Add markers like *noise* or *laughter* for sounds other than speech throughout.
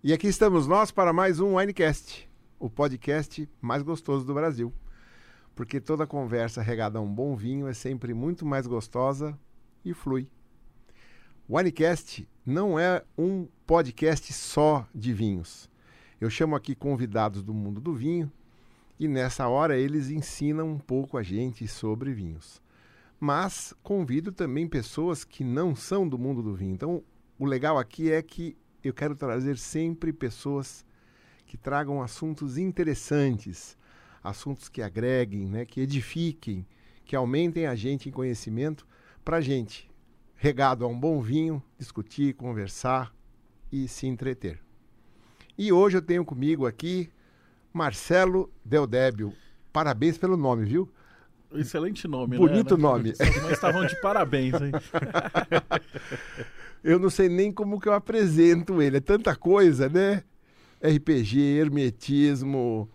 E aqui estamos nós para mais um Winecast, o podcast mais gostoso do Brasil. Porque toda conversa regada a um bom vinho é sempre muito mais gostosa e flui. O Winecast não é um podcast só de vinhos. Eu chamo aqui convidados do mundo do vinho e nessa hora eles ensinam um pouco a gente sobre vinhos. Mas convido também pessoas que não são do mundo do vinho. Então, o legal aqui é que eu quero trazer sempre pessoas que tragam assuntos interessantes, assuntos que agreguem, né, que edifiquem, que aumentem a gente em conhecimento para a gente, regado a um bom vinho, discutir, conversar e se entreter. E hoje eu tenho comigo aqui Marcelo Deldébio. Parabéns pelo nome, viu? Excelente nome, Bonito né? nome. Mas estavam de parabéns, hein? *laughs* eu não sei nem como que eu apresento ele. É tanta coisa, né? RPG, hermetismo,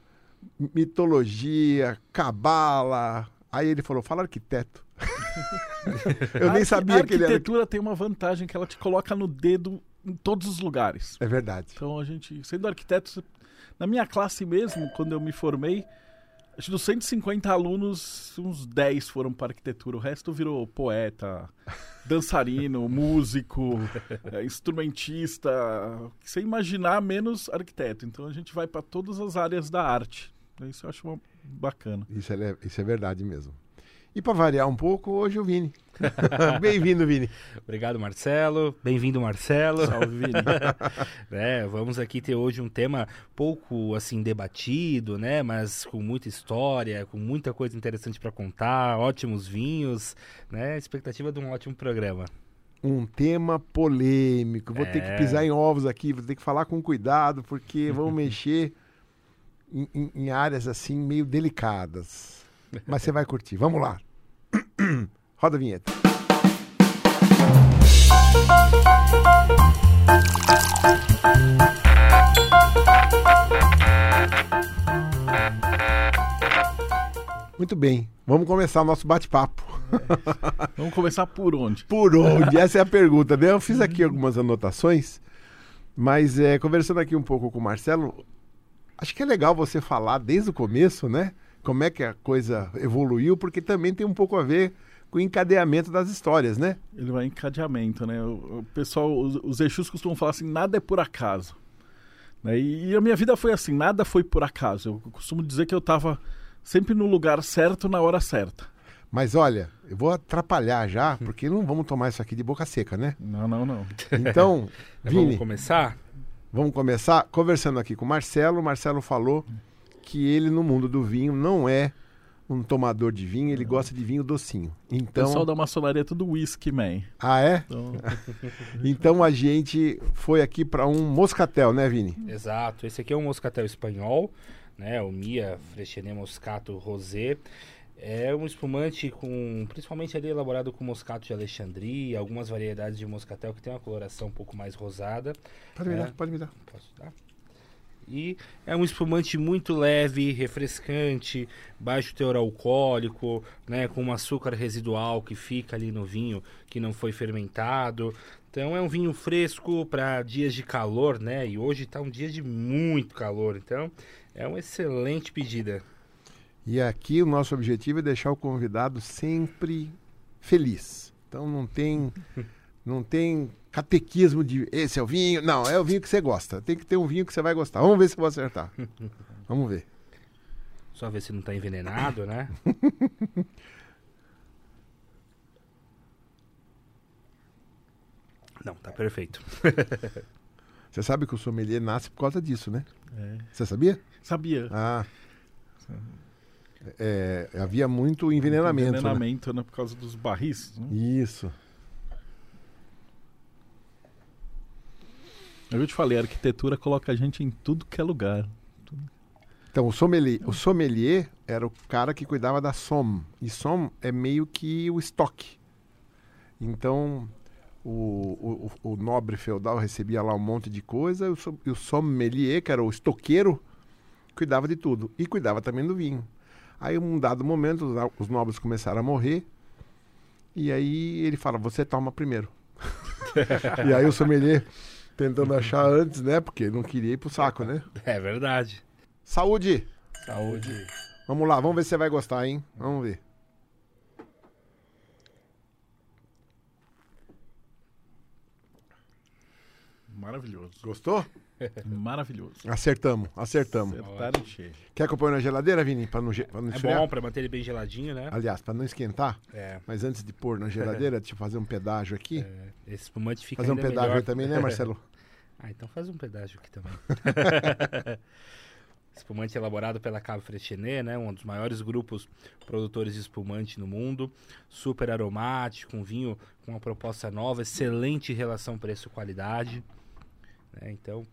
mitologia, cabala. Aí ele falou, fala arquiteto. *laughs* eu nem sabia que ele era... A arquitetura tem uma vantagem que ela te coloca no dedo em todos os lugares. É verdade. Então a gente, sendo arquiteto, na minha classe mesmo, quando eu me formei, acho que dos 150 alunos, uns 10 foram para arquitetura. O resto virou poeta, *laughs* dançarino, músico, é, instrumentista, você imaginar menos arquiteto. Então a gente vai para todas as áreas da arte. Isso eu acho uma... bacana. Isso é, isso é verdade mesmo. E para variar um pouco, hoje o Vini. *laughs* Bem-vindo, Vini. Obrigado, Marcelo. Bem-vindo, Marcelo. Salve, Vini. *laughs* é, vamos aqui ter hoje um tema pouco assim debatido, né? Mas com muita história, com muita coisa interessante para contar, ótimos vinhos, né? Expectativa de um ótimo programa. Um tema polêmico. Vou é... ter que pisar em ovos aqui, vou ter que falar com cuidado, porque vamos *laughs* mexer em, em, em áreas assim meio delicadas. Mas você vai curtir. Vamos lá. *clears throat* Roda a vinheta. Muito bem, vamos começar o nosso bate-papo. É. *laughs* Vamos começar por onde? Por onde? Essa é a pergunta. Né? Eu fiz aqui algumas anotações, mas é, conversando aqui um pouco com o Marcelo, acho que é legal você falar desde o começo, né? Como é que a coisa evoluiu, porque também tem um pouco a ver com o encadeamento das histórias, né? Ele vai encadeamento, né? O, o pessoal, os, os Exus costumam falar assim, nada é por acaso. Né? E, e, a minha vida foi assim, nada foi por acaso. Eu costumo dizer que eu estava sempre no lugar certo, na hora certa. Mas olha, eu vou atrapalhar já, *laughs* porque não vamos tomar isso aqui de boca seca, né? Não, não, não. *laughs* Então, Vini... Vamos começar? Vamos começar conversando aqui com o Marcelo. O Marcelo falou que ele, no mundo do vinho, não é um tomador de vinho, ele gosta de vinho docinho. Então, o pessoal da maçonaria é tudo whisky, man. Ah, é? Então, *laughs* então a gente foi aqui para um moscatel, né, Vini? Exato. Esse aqui é um moscatel espanhol, né? O Mia Freixenet Moscato Rosé. É um espumante com, principalmente ali elaborado com moscato de Alexandria, algumas variedades de moscatel que tem uma coloração um pouco mais rosada. Pode me é, dar, pode me dar. Posso dar? E é um espumante muito leve, refrescante, baixo teor alcoólico, né, com um açúcar residual que fica ali no vinho que não foi fermentado. Então é um vinho fresco para dias de calor, né? E hoje está um dia de muito calor, então é uma excelente pedida. E aqui o nosso objetivo é deixar o convidado sempre feliz. Então não tem não tem catequismo de esse é o vinho. Não, é o vinho que você gosta. Tem que ter um vinho que você vai gostar. Vamos ver se eu vou acertar. *laughs* Vamos ver. Só ver se não está envenenado, né? *laughs* não, tá perfeito. você sabe que o sommelier nasce por causa disso, né? É. Você sabia? Sabia. Ah. É, havia muito envenenamento. Muito envenenamento, né? né? Por causa dos barris. Né? Isso. Eu te falei, a arquitetura coloca a gente em tudo que é lugar. Então, o sommelier, o sommelier era o cara que cuidava da som. E som é meio que o estoque. Então, o, o, o nobre feudal recebia lá um monte de coisa, e o sommelier, que era o estoqueiro, cuidava de tudo. E cuidava também do vinho. Aí, um dado momento, os nobres começaram a morrer. E aí ele fala: Você toma primeiro. *laughs* e aí o sommelier Tentando *laughs* achar antes, né? Porque não queria ir pro saco, né? *laughs* É verdade. Saúde! Saúde. Vamos lá, vamos ver se você vai gostar, hein? Vamos ver. Maravilhoso. Gostou? Maravilhoso. Acertamos, acertamos. Acertaram cheio. Quer que eu ponha na geladeira, Vini? Pra não, pra não É esfriar? bom pra manter ele bem geladinho, né? Aliás, pra não esquentar. É. Mas antes de pôr na geladeira, *laughs* deixa eu fazer um pedágio aqui. é, Esse espumante fica fazer um pedágio melhor. aí também, né, Marcelo? *laughs* Ah, então faz um pedágio aqui também. *laughs* espumante elaborado pela Cabo Freixenet, né? Um dos maiores grupos produtores de espumante no mundo. Super aromático, um vinho com uma proposta nova, excelente relação preço-qualidade. né? Então,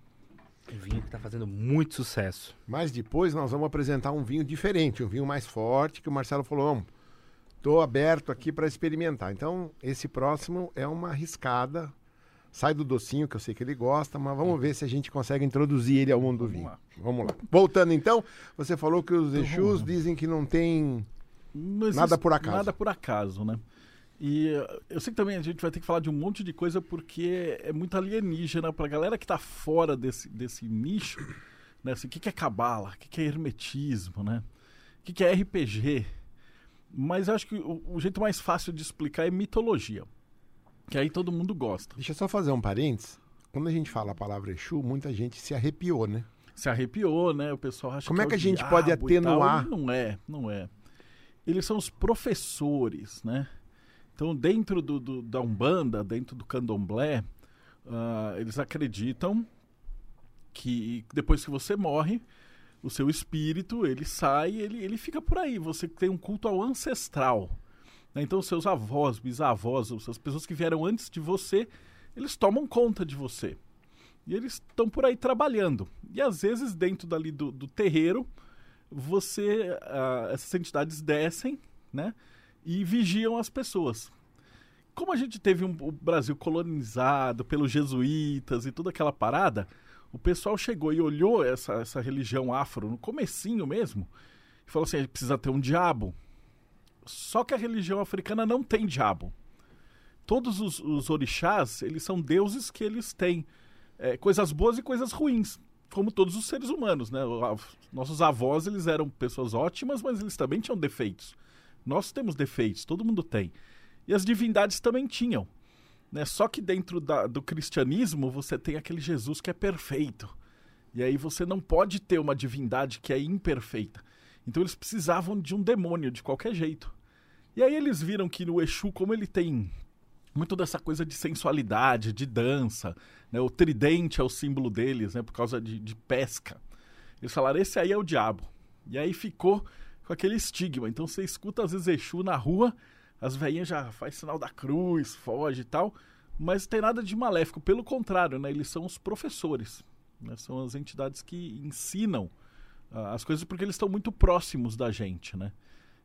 um vinho que está fazendo muito sucesso. Mas depois nós vamos apresentar um vinho diferente, um vinho mais forte, que o Marcelo falou, "Vamos, tô aberto aqui para experimentar. Então, esse próximo é uma arriscada. Sai do docinho, que eu sei que ele gosta, mas vamos ver se a gente consegue introduzir ele ao mundo do vinho. lá. Vamos lá. Voltando então, você falou que os Exus dizem que não tem Nada por acaso. Nada por acaso, né? E eh, eu sei que também a gente vai ter que falar de um monte de coisa porque é muito alienígena pra galera que tá fora desse, desse nicho, né? Assim, o que, que é cabala? O que, que é hermetismo, né? O que, que é RPG? Mas eu acho que o, o jeito mais fácil de explicar é mitologia. Que aí todo mundo gosta. Deixa eu só fazer um parênteses. Quando a gente fala a palavra Exu, muita gente se arrepiou, né? Se arrepiou, né? O pessoal acha Como que é que o a gente pode tal. atenuar? Não é, não é. Eles são os professores, né? Então, dentro do, do- da Umbanda, dentro do Candomblé, ah, eles acreditam que depois que você morre, o seu espírito, ele sai, ele, ele fica por aí. Você tem um culto ao ancestral. né? Então, seus avós, bisavós, as pessoas que vieram antes de você, eles tomam conta de você. E eles estão por aí trabalhando. E às vezes, dentro dali do, do terreiro, você. ah, essas entidades descem, né? E vigiam as pessoas. Como a gente teve um, o Brasil colonizado pelos jesuítas e toda aquela parada, o pessoal chegou e olhou essa, essa religião afro no comecinho mesmo e falou assim: a gente precisa ter um diabo. Só que a religião africana não tem diabo. Todos os, os orixás, eles são deuses que eles têm é, coisas boas e coisas ruins, como todos os seres humanos, né? Nossos avós, eles eram pessoas ótimas, mas eles também tinham defeitos. Nós temos defeitos, todo mundo tem. E as divindades também tinham. Né? Só que dentro da- do cristianismo, você tem aquele Jesus que é perfeito. E aí você não pode ter uma divindade que é imperfeita. Então eles precisavam de um demônio de qualquer jeito. E aí eles viram que no Exu, como ele tem muito dessa coisa de sensualidade, de dança, né? O tridente é o símbolo deles, né? Por causa de, de pesca. Eles falaram, esse aí é o diabo. E aí ficou com aquele estigma. Então você escuta às vezes Exu na rua, as velhinhas já faz sinal da cruz, foge e tal, mas tem nada de maléfico. Pelo contrário, né? Eles são os professores. né? São as entidades que ensinam ah, as coisas porque eles estão muito próximos da gente, né?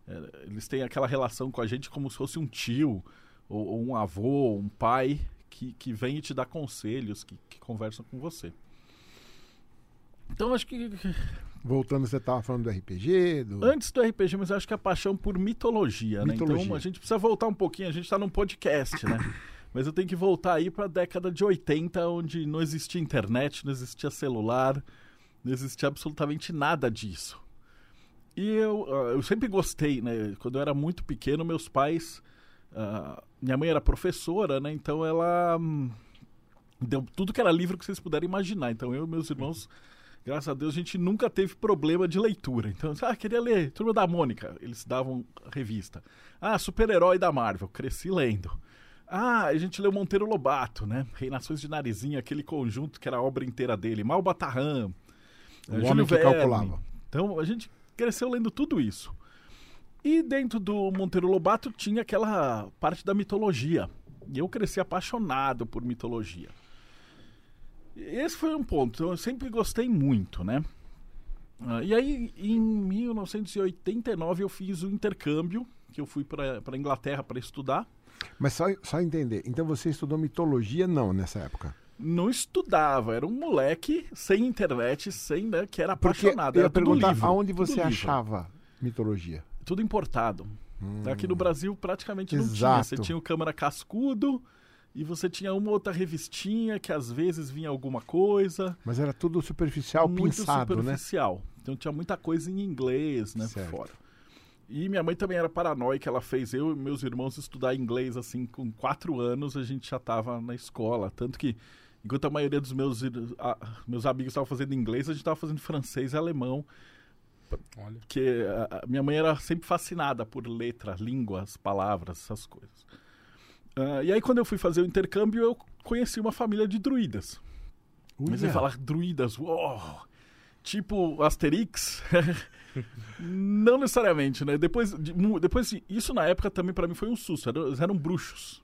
É, eles têm aquela relação com a gente como se fosse um tio, ou, ou um avô, um pai, que, que vem e te dá conselhos, que, que conversam com você. Então acho que Voltando, você estava falando do RPG, do... antes do RPG, mas eu acho que a paixão por mitologia, né? Mitologia. Então a gente precisa voltar um pouquinho, a gente está num podcast, né? *coughs* Mas eu tenho que voltar aí para a década de 80, onde não existia internet, não existia celular, não existia absolutamente nada disso. E eu, ah, eu sempre gostei, né? Quando eu era muito pequeno, meus pais. ah, minha mãe era professora, né? Então ela hum, deu tudo que era livro que vocês puderem imaginar. Então eu e meus irmãos, graças a Deus, a gente nunca teve problema de leitura. Então, ah, queria ler Turma da Mônica. Eles davam revista. Ah, super-herói da Marvel. Cresci lendo. Ah, a gente leu Monteiro Lobato, né? Reinações de Narizinho, aquele conjunto que era a obra inteira dele. Mal Batarram. O eh, homem Júlio que calculava. Então a gente cresceu lendo tudo isso. E dentro do Monteiro Lobato tinha aquela parte da mitologia. E eu cresci apaixonado por mitologia. Esse foi um ponto. Eu sempre gostei muito, né? Ah, e aí, em 1989, eu fiz o intercâmbio, que eu fui para a Inglaterra para estudar. Mas só, só entender. Então você estudou mitologia? Não, nessa época. Não estudava, era um moleque sem internet, sem, né, que era Porque apaixonado. eu ia perguntar livro, aonde você achava mitologia. tudo importado. Aqui no Brasil praticamente não tinha. Exato. Você tinha o câmara cascudo e você tinha uma outra revistinha que às vezes vinha alguma coisa. Mas era tudo superficial, muito pinçado, né? superficial. Então tinha muita coisa em inglês, né, Certo. fora. E minha mãe também era paranoica, ela fez eu e meus irmãos estudar inglês assim, com quatro anos a gente já estava na escola. Tanto que, enquanto a maioria dos meus, a- meus amigos estavam fazendo inglês, a gente estava fazendo francês e alemão. Olha. Porque a, a minha mãe era sempre fascinada por letra, línguas, palavras, essas coisas. Ah, e aí, quando eu fui fazer o intercâmbio, eu conheci uma família de druidas. Mas você Uia. fala druidas, uou, tipo Asterix? *laughs* Não necessariamente, né? Depois, de, depois de- isso na época também pra mim foi um susto, eram, eles eram bruxos.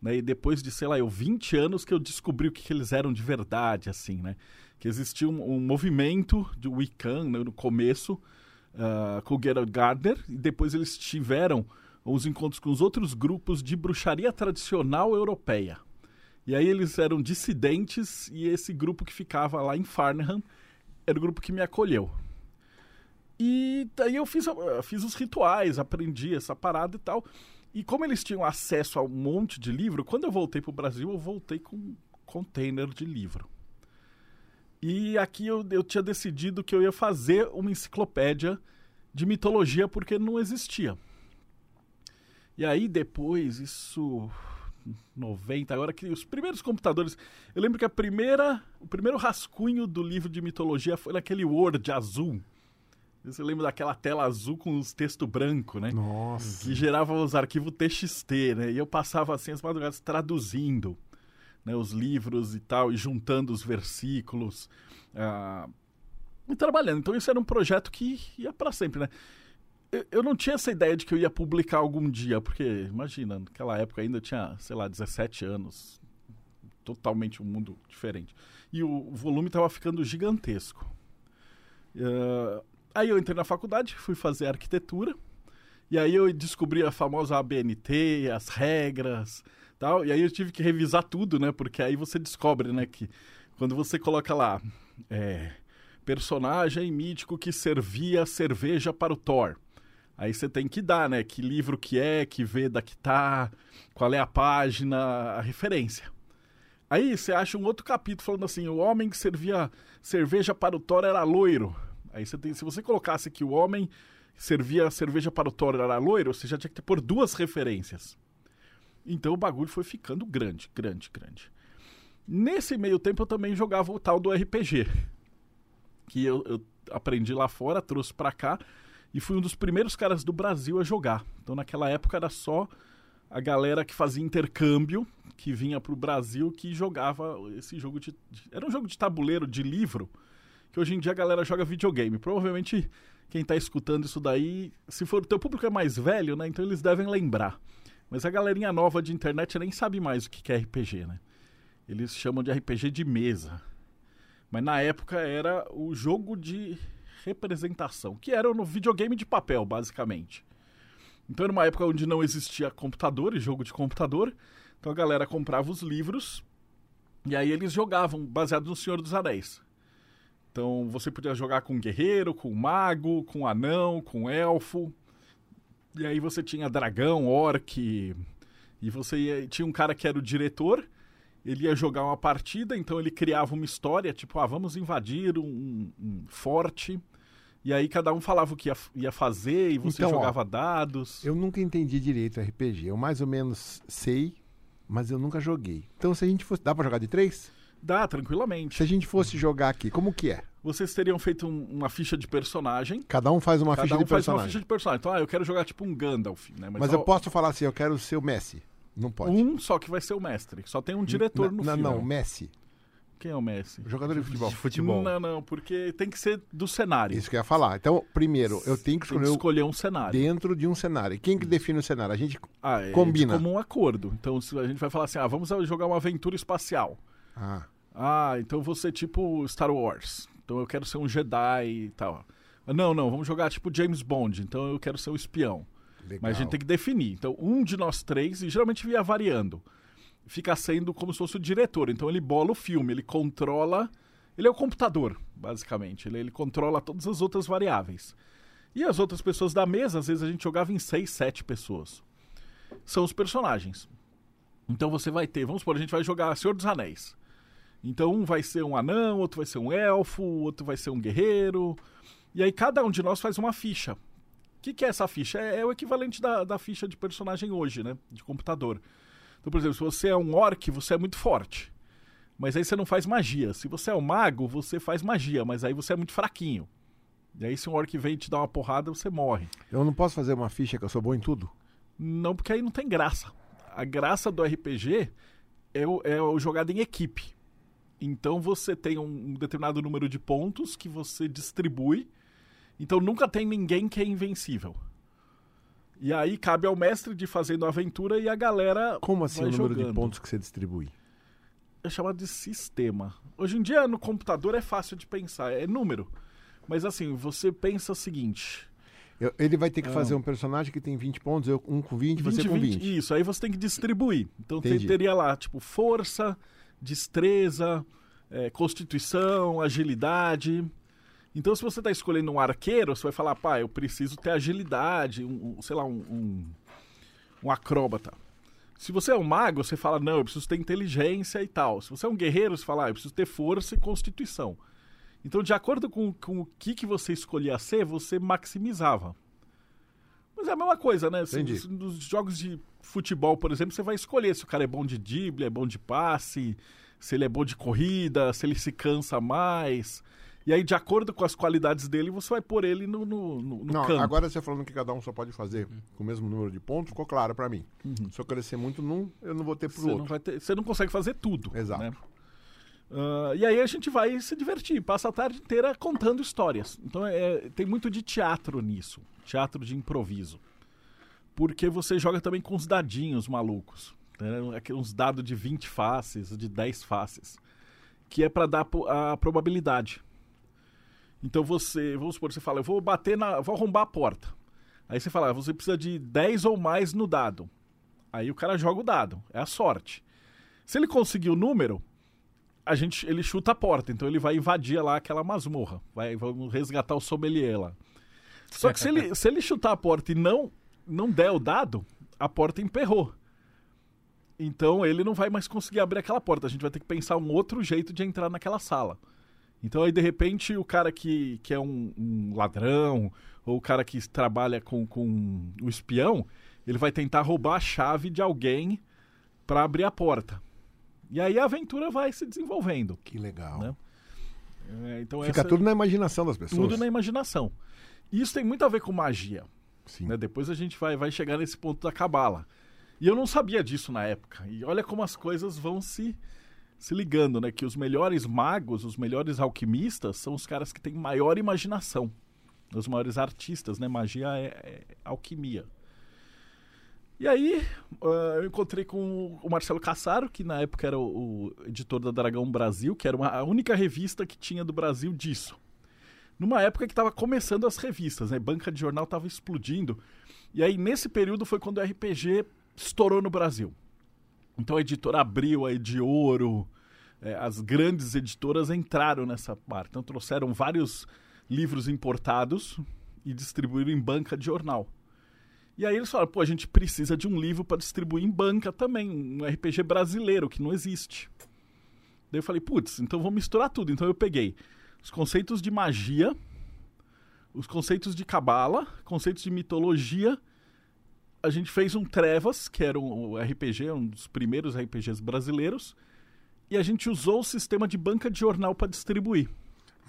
Né? E depois de, sei lá, eu 20 anos que eu descobri o que, que eles eram de verdade, assim, né? Que existia um, um movimento de Wiccan né, no começo, ah, com o Gerald Gardner, e depois eles tiveram os encontros com os outros grupos de bruxaria tradicional europeia. E aí eles eram dissidentes e esse grupo que ficava lá em Farnham era o grupo que me acolheu. E daí eu fiz, fiz os rituais, aprendi essa parada e tal. E como eles tinham acesso a um monte de livro, quando eu voltei pro Brasil, eu voltei com um container de livro. E aqui eu, eu tinha decidido que eu ia fazer uma enciclopédia de mitologia porque não existia. E aí depois, isso 90, agora que os primeiros computadores, eu lembro que a primeira, o primeiro rascunho do livro de mitologia foi naquele Word azul. Você lembra daquela tela azul com os texto branco, né? Nossa. que gerava os arquivos TXT, né? E eu passava assim as madrugadas traduzindo né, os livros e tal, e juntando os versículos. ah, e trabalhando. Então isso era um projeto que ia para sempre, né? Eu, não tinha essa ideia de que eu ia publicar algum dia, porque, imagina, naquela época ainda tinha, sei lá, 17 anos. Totalmente um mundo diferente. E o, volume estava ficando gigantesco. Ah, aí eu entrei na faculdade, fui fazer arquitetura. E aí eu descobri a famosa ABNT, as regras, tal. E aí eu tive que revisar tudo, né? Porque aí você descobre, né, que quando você coloca lá é, personagem mítico que servia cerveja para o Thor. Aí você tem que dar, né? Que livro que é, que veda que tá, qual é a página, a referência. Aí você acha um outro capítulo falando assim: o homem que servia cerveja para o Thor era loiro. Aí você tem, se você colocasse que o homem servia cerveja para o Thor era loiro, você já tinha que ter por duas referências. Então o bagulho foi ficando grande, grande, grande. Nesse meio tempo eu também jogava o tal do RPG, que eu, eu aprendi lá fora, trouxe pra cá e fui um dos primeiros caras do Brasil a jogar. Então naquela época era só a galera que fazia intercâmbio, que vinha pro Brasil, que jogava esse jogo de, Era um jogo de tabuleiro, de livro, que hoje em dia a galera joga videogame. Provavelmente quem tá escutando isso daí, se for o teu público é mais velho, né? Então eles devem lembrar. Mas a galerinha nova de internet nem sabe mais o que é RPG, né? Eles chamam de RPG de mesa. Mas na época era o jogo de representação, que era no videogame de papel, basicamente. Então era uma época onde não existia computador e jogo de computador. Então a galera comprava os livros e aí eles jogavam baseado no Senhor dos Anéis. Então você podia jogar com guerreiro, com mago, com anão, com elfo. E aí você tinha dragão, orc. E você ia- tinha um cara que era o diretor. Ele ia jogar uma partida, então ele criava uma história, tipo, ah, vamos invadir um, um forte. E aí cada um falava o que ia, ia fazer e você Então, ó, jogava dados. Eu nunca entendi direito RPG. Eu mais ou menos sei, mas eu nunca joguei. Então, se a gente fosse. Dá pra jogar de três? Dá, tranquilamente. Se a gente fosse jogar aqui, como que é? Vocês teriam feito um- uma ficha de personagem. Cada um faz uma cada ficha um de faz uma personagem. ficha de personagem. Então, ah, eu quero jogar tipo um Gandalf, né? Mas só eu posso falar assim, eu quero ser o Messi. Não pode. Um só que vai ser o mestre. Só tem um diretor no não, filme. não, Messi. Quem é o Messi? Jogador de futebol. De futebol. Não, não, porque tem que ser do cenário. Isso que eu ia falar. Então, primeiro, eu tenho que Tem que escolher escolher um cenário. dentro de um cenário. E quem que define o cenário? A gente. Ah, é Combina. de comum acordo. Então se a gente vai falar assim, ah, vamos jogar uma aventura espacial. Ah, Ah, então você tipo Star Wars. Então eu quero ser um Jedi e tal. Não, não, vamos jogar tipo James Bond. Então eu quero ser um espião. legal. Mas a gente tem que definir. Então, um de nós três, e geralmente via variando, fica sendo como se fosse o diretor. Então, ele bola o filme, ele controla. Ele é o computador, basicamente. Ele, ele controla todas as outras variáveis. E as outras pessoas da mesa, às vezes a gente jogava em seis, sete pessoas. São os personagens. Então você vai ter, vamos supor, a gente vai jogar Senhor dos Anéis. Então um vai ser um anão, outro vai ser um elfo, outro vai ser um guerreiro. E aí cada um de nós faz uma ficha. O que, que é essa ficha? É, é o equivalente da, da ficha de personagem hoje, né? De computador. Então, por exemplo, se você é um orc, você é muito forte. Mas aí você não faz magia. Se você é um mago, você faz magia, mas aí você é muito fraquinho. E aí se um orc vem te dar uma porrada, você morre. Eu não posso fazer uma ficha que eu sou bom em tudo? Não, porque aí não tem graça. A graça do RPG é o, é o jogado em equipe. Então você tem um determinado número de pontos que você distribui. Então nunca tem ninguém que é invencível. E aí cabe ao mestre de fazendo a aventura e a galera. Como assim o número jogando. de pontos que você distribui? É chamado de sistema. Hoje em dia no computador é fácil de pensar, é número. Mas assim, você pensa o seguinte: Eu- ele vai ter que Ah. fazer um personagem que tem 20 pontos, eu um com 20, você 20, com 20. 20. Isso, aí você tem que distribuir. Então tem- teria lá, tipo, força, destreza, é, constituição, agilidade. Então, se você está escolhendo um arqueiro, você vai falar, pá, eu preciso ter agilidade, um, um, sei lá, um, um, um acróbata. Se você é um mago, você fala, não, eu preciso ter inteligência e tal. Se você é um guerreiro, você fala, ah, eu preciso ter força e constituição. Então, de acordo com, com o que, que você escolhia ser, você maximizava. Mas é a mesma coisa, né? Entendi. se Nos jogos de futebol, por exemplo, você vai escolher se o cara é bom de drible, é bom de passe, se ele é bom de corrida, se ele se cansa mais. E aí, de acordo com as qualidades dele, você vai pôr ele no, no, no, no Não, campo. agora você falando que cada um só pode fazer com o mesmo número de pontos, ficou claro pra mim. Se eu crescer muito num, eu não vou ter pro Você não, outro. vai ter- você não consegue fazer tudo. Exato. né? Ah, e aí a gente vai se divertir, passa a tarde inteira contando histórias. Então é, tem muito de teatro nisso, teatro de improviso. Porque você joga também com os dadinhos malucos. Né? Uns dados de 20 faces, de 10 faces. Que é para dar a probabilidade. Então você, vamos supor, você fala, eu vou bater na. vou arrombar a porta. Aí você fala, "Ah, você precisa de 10 ou mais no dado. Aí o cara joga o dado, é a sorte. Se ele conseguir o número, a gente, ele chuta a porta, então ele vai invadir lá aquela masmorra. Vai, vamos resgatar o sommelier lá. Só que se ele, *laughs* se ele chutar a porta e não, não der o dado, a porta emperrou. Então ele não vai mais conseguir abrir aquela porta. A gente vai ter que pensar um outro jeito de entrar naquela sala. Então aí, de repente, o cara que, que é um, um ladrão, ou o cara que trabalha com, com o espião, ele vai tentar roubar a chave de alguém para abrir a porta. E aí a aventura vai se desenvolvendo. Que legal. Né? É, então Fica essa- tudo na imaginação das pessoas. tudo na imaginação. E isso tem muito a ver com magia. Sim. né? Depois a gente vai, vai chegar nesse ponto da cabala. E eu não sabia disso na época. E olha como as coisas vão se, se ligando, né? Que os melhores magos, os melhores alquimistas, são os caras que têm maior imaginação. Os maiores artistas, né? Magia é, é alquimia. E aí, ah, eu encontrei com o Marcelo Cassaro, que na época era o, o editor da Dragão Brasil, que era uma- a única revista que tinha do Brasil disso. Numa época que estava começando as revistas, né? Banca de jornal estava explodindo. E aí, nesse período, foi quando o RPG estourou no Brasil. Então a editora abriu, a Ediouro, eh, as grandes editoras entraram nessa parte. Então trouxeram vários livros importados e distribuíram em banca de jornal. E aí eles falaram, pô, a gente precisa de um livro para distribuir em banca também, um RPG brasileiro que não existe. Daí eu falei, putz, então vou misturar tudo. Então eu peguei os conceitos de magia, os conceitos de cabala, conceitos de mitologia. A gente fez um Trevas, que era um RPG, um dos primeiros RPGs brasileiros, e a gente usou o sistema de banca de jornal para distribuir.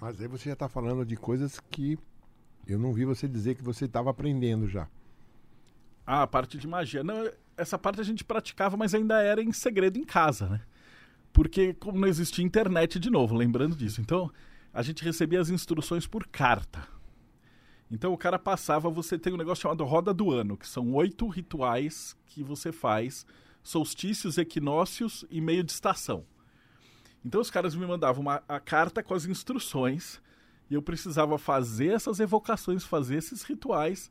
Mas aí você já tá falando de coisas que eu não vi você dizer que você estava aprendendo já. Ah, a parte de magia. Não, essa parte a gente praticava, mas ainda era em segredo em casa, né? Porque como não existia internet de novo, lembrando disso. Então, a gente recebia as instruções por carta. Então o cara passava, você tem um negócio chamado Roda do Ano, que são oito rituais que você faz, solstícios, equinócios e meio de estação. Então os caras me mandavam uma, a carta com as instruções e eu precisava fazer essas evocações, fazer esses rituais,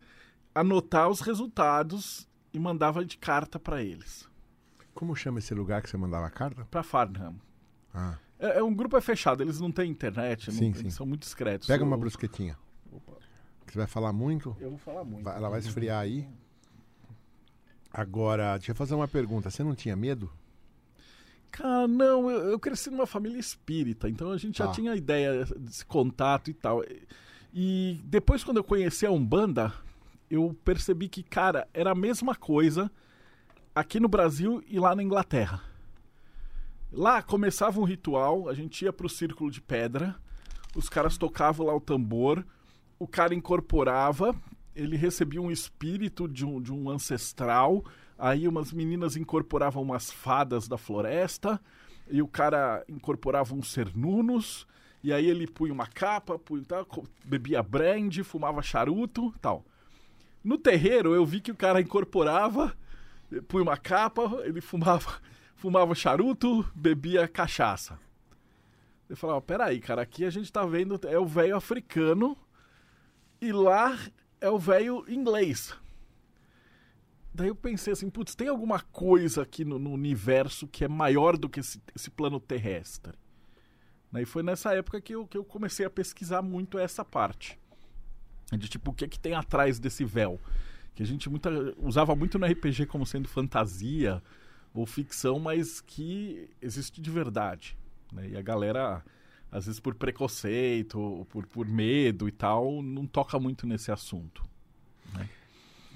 anotar os resultados e mandava de carta para eles, Como chama esse lugar que você mandava a carta? para Farnham. Ah, É, é um grupo é fechado, eles não têm internet, não- Sim, eles sim. são muito discretos. pega uma brusquetinha. Opa, você vai falar muito, eu vou falar muito. vai- ela vai esfriar aí. Agora, deixa eu fazer uma pergunta. Você não tinha medo? Cara, não, eu, eu cresci numa família espírita, então a gente já Tá. tinha ideia desse contato e tal. E depois, quando eu conheci a Umbanda, eu percebi que, cara, era a mesma coisa aqui no Brasil e lá na Inglaterra. Lá começava um ritual, a gente ia pro círculo de pedra, os caras tocavam lá o tambor, o cara incorporava, ele recebia um espírito de um, de um ancestral, aí umas meninas incorporavam umas fadas da floresta, e o cara incorporava uns cernunos, e aí ele punha uma capa, punha, tal, co- bebia brand, fumava charuto tal. No terreiro eu vi que o cara incorporava, punha uma capa, ele fumava, *laughs* fumava charuto, bebia cachaça. Eu falava, peraí, cara, aqui a gente tá vendo é o velho africano e lá é o velho inglês. Daí eu pensei assim, putz, tem alguma coisa aqui no, no universo que é maior do que esse, esse plano terrestre. Daí foi nessa época que eu, que eu comecei a pesquisar muito essa parte. De tipo, o que, que tem atrás desse véu? Que a gente muita, usava muito no RPG como sendo fantasia ou ficção, mas que existe de verdade. né? E a galera, às vezes por preconceito, ou por, por medo e tal, não toca muito nesse assunto.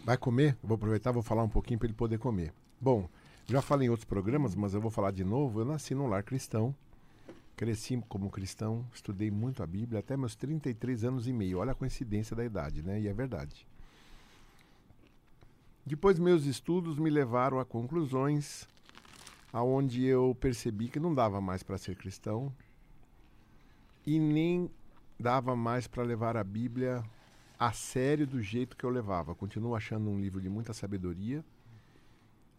Vai comer? Vou aproveitar vou falar um pouquinho para ele poder comer. Bom, já falei em outros programas, mas eu vou falar de novo. Eu nasci num lar cristão, cresci como cristão, estudei muito a Bíblia até meus 33 anos e meio. Olha a coincidência da idade, né? E é verdade. Depois meus estudos me levaram a conclusões aonde eu percebi que não dava mais para ser cristão e nem dava mais para levar a Bíblia a sério do jeito que eu levava. Continuo achando um livro de muita sabedoria,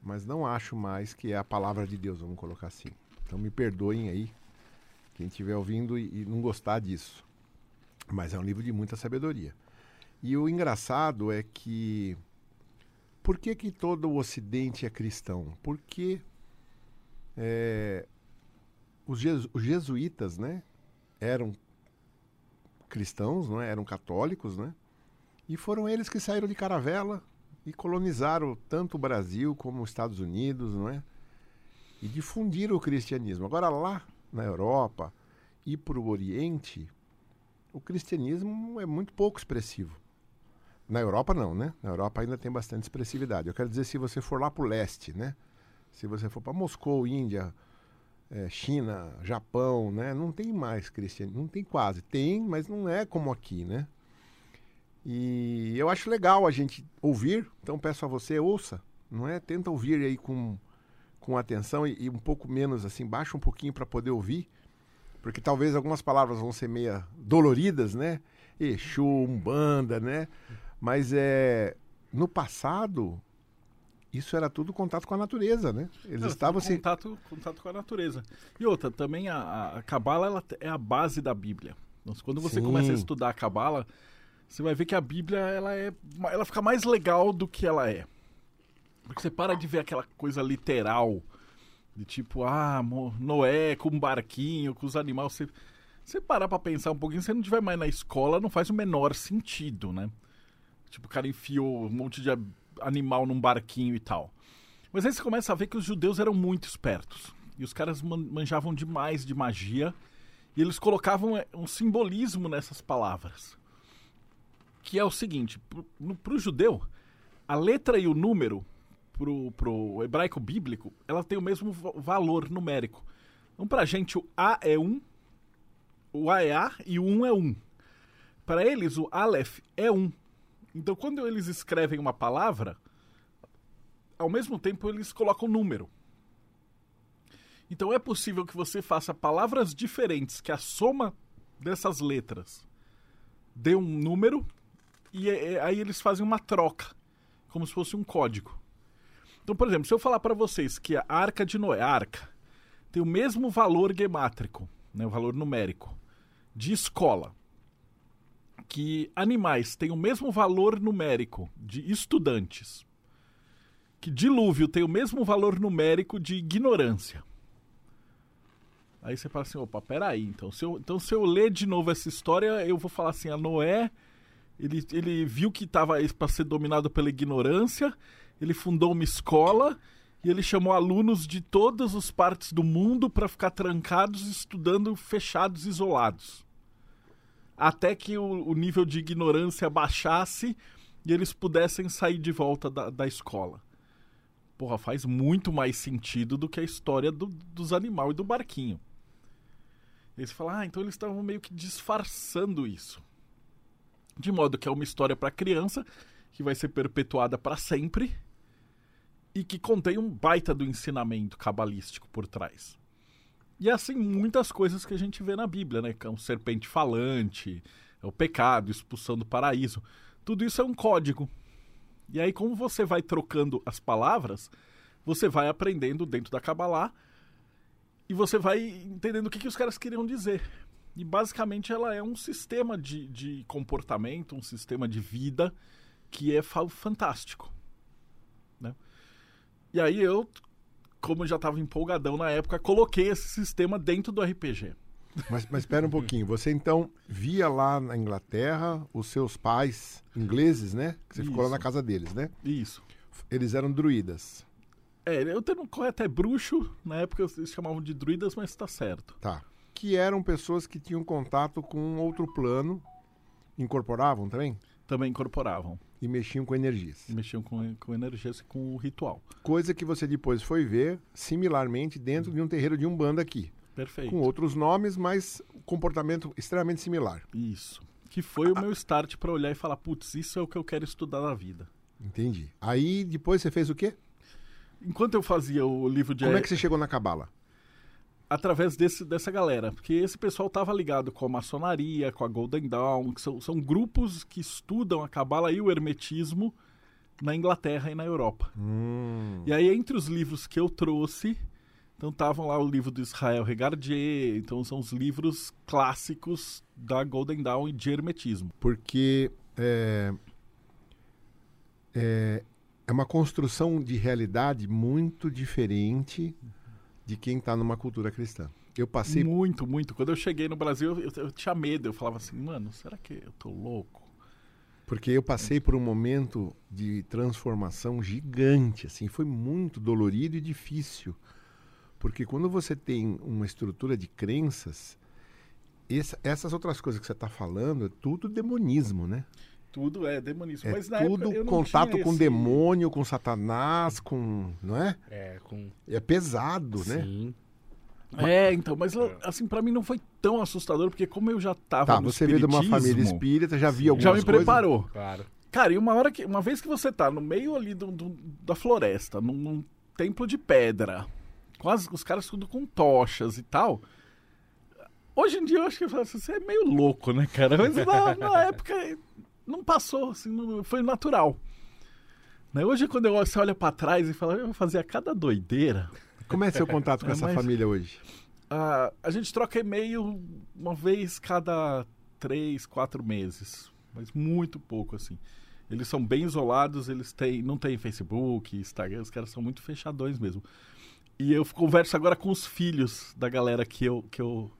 mas não acho mais que é a palavra de Deus, vamos colocar assim. Então me perdoem aí, quem estiver ouvindo e, e não gostar disso. Mas é um livro de muita sabedoria. E o engraçado é que por que, que todo o Ocidente é cristão? Porque é, os, jesu- os jesuítas, né, eram cristãos, não é? eram católicos, né? E foram eles que saíram de caravela e colonizaram tanto o Brasil como os Estados Unidos, não é? E difundiram o cristianismo. Agora lá na Europa e para o Oriente, o cristianismo é muito pouco expressivo. Na Europa não, né? Na Europa ainda tem bastante expressividade. Eu quero dizer, se você for lá para o leste, né? Se você for para Moscou, Índia, eh, China, Japão, né? Não tem mais cristianismo, não tem quase. Tem, mas não é como aqui, né? E eu acho legal a gente ouvir, então peço a você, ouça, não é? Tenta ouvir aí com, com atenção e, e um pouco menos assim, baixa um pouquinho para poder ouvir, porque talvez algumas palavras vão ser meia doloridas, né? Exu, Umbanda, né? Mas é no passado isso era tudo contato com a natureza, né? Eles Não, estavam se contato, contato com a natureza. E outra, também a, Cabala ela é a base da Bíblia. Então, quando você Sim. começa a estudar a Cabala, você vai ver que a Bíblia ela é, ela fica mais legal do que ela é. Porque você para de ver aquela coisa literal de tipo, ah, Noé com um barquinho, com os animais. Você, você parar pra pensar um pouquinho, se você não estiver mais na escola, não faz o menor sentido, né? Tipo, o cara enfiou um monte de animal num barquinho e tal. Mas aí você começa a ver que os judeus eram muito espertos. E os caras man- manjavam demais de magia. E eles colocavam é, um simbolismo nessas palavras. Que é o seguinte: no, pro judeu, a letra e o número, pro, pro hebraico bíblico, ela tem o mesmo va- valor numérico. Então, pra gente, o A é 1, o A é A e o 1 é 1. Para eles, o Aleph é 1. Então, quando eles escrevem uma palavra, ao mesmo tempo eles colocam número. Então é possível que você faça palavras diferentes, que a soma dessas letras dê um número, e é- é- aí eles fazem uma troca, como se fosse um código. Então, por exemplo, se eu falar para vocês que a arca de Noé, arca, tem o mesmo valor gemátrico, né, o valor numérico, de escola, que animais têm o mesmo valor numérico de estudantes, que dilúvio tem o mesmo valor numérico de ignorância. Aí você fala assim, opa, peraí, então se, eu, então se eu ler de novo essa história, eu vou falar assim, a Noé, ele, ele viu que estava para ser dominado pela ignorância, ele fundou uma escola, e ele chamou alunos de todas as partes do mundo para ficar trancados estudando fechados, isolados. Até que o, o, nível de ignorância baixasse e eles pudessem sair de volta da, da escola. Porra, faz muito mais sentido do que a história do, dos animais e do barquinho. Eles falam, ah, então eles estavam meio que disfarçando isso. De modo que é uma história para criança que vai ser perpetuada para sempre e que contém um baita do ensinamento cabalístico por trás. E é assim muitas coisas que a gente vê na Bíblia, né? Que é um serpente falante, é o pecado, expulsão do paraíso. Tudo isso é um código. E aí, como você vai trocando as palavras, você vai aprendendo dentro da Kabbalah e você vai entendendo o que, que os caras queriam dizer. E basicamente ela é um sistema de, de comportamento, um sistema de vida que é fantástico. Né? E aí eu, como já estava empolgadão na época, coloquei esse sistema dentro do RPG. Mas, mas espera um pouquinho. Você então via lá na Inglaterra os seus pais ingleses, né? Que você Isso. ficou lá na casa deles, né? Isso. Eles eram druidas. É, eu tenho até bruxo, na época eles chamavam de druidas, mas está certo. Tá. Que eram pessoas que tinham contato com outro plano, incorporavam também? Também incorporavam. E mexiam com energias. E mexiam com, com energias e com o ritual. Coisa que você depois foi ver similarmente dentro de um terreiro de Umbanda aqui. Perfeito. Com outros nomes, mas comportamento extremamente similar. Isso. Que foi o meu start para olhar e falar, putz, isso é o que eu quero estudar na vida. Entendi. Aí depois você fez o quê? enquanto eu fazia o livro de. Como é que você chegou na Cabala? Através desse, dessa galera. Porque esse pessoal estava ligado com a maçonaria, com a Golden Dawn, que são, são grupos que estudam a Cabala e o Hermetismo na Inglaterra e na Europa. Hum. E aí, entre os livros que eu trouxe, então estavam lá o livro do Israel Regardier, então são os livros clássicos da Golden Dawn e de Hermetismo. Porque é, é, é uma construção de realidade muito diferente de quem está numa cultura cristã. Eu passei. Muito, muito. Quando eu cheguei no Brasil, eu, eu, tinha medo. Eu falava assim, mano, será que eu tô louco? Porque eu passei por um momento de transformação gigante, assim, foi muito dolorido e difícil. Porque quando você tem uma estrutura de crenças, essa, essas outras coisas que você está falando, é tudo demonismo, né? Tudo é demonismo. É Mas na tudo época, contato com esse... demônio, com satanás, com. Não é? É, com. É pesado, Sim. né? Sim. É, então, mas assim, para mim não foi tão assustador, porque como eu já tava tá, no você veio de uma família espírita, já via algumas Já me coisas? preparou. Claro. Cara, e uma hora que. Uma vez que você tá no meio ali do, do da floresta, num, num, templo de pedra, quase os caras tudo com tochas e tal. Hoje em dia eu acho que você é meio louco, né, cara? Mas na, na *laughs* época não passou, assim, não, foi natural. Né? Hoje, quando você olha para trás e fala, eu fazia cada doideira. Como é seu contato com *laughs* é, essa mas, família hoje? A, a gente troca e-mail uma vez cada três, quatro meses. Mas muito pouco, assim. Eles são bem isolados, eles têm, não têm Facebook, Instagram, os caras são muito fechadões mesmo. E eu converso agora com os filhos da galera que eu, que eu,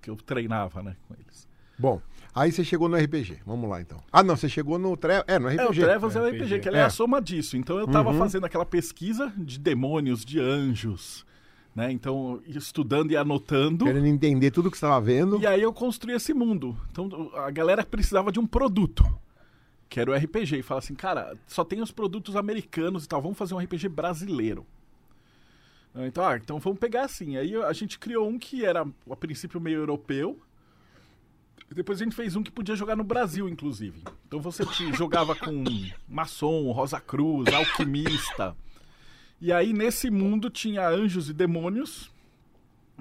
que eu treinava, né, com eles. Bom, Aí você chegou no RPG. Vamos lá, então. Ah, não, você chegou no Trevas. É, no RPG. É, o Trevas é, o RPG, que ele é. é a soma disso. Então eu estava uhum. fazendo aquela pesquisa de demônios, de anjos. Né? Então, estudando e anotando. Querendo entender tudo que você estava vendo. E aí eu construí esse mundo. Então a galera precisava de um produto. Que era o RPG. E fala assim, cara, só tem os produtos americanos e tal. Vamos fazer um RPG brasileiro. Então, ah, então vamos pegar assim. Aí a gente criou um que era, a princípio, meio europeu depois a gente fez um que podia jogar no Brasil, inclusive. Então você *laughs* jogava com maçom, Rosa Cruz, alquimista. E aí nesse mundo tinha anjos e demônios.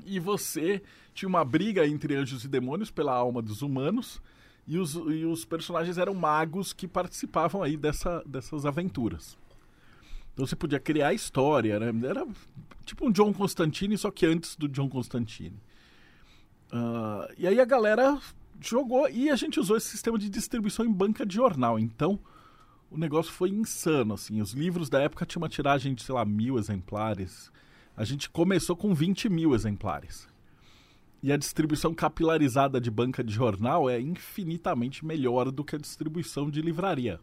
E você tinha uma briga entre anjos e demônios pela alma dos humanos. E os, e os personagens eram magos que participavam aí dessa, dessas aventuras. Então você podia criar história, né? Era tipo um John Constantine, só que antes do John Constantine. Uh, e aí a galera jogou e a gente usou esse sistema de distribuição em banca de jornal. Então, o negócio foi insano, assim. Os livros da época tinham uma tiragem de, sei lá, mil exemplares. A gente começou com 20 mil exemplares. E a distribuição capilarizada de banca de jornal é infinitamente melhor do que a distribuição de livraria.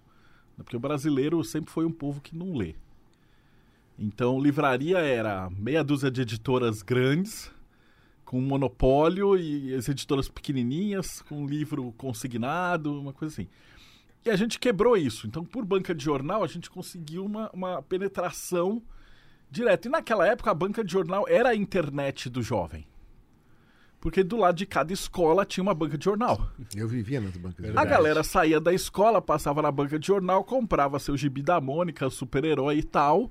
Porque o brasileiro sempre foi um povo que não lê. Então, livraria era meia dúzia de editoras grandes, com monopólio, e as editoras pequenininhas, com livro consignado, uma coisa assim. E a gente quebrou isso. Então, por banca de jornal, a gente conseguiu uma, uma penetração direta. E naquela época, a banca de jornal era a internet do jovem. Porque do lado de cada escola tinha uma banca de jornal. Eu vivia nas bancas de A jornal. galera saía da escola, passava na banca de jornal, comprava seu gibi da Mônica, super-herói e tal.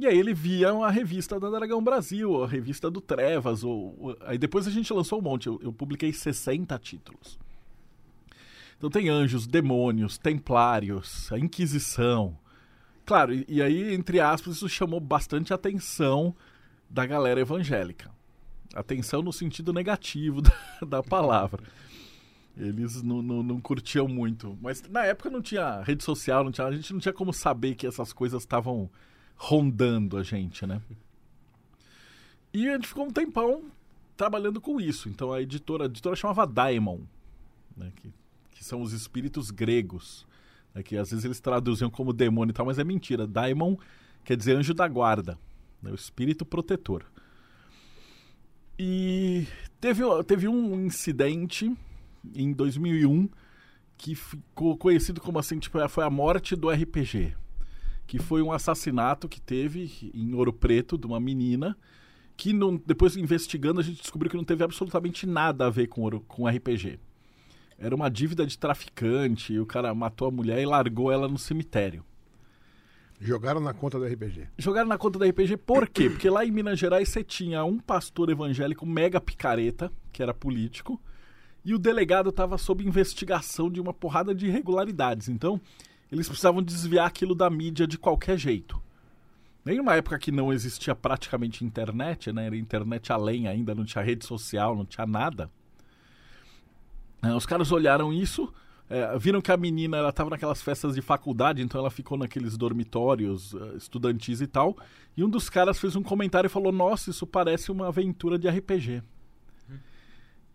E aí ele via a revista da Dragão Brasil, a revista do Trevas. Ou, ou- Aí depois a gente lançou um monte. Eu, eu publiquei 60 títulos. Então tem anjos, demônios, templários, a Inquisição. Claro, e, e aí, entre aspas, isso chamou bastante atenção da galera evangélica. Atenção no sentido negativo *laughs* da, da palavra. Eles não, não, não curtiam muito. Mas na época não tinha rede social, não tinha, a gente não tinha como saber que essas coisas estavam rondando a gente, né? E a gente ficou um tempão trabalhando com isso. Então a editora, a editora chamava Daimon, né? que, que são os espíritos gregos. né? Que às vezes eles traduziam como demônio e tal, mas é mentira. Daimon quer dizer anjo da guarda, né? o espírito protetor. E teve, teve um incidente em 2001 que ficou conhecido como assim, tipo, foi a morte do RPG. Que foi um assassinato que teve em Ouro Preto de uma menina que não, depois investigando a gente descobriu que não teve absolutamente nada a ver com, ouro, com RPG. Era uma dívida de traficante, e o cara matou a mulher e largou ela no cemitério. Jogaram na conta do RPG. Jogaram na conta da RPG por quê? Porque lá em Minas Gerais você tinha um pastor evangélico mega picareta, que era político, e o delegado estava sob investigação de uma porrada de irregularidades. Então, eles precisavam desviar aquilo da mídia de qualquer jeito. Nem numa época que não existia praticamente internet, né? Era internet além ainda, não tinha rede social, não tinha nada. Eh, Os caras olharam isso, eh, viram que a menina ela estava naquelas festas de faculdade, então ela ficou naqueles dormitórios eh, estudantis e tal. E um dos caras fez um comentário e falou: Nossa, isso parece uma aventura de RPG.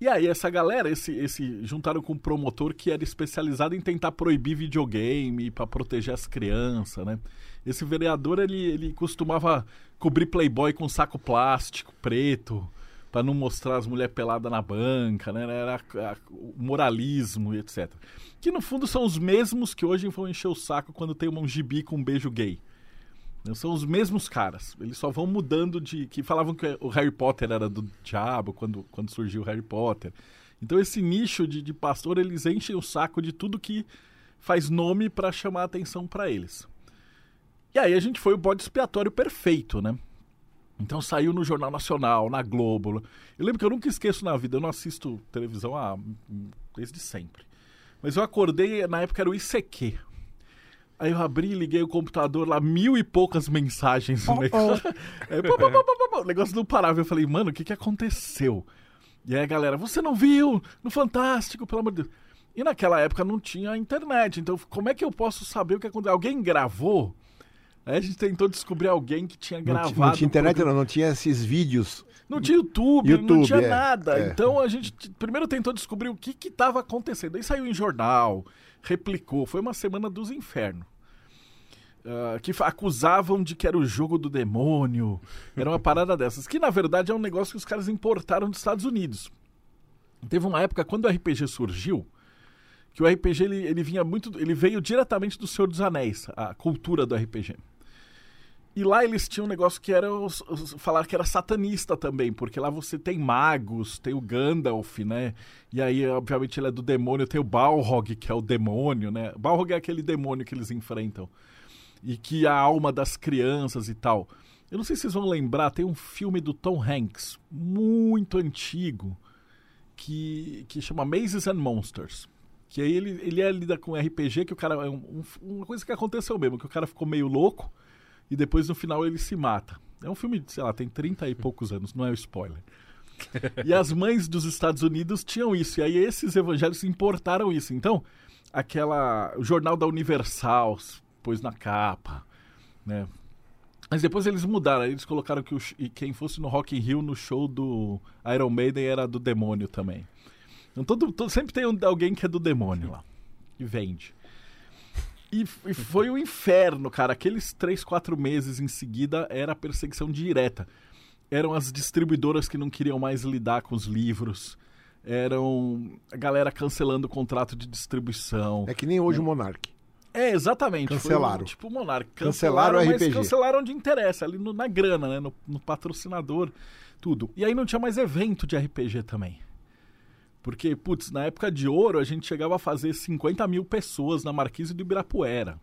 E aí essa galera, esse, esse juntaram com um promotor que era especializado em tentar proibir videogame para proteger as crianças, né? Esse vereador ele, ele costumava cobrir Playboy com saco plástico preto para não mostrar as mulheres peladas na banca, né? Era o moralismo e etc. Que no fundo são os mesmos que hoje vão encher o saco quando tem um gibi com um beijo gay. Né? São os mesmos caras. Eles só vão mudando de. Que falavam que o Harry Potter era do diabo quando, quando surgiu o Harry Potter. Então, esse nicho de, de pastor, eles enchem o saco de tudo que faz nome para chamar atenção para eles. E aí a gente foi o bode expiatório perfeito, né? Então saiu no Jornal Nacional, na Globo. Eu lembro que eu nunca esqueço na vida, eu não assisto televisão há, desde sempre. Mas eu acordei, na época era o ICQ. Aí eu abri, liguei o computador lá, mil e poucas mensagens. *laughs* Aí, pá, pá, o negócio não parava. Eu falei, mano, o que, que aconteceu? E aí a galera, você não viu? No Fantástico, pelo amor de Deus. E naquela época não tinha internet, então como é que eu posso saber o que aconteceu? Alguém gravou? Aí a gente tentou descobrir alguém que tinha Não, gravado. ti- não tinha internet, não, não tinha esses vídeos. Não tinha YouTube, não YouTube, tinha é, nada. é. Então a gente primeiro tentou descobrir o que estava acontecendo. Aí saiu em jornal, replicou. Foi uma semana dos infernos. Ah, que acusavam de que era o jogo do demônio. Era uma parada dessas. Que na verdade é um negócio que os caras importaram dos Estados Unidos. Teve uma época, quando o RPG surgiu, que o RPG ele, ele vinha muito. Ele veio diretamente do Senhor dos Anéis, a cultura do RPG. E lá eles tinham um negócio que era os, os- falar que era satanista também, porque lá você tem magos, tem o Gandalf, né? E aí, obviamente, ele é do demônio, tem o Balrog, que é o demônio, né? Balrog é aquele demônio que eles enfrentam. E que a alma das crianças e tal. Eu não sei se vocês vão lembrar, tem um filme do Tom Hanks, muito antigo, que, que chama Mazes and Monsters. Que aí ele, ele é, lida com RPG, que o cara. É um- um- uma coisa que aconteceu mesmo, que o cara ficou meio louco e depois no final ele se mata. É um filme, sei lá, tem 30 e poucos anos, não é um spoiler. E as mães dos Estados Unidos tinham isso, e aí esses evangélicos importaram isso. Então, aquela. O jornal da Universal pôs na capa, né? Mas depois eles mudaram, eles colocaram que o, e quem fosse no Rock in Rio no show do Iron Maiden era do demônio também. Então todo, todo- sempre tem um- alguém que é do demônio lá, que vende. E, e foi um inferno, cara. Aqueles três, quatro meses em seguida era perseguição direta. Eram as distribuidoras que não queriam mais lidar com os livros. Eram a galera cancelando o contrato de distribuição. É que nem hoje o Monark. É, exatamente. Cancelaram. um- tipo o Monark. Cancelaram o mas RPG. cancelaram onde interessa, ali no- na grana, né? No, no patrocinador, tudo. E aí não tinha mais evento de RPG também. Porque, putz, na época de ouro a gente chegava a fazer 50 mil pessoas na Marquise do Ibirapuera.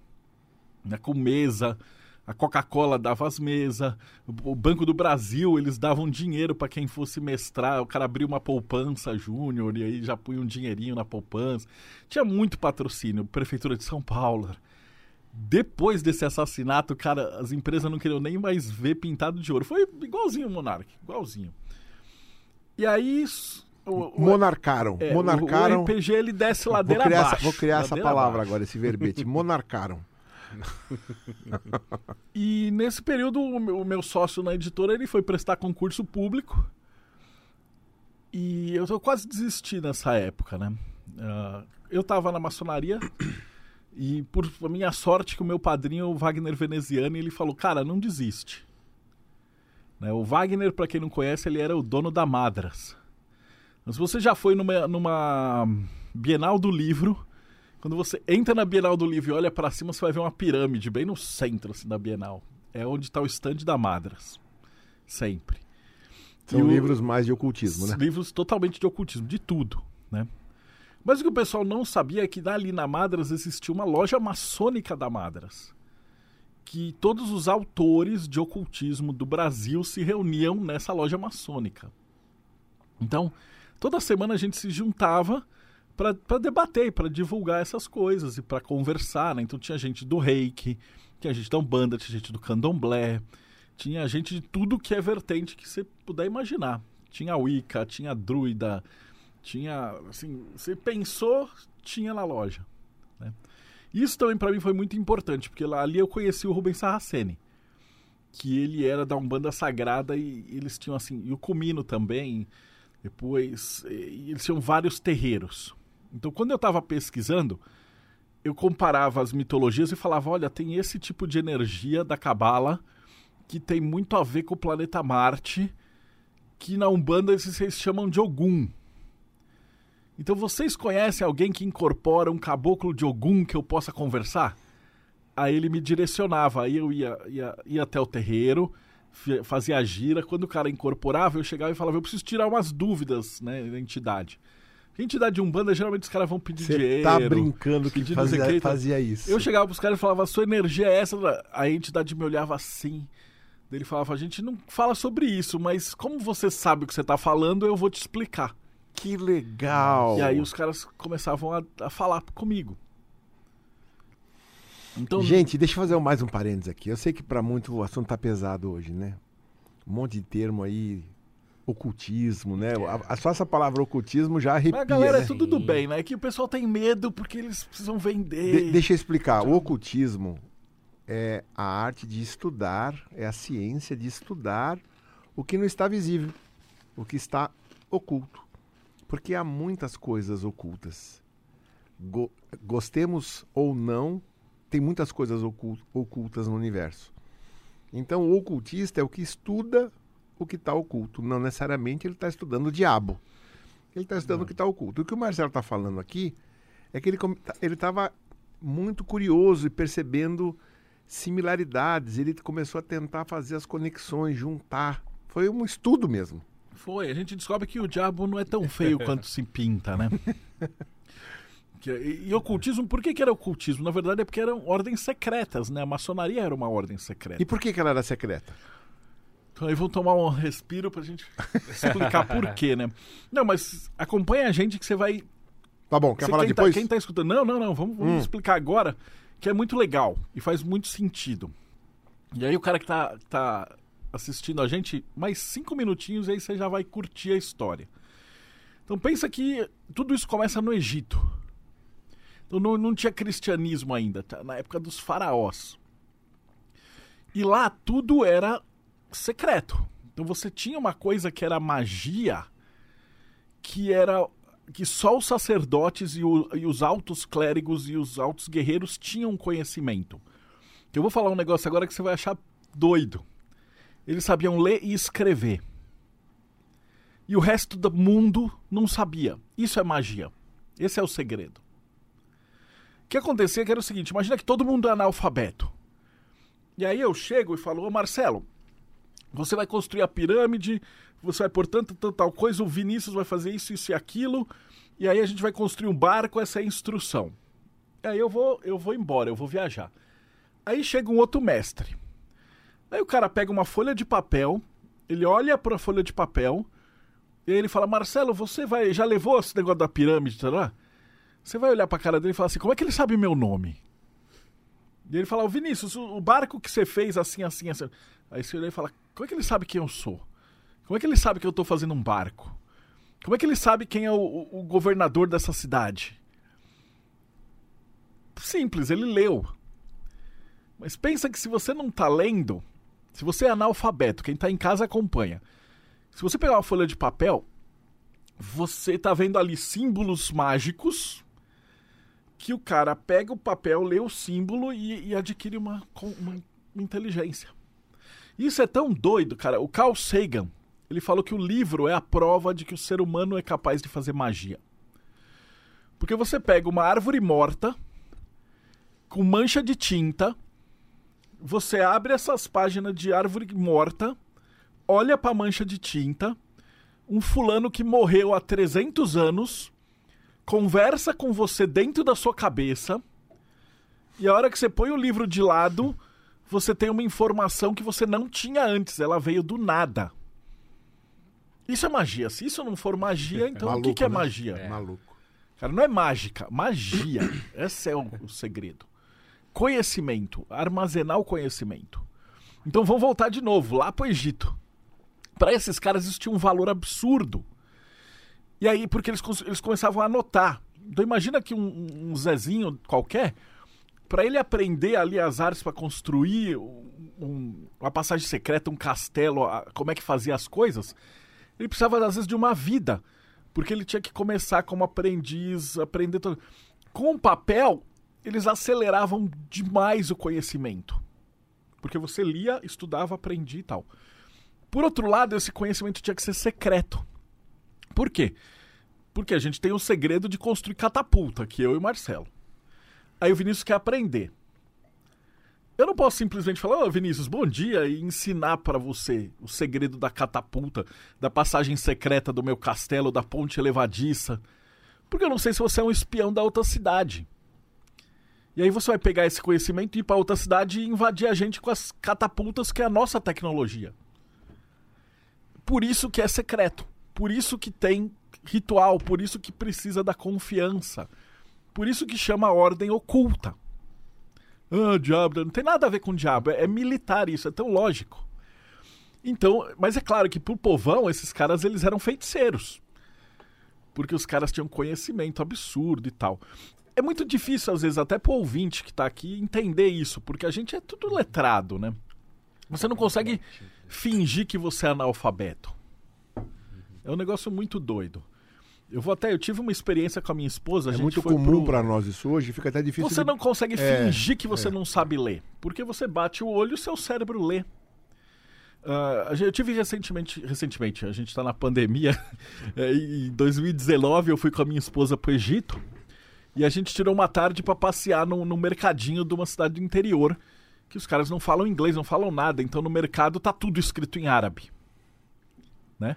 Né, com mesa, a Coca-Cola dava as mesas, o Banco do Brasil, eles davam dinheiro para quem fosse mestrar, o cara abria uma poupança júnior e aí já punha um dinheirinho na poupança. Tinha muito patrocínio, Prefeitura de São Paulo. Depois desse assassinato, cara, as empresas não queriam nem mais ver pintado de ouro. Foi igualzinho o Monark, igualzinho. E aí... O, o- Monarcaram. é, Monarcaram. O, RPG ele desce Vou ladeira criar, abaixo. essa, vou criar essa palavra abaixo. agora, esse verbete. Monarcaram. *laughs* E nesse período, o meu, o meu sócio na editora ele foi prestar concurso público. E eu, eu quase desisti nessa época, né? Ah, eu tava na maçonaria e, por minha sorte, que o meu padrinho, o Wagner Veneziani, ele falou: Cara, não desiste. Né, O Wagner, para quem não conhece, ele era o dono da Madras. Mas você já foi numa, numa Bienal do Livro. Quando você entra na Bienal do Livro e olha para cima, você vai ver uma pirâmide bem no centro assim, da Bienal. É onde está o stand da Madras. Sempre. São E o- livros mais de ocultismo, né? Livros totalmente de ocultismo, de tudo, né? Mas o que o pessoal não sabia é que ali na Madras existia uma loja maçônica da Madras. Que todos os autores de ocultismo do Brasil se reuniam nessa loja maçônica. Então, toda semana a gente se juntava para debater, para divulgar essas coisas e para conversar, né? Então tinha gente do Reiki, tinha gente da Umbanda, tinha gente do Candomblé, tinha gente de tudo que é vertente que você puder imaginar. Tinha Wicca, tinha Druida, tinha, assim, você pensou, tinha na loja. Né? Isso também para mim foi muito importante, porque lá, ali eu conheci o Rubens Sarraceni, que ele era da Umbanda Sagrada e eles tinham assim, e o Comino também, depois, eles tinham vários terreiros. Então quando eu estava pesquisando, eu comparava as mitologias e falava, olha, tem esse tipo de energia da Cabala que tem muito a ver com o planeta Marte, que na Umbanda vocês chamam de Ogum. Então vocês conhecem alguém que incorpora um caboclo de Ogum que eu possa conversar? Aí ele me direcionava, aí eu ia, ia, ia até o terreiro, fazia a gira. Quando o cara incorporava, eu chegava e falava, eu preciso tirar umas dúvidas né, da entidade. A entidade de Umbanda, geralmente os caras vão pedir Você dinheiro. tá brincando que fazia, quê, tá? fazia isso. Eu chegava pros caras e falava, sua energia é essa? A entidade me olhava assim. Ele falava, a gente não fala sobre isso, mas como você sabe o que você tá falando, eu vou te explicar. Que legal. E aí os caras começavam a, a falar comigo. Então, Gente, deixa eu fazer mais um parênteses aqui. Eu sei que para muito o assunto tá pesado hoje, né? Um monte de termo aí, ocultismo, né? A, a- só essa palavra ocultismo já arrepia, mas galera né? é tudo do bem, né? É que o pessoal tem medo porque eles precisam vender. De- deixa eu explicar. O ocultismo é a arte de estudar, é a ciência de estudar o que não está visível, o que está oculto. Porque há muitas coisas ocultas. Go- gostemos ou não, tem muitas coisas ocul- ocultas no universo. Então, o ocultista é o que estuda o que está oculto. Não necessariamente ele está estudando o diabo. Ele está estudando o que está oculto. O que o Marcelo está falando aqui é que ele estava muito curioso e percebendo similaridades. Ele começou a tentar fazer as conexões, juntar. Foi um estudo mesmo. Foi, a gente descobre que o diabo não é tão feio quanto se pinta, né? *laughs* Que- E, e ocultismo, por que, que era ocultismo? Na verdade é porque eram ordens secretas, né? A maçonaria era uma ordem secreta. E por que, que ela era secreta? Então aí vamos tomar um respiro pra gente explicar por quê, né? Não, mas acompanha a gente que você vai. Tá bom, quer você- falar quem, depois? Tá, quem tá escutando. Não, não, não. Vamos, vamos Hum. explicar agora, que é muito legal e faz muito sentido. E aí o cara que tá, tá assistindo a gente, mais cinco minutinhos e aí você já vai curtir a história. Então pensa que tudo isso começa no Egito. Não, não tinha cristianismo ainda, tá? na época dos faraós. E lá tudo era secreto. Então você tinha uma coisa que era magia, que era que só os sacerdotes e, o, e os altos clérigos e os altos guerreiros tinham conhecimento. Eu vou falar um negócio agora que você vai achar doido. Eles sabiam ler e escrever. E o resto do mundo não sabia. Isso é magia. Esse é o segredo. Que acontecia que era o seguinte: imagina que todo mundo é analfabeto. E aí eu chego e falo, ô Marcelo, você vai construir a pirâmide, você vai por tanto, tanto tal coisa, o Vinícius vai fazer isso, isso e aquilo, e aí a gente vai construir um barco, essa é a instrução. E aí eu vou, eu vou embora, eu vou viajar. Aí chega um outro mestre. Aí o cara pega uma folha de papel, ele olha para a folha de papel, e aí ele fala: Marcelo, você vai já levou esse negócio da pirâmide, tá lá? Você vai olhar para a cara dele e falar assim: como é que ele sabe meu nome? E ele fala: Vinícius, o barco que você fez assim, assim, assim. Aí você olha e fala: como é que ele sabe quem eu sou? Como é que ele sabe que eu estou fazendo um barco? Como é que ele sabe quem é o, o, o governador dessa cidade? Simples, ele leu. Mas pensa que se você não está lendo, se você é analfabeto, quem está em casa acompanha. Se você pegar uma folha de papel, você está vendo ali símbolos mágicos que o cara pega o papel, lê o símbolo e, e adquire uma, uma, inteligência. Isso é tão doido, cara. O Carl Sagan, ele falou que o livro é a prova de que o ser humano é capaz de fazer magia. Porque você pega uma árvore morta, com mancha de tinta, você abre essas páginas de árvore morta, olha para a mancha de tinta, um fulano que morreu há 300 anos, conversa com você dentro da sua cabeça, e a hora que você põe o livro de lado, você tem uma informação que você não tinha antes, ela veio do nada. Isso é magia. Se isso não for magia, então Maluco, o que, que é né? magia? É. Maluco. Cara, não é mágica, magia. *coughs* Esse é o, o segredo. Conhecimento, armazenar o conhecimento. Então vamos voltar de novo lá para o Egito. Para esses caras isso tinha um valor absurdo. E aí, porque eles, eles começavam a anotar. Então imagina que um, um Zezinho qualquer, para ele aprender ali as artes para construir um, uma passagem secreta, um castelo, como é que fazia as coisas, ele precisava, às vezes, de uma vida. Porque ele tinha que começar como aprendiz, aprender tudo. Com o papel, eles aceleravam demais o conhecimento. Porque você lia, estudava, aprendia e tal. Por outro lado, esse conhecimento tinha que ser secreto. Por quê? Porque a gente tem o segredo de construir catapulta, que eu e o Marcelo. Aí o Vinícius quer aprender. Eu não posso simplesmente falar, oh, Vinícius, bom dia, e ensinar para você o segredo da catapulta, da passagem secreta do meu castelo, da ponte elevadiça. Porque eu não sei se você é um espião da outra cidade. E aí você vai pegar esse conhecimento e ir para outra cidade e invadir a gente com as catapultas que é a nossa tecnologia. Por isso que é secreto. Por isso que tem ritual, por isso que precisa da confiança. Por isso que chama ordem oculta. Ah, diabo, não tem nada a ver com diabo, é, é militar isso, é tão lógico. Então, mas é claro que pro povão, esses caras eles eram feiticeiros. Porque os caras tinham conhecimento absurdo e tal. É muito difícil, às vezes, até pro ouvinte que tá aqui entender isso, porque a gente é tudo letrado, né? Você não consegue fingir que você é analfabeto. É um negócio muito doido. Eu vou até, eu tive uma experiência com a minha esposa. É a muito comum pro... para nós isso hoje, fica até difícil. Você de... não consegue é, fingir que você é. não sabe ler, porque você bate o olho e o seu cérebro lê. Uh, eu tive recentemente, recentemente, a gente está na pandemia. *laughs* É, em 2019 eu fui com a minha esposa para o Egito e a gente tirou uma tarde para passear no, no mercadinho de uma cidade do interior que os caras não falam inglês, não falam nada, então no mercado tá tudo escrito em árabe, né?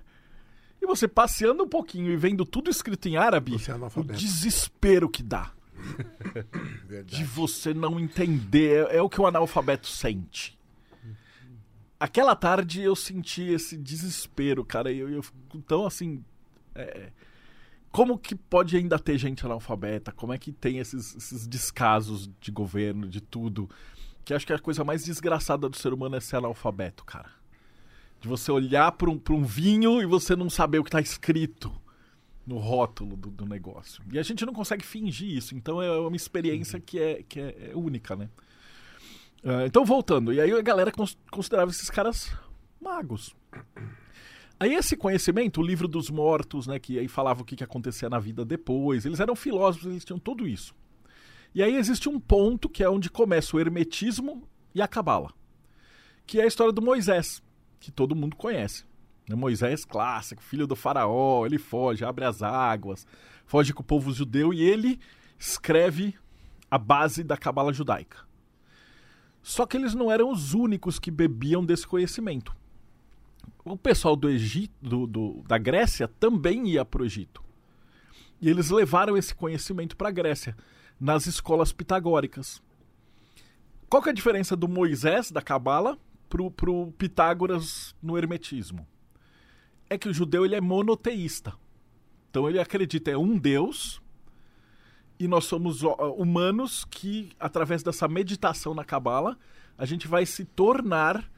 E você passeando um pouquinho e vendo tudo escrito em árabe, é o desespero que dá. *laughs* de você não entender. É, é, o que o analfabeto sente. Aquela tarde eu senti esse desespero, cara. Eu, eu então, assim. É, como que pode ainda ter gente analfabeta? Como é que tem esses, esses descasos de governo, de tudo? Que acho que a coisa mais desgraçada do ser humano é ser analfabeto, cara. De você olhar para um, um vinho e você não saber o que está escrito no rótulo do, do, negócio. E a gente não consegue fingir isso. Então é uma experiência que é, que é, é única, né? Uh, então, voltando. E aí a galera considerava esses caras magos. Aí esse conhecimento, o livro dos mortos, né, que aí falava o que, que acontecia na vida depois, eles eram filósofos, eles tinham tudo isso. E aí existe um ponto que é onde começa o hermetismo e a cabala, que é a história do Moisés, que todo mundo conhece. Né, Moisés clássico, filho do faraó, ele foge, abre as águas, foge com o povo judeu e ele escreve a base da cabala judaica. Só que eles não eram os únicos que bebiam desse conhecimento o pessoal do Egito, do, do, da Grécia também ia para o Egito. E eles levaram esse conhecimento para a Grécia, nas escolas pitagóricas. Qual que é a diferença do Moisés, da Cabala, para o Pitágoras no Hermetismo? É que o judeu ele é monoteísta. Então ele acredita em um Deus e nós somos humanos que, através dessa meditação na Cabala, a gente vai se tornar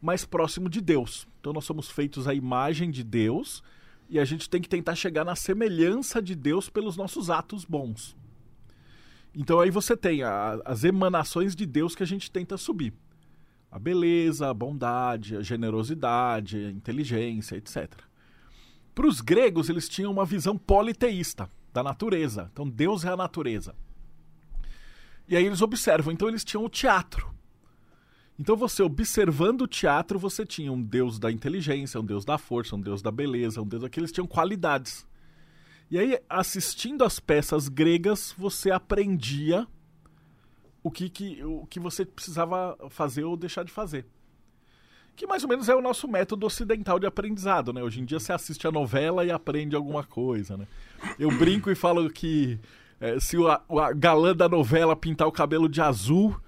mais próximo de Deus. Então nós somos feitos à imagem de Deus e a gente tem que tentar chegar na semelhança de Deus pelos nossos atos bons. Então aí você tem a, as emanações de Deus que a gente tenta subir. A beleza, a bondade, a generosidade, a inteligência, etc. Para os gregos, eles tinham uma visão politeísta da natureza. Então Deus é a natureza. E aí eles observam, então eles tinham o teatro. Então você observando o teatro, você tinha um deus da inteligência, um deus da força, um deus da beleza, um deus daqueles tinham qualidades. E aí, assistindo as peças gregas, você aprendia o que, que, o que você precisava fazer ou deixar de fazer. Que mais ou menos é o nosso método ocidental de aprendizado, né? Hoje em dia você assiste a novela e aprende alguma coisa, né? Eu brinco e falo que é, se o, o galã da novela pintar o cabelo de azul,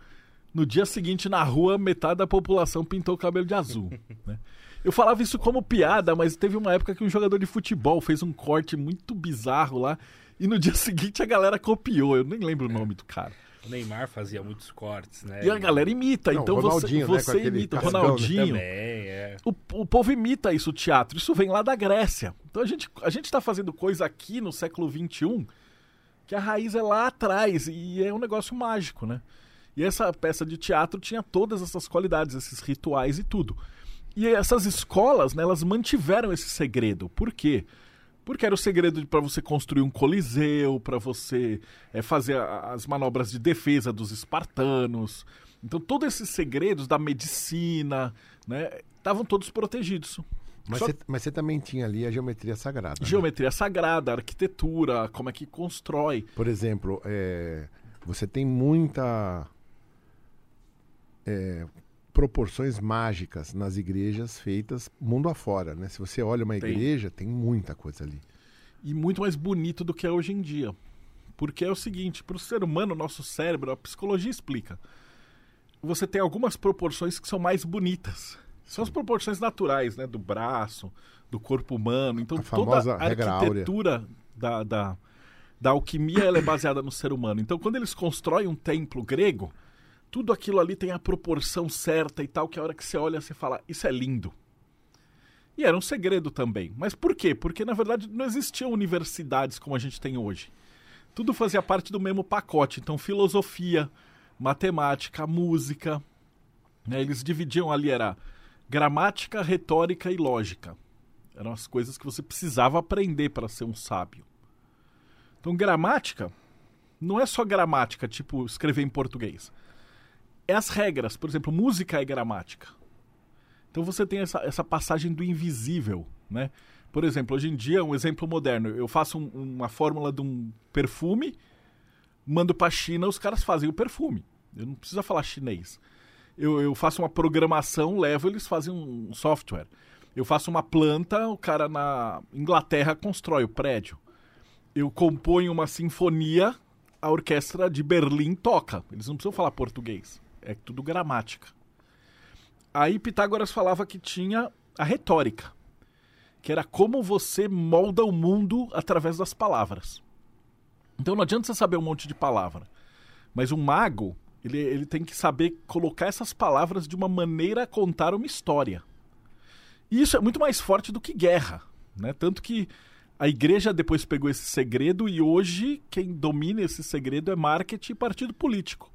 no dia seguinte, na rua, metade da população pintou o cabelo de azul. Né? Eu falava isso como piada, mas teve uma época que um jogador de futebol fez um corte muito bizarro lá. E no dia *laughs* seguinte a galera copiou. Eu nem lembro o nome do cara. O Neymar fazia muitos cortes, né? E a galera imita. Não, então você, né, você né, imita. Cascão, Ronaldinho. Também, é. o, o povo imita isso, o teatro. Isso vem lá da Grécia. Então a gente a está fazendo coisa aqui no século XXI que a raiz é lá atrás. E é um negócio mágico, né? E essa peça de teatro tinha todas essas qualidades, esses rituais e tudo. E essas escolas, né, elas mantiveram esse segredo. Por quê? Porque era o segredo para você construir um coliseu, para você é, fazer a, as manobras de defesa dos espartanos. Então, todos esses segredos da medicina, né, estavam todos protegidos. Mas, Só... você, mas você também tinha ali a geometria sagrada. Né? Geometria né? sagrada, arquitetura, como é que constrói. Por exemplo, é, você tem muita é, proporções mágicas nas igrejas feitas mundo afora, né? Se você olha uma igreja, tem, tem muita coisa ali. E muito mais bonito do que é hoje em dia. Porque é o seguinte, para o ser humano, nosso cérebro, a psicologia explica. Você tem algumas proporções que são mais bonitas. São as proporções naturais, né? Do braço, do corpo humano. Então, a toda a arquitetura da, da, da alquimia ela é baseada no ser humano. Então, quando eles constroem um templo grego, tudo aquilo ali tem a proporção certa e tal, que a hora que você olha, você fala, isso é lindo. E era um segredo também. Mas por quê? Porque, na verdade, não existiam universidades como a gente tem hoje. Tudo fazia parte do mesmo pacote. Então, filosofia, matemática, música. Né? Eles dividiam ali, era gramática, retórica e lógica. Eram as coisas que você precisava aprender para ser um sábio. Então, gramática não é só gramática, tipo escrever em português é as regras. Por exemplo, música é gramática. Então você tem essa, essa passagem do invisível, né? Por exemplo, hoje em dia, um exemplo moderno, eu faço um, uma fórmula de um perfume, mando para China, os caras fazem o perfume. Eu não preciso falar chinês. Eu, eu faço uma programação, levo, eles fazem um software. Eu faço uma planta, o cara na Inglaterra constrói o prédio. Eu componho uma sinfonia, a orquestra de Berlim toca. Eles não precisam falar português é tudo gramática. Aí Pitágoras falava que tinha a retórica, que era como você molda o mundo através das palavras. Então não adianta você saber um monte de palavra, mas um mago ele, ele tem que saber colocar essas palavras de uma maneira a contar uma história. E isso é muito mais forte do que guerra, né? Tanto que a igreja depois pegou esse segredo e hoje quem domina esse segredo é marketing e partido político.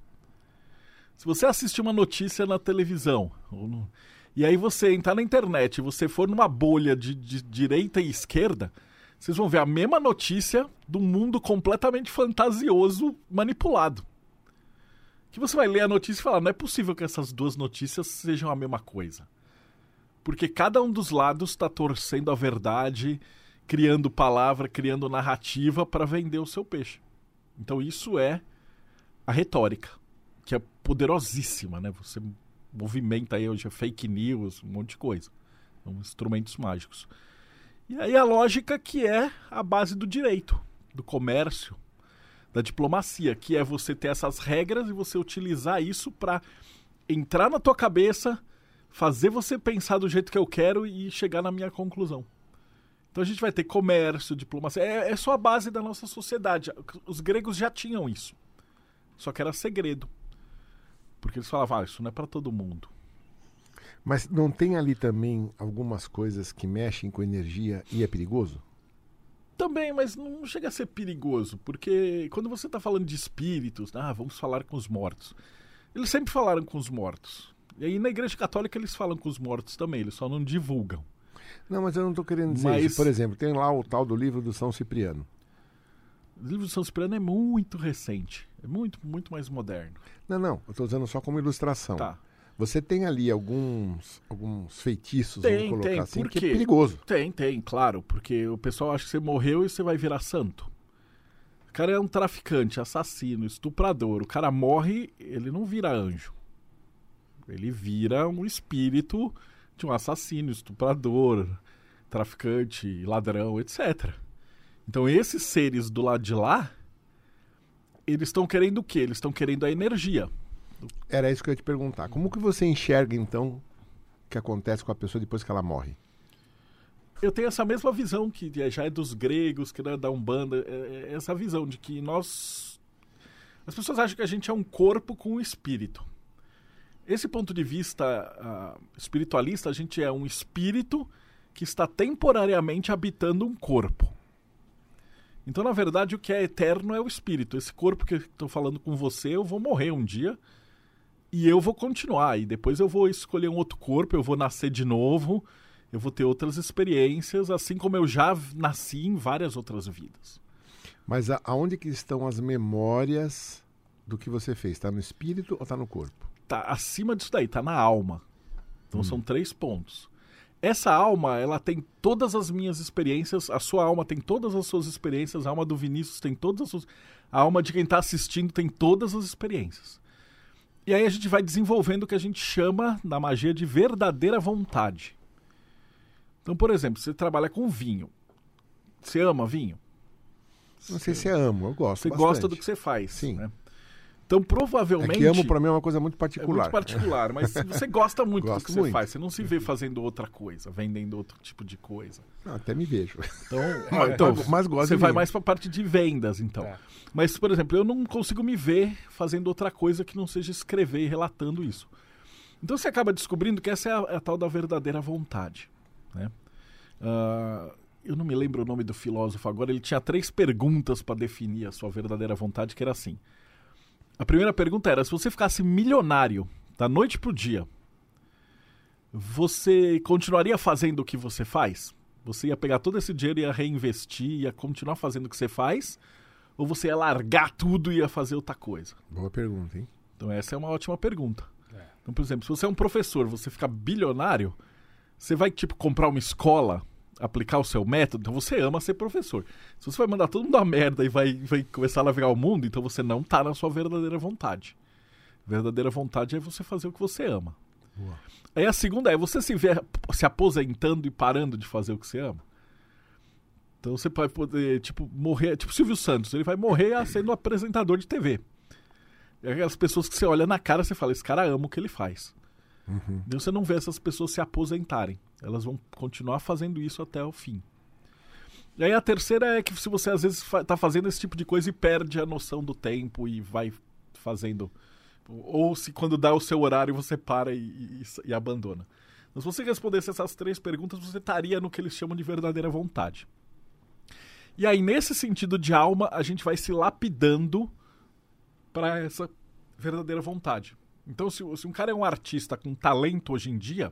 Se você assistir uma notícia na televisão, no... E aí você entrar na internet, você for numa bolha de, de direita e esquerda, vocês vão ver a mesma notícia de um mundo completamente fantasioso, manipulado. Que você vai ler a notícia e falar, não é possível que essas duas notícias sejam a mesma coisa. Porque cada um dos lados está torcendo a verdade, criando palavra, criando narrativa para vender o seu peixe. Então isso é a retórica, que é poderosíssima, né? Você movimenta aí hoje fake news, um monte de coisa. São instrumentos mágicos. E aí a lógica que é a base do direito, do comércio, da diplomacia, que é você ter essas regras e você utilizar isso para entrar na tua cabeça, fazer você pensar do jeito que eu quero e chegar na minha conclusão. Então a gente vai ter comércio, diplomacia. É, é só a base da nossa sociedade. Os gregos já tinham isso. Só que era segredo. Porque eles falavam, ah, isso não é para todo mundo. Mas não tem ali também algumas coisas que mexem com energia e é perigoso? Também, mas não chega a ser perigoso, porque quando você está falando de espíritos, ah, vamos falar com os mortos. Eles sempre falaram com os mortos. E aí na Igreja Católica eles falam com os mortos também, eles só não divulgam. Não, mas eu não estou querendo dizer mas... isso. Por exemplo, tem lá o tal do livro do São Cipriano. O livro do São Cipriano é muito recente. É muito, muito mais moderno. Não, não. Eu estou usando só como ilustração. Tá. Você tem ali alguns, alguns feitiços, tem, vamos colocar tem, assim, por que quê? é perigoso. Tem, tem, claro. Porque o pessoal acha que você morreu e você vai virar santo. O cara é um traficante, assassino, estuprador. O cara morre, ele não vira anjo. Ele vira um espírito de um assassino, estuprador, traficante, ladrão, etc. Então esses seres do lado de lá, eles estão querendo o quê? Eles estão querendo a energia. Era isso que eu ia te perguntar. Como que você enxerga, então, o que acontece com a pessoa depois que ela morre? Eu tenho essa mesma visão que já é dos gregos, que é da Umbanda, é, é essa visão de que nós... As pessoas acham que a gente é um corpo com um espírito. Esse ponto de vista uh, espiritualista, a gente é um espírito que está temporariamente habitando um corpo. Então, na verdade, o que é eterno é o espírito. Esse corpo que eu estou falando com você, eu vou morrer um dia e eu vou continuar. E depois eu vou escolher um outro corpo, eu vou nascer de novo, eu vou ter outras experiências, assim como eu já nasci em várias outras vidas. Mas a, aonde que estão as memórias do que você fez? Está no espírito ou está no corpo? Está acima disso daí, está na alma. Então hum. são três pontos. Essa alma, ela tem todas as minhas experiências, a sua alma tem todas as suas experiências, a alma do Vinícius tem todas as suas... A alma de quem está assistindo tem todas as experiências. E aí a gente vai desenvolvendo o que a gente chama na magia de verdadeira vontade. Então, por exemplo, você trabalha com vinho. Você ama vinho? Não sei se amo, eu gosto. Você bastante. gosta do que você faz. Sim. Né? Então, provavelmente. É que amo para mim é uma coisa muito particular. É muito particular, mas *laughs* você gosta muito do que muito. você faz. Você não se vê fazendo outra coisa, vendendo outro tipo de coisa. Não, até me vejo. Então, *laughs* então mas gosto você vai vinho. mais para a parte de vendas, então. É. Mas, por exemplo, eu não consigo me ver fazendo outra coisa que não seja escrever e relatando isso. Então você acaba descobrindo que essa é a, é a tal da verdadeira vontade. Né? Uh, eu não me lembro o nome do filósofo agora, ele tinha três perguntas para definir a sua verdadeira vontade, que era assim. A primeira pergunta era: se você ficasse milionário da noite pro dia, você continuaria fazendo o que você faz? Você ia pegar todo esse dinheiro e ia reinvestir, ia continuar fazendo o que você faz? Ou você ia largar tudo e ia fazer outra coisa? Boa pergunta, hein? Então essa é uma ótima pergunta. É. Então, por exemplo, se você é um professor, você ficar bilionário, você vai, tipo, comprar uma escola aplicar o seu método, então você ama ser professor. Se você vai mandar todo mundo a merda e vai, vai começar a navegar o mundo, então você não está na sua verdadeira vontade. Verdadeira vontade é você fazer o que você ama. Boa. Aí a segunda é você se ver se aposentando e parando de fazer o que você ama. Então você vai poder, tipo, morrer, tipo Silvio Santos, ele vai morrer sendo apresentador de TV. É aquelas pessoas que você olha na cara e você fala, esse cara ama o que ele faz. Uhum. E você não vê essas pessoas se aposentarem. Elas vão continuar fazendo isso até o fim. E aí a terceira é que se você às vezes está fazendo esse tipo de coisa e perde a noção do tempo e vai fazendo. Ou se quando dá o seu horário você para e, e, e abandona. Então, se você respondesse essas três perguntas, você estaria no que eles chamam de verdadeira vontade. E aí, nesse sentido de alma, a gente vai se lapidando para essa verdadeira vontade. Então, se, se, um cara é um artista com talento hoje em dia,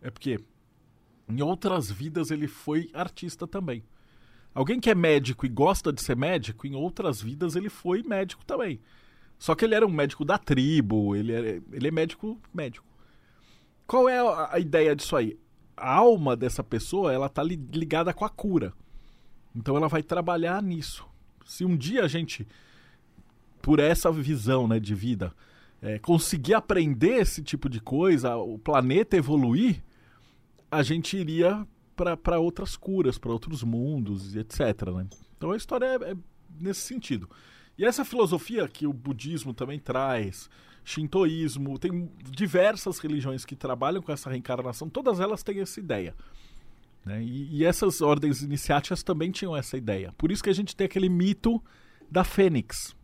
É porque em outras vidas ele foi artista também. Alguém que é médico e gosta de ser médico, em outras vidas ele foi médico também. Só que ele era um médico da tribo, ele é, ele é médico médico. Qual é a, ideia disso aí? A alma dessa pessoa, ela tá li- ligada com a cura. Então ela vai trabalhar nisso. Se um dia a gente, por essa visão né, de vida, é, conseguir aprender esse tipo de coisa, o planeta evoluir, a gente iria para outras curas, para outros mundos, etc. Né? Então a história é, é nesse sentido. E essa filosofia que o budismo também traz, shintoísmo, tem diversas religiões que trabalham com essa reencarnação, todas elas têm essa ideia. Né? E, e essas ordens iniciáticas também tinham essa ideia. Por isso que a gente tem aquele mito da fênix.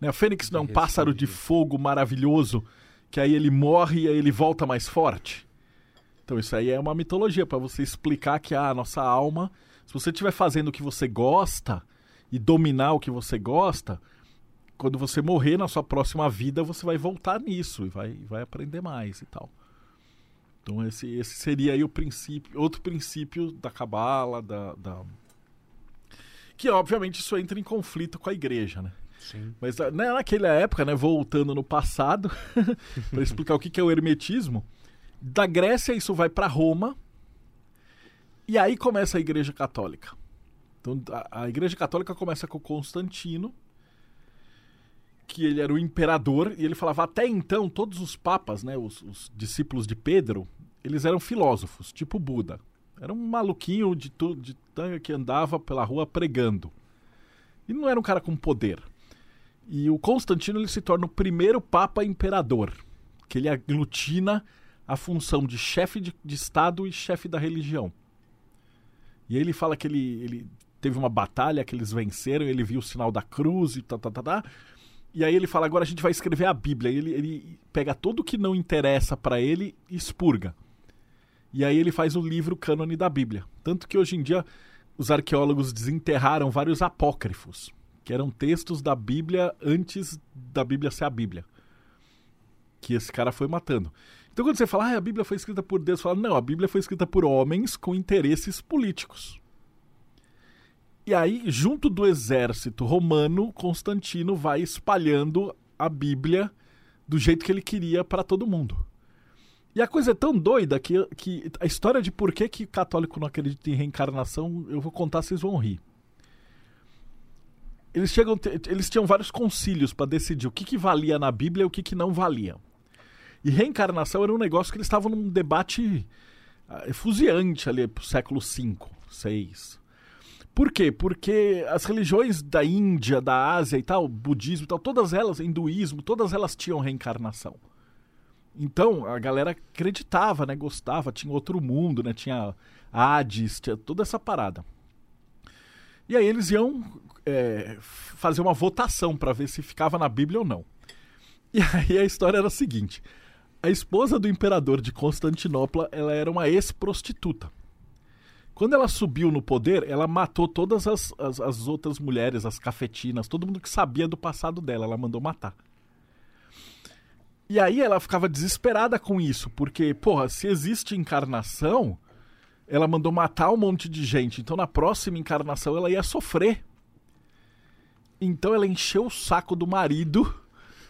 Né? A fênix não é um pássaro de fogo maravilhoso que aí ele morre e aí ele volta mais forte. Então isso aí é uma mitologia para você explicar que ah, a nossa alma, se você estiver fazendo o que você gosta e dominar o que você gosta, quando você morrer na sua próxima vida, você vai voltar nisso e vai, vai aprender mais e tal. Então esse, esse seria aí o princípio, outro princípio da cabala, da, da que obviamente isso entra em conflito com a igreja, né? Mas ah, né, naquela época, né, voltando no passado, *laughs* para explicar o que que é o hermetismo, da Grécia isso vai para Roma e aí começa a Igreja Católica. Então a, a Igreja Católica começa com Constantino, que ele era o imperador e ele falava até então todos os papas, né, os, os discípulos de Pedro, eles eram filósofos, tipo Buda. Era um maluquinho de, de tanga que andava pela rua pregando. E não era um cara com poder. E o Constantino ele se torna o primeiro Papa Imperador, que ele aglutina a função de chefe de, de Estado e chefe da religião. E aí ele fala que ele, ele teve uma batalha que eles venceram, ele viu o sinal da cruz e tá, tá, tá, tá. E aí ele fala, agora a gente vai escrever a Bíblia. E ele, ele pega tudo que não interessa para ele e expurga. E aí ele faz o livro cânone da Bíblia. Tanto que hoje em dia os arqueólogos desenterraram vários apócrifos, que eram textos da Bíblia antes da Bíblia ser a Bíblia. Que esse cara foi matando. Então quando você fala, ah, a Bíblia foi escrita por Deus, fala, não, a Bíblia foi escrita por homens com interesses políticos. E aí, junto do exército romano, Constantino vai espalhando a Bíblia do jeito que ele queria para todo mundo. E a coisa é tão doida que, que a história de por que, que católico não acredita em reencarnação, eu vou contar, vocês vão rir. Eles, chegam, eles tinham vários concílios para decidir o que, que valia na Bíblia e o que, que não valia. E reencarnação era um negócio que eles estavam num debate ah, efusiante ali pro século V, VI. Por quê? Porque as religiões da Índia, da Ásia e tal, budismo e tal, todas elas, hinduísmo, todas elas tinham reencarnação. Então, a galera acreditava, né? Gostava, tinha outro mundo, né? Tinha Hades, tinha toda essa parada. E aí eles iam é, fazer uma votação para ver se ficava na Bíblia ou não. E aí a história era a seguinte: a esposa do imperador de Constantinopla, ela era uma ex-prostituta. Quando ela subiu no poder, ela matou todas as, as, as outras mulheres, as cafetinas, todo mundo que sabia do passado dela, ela mandou matar. E aí ela ficava desesperada com isso, porque, porra, se existe encarnação, ela mandou matar um monte de gente, então na próxima encarnação ela ia sofrer. Então ela encheu o saco do marido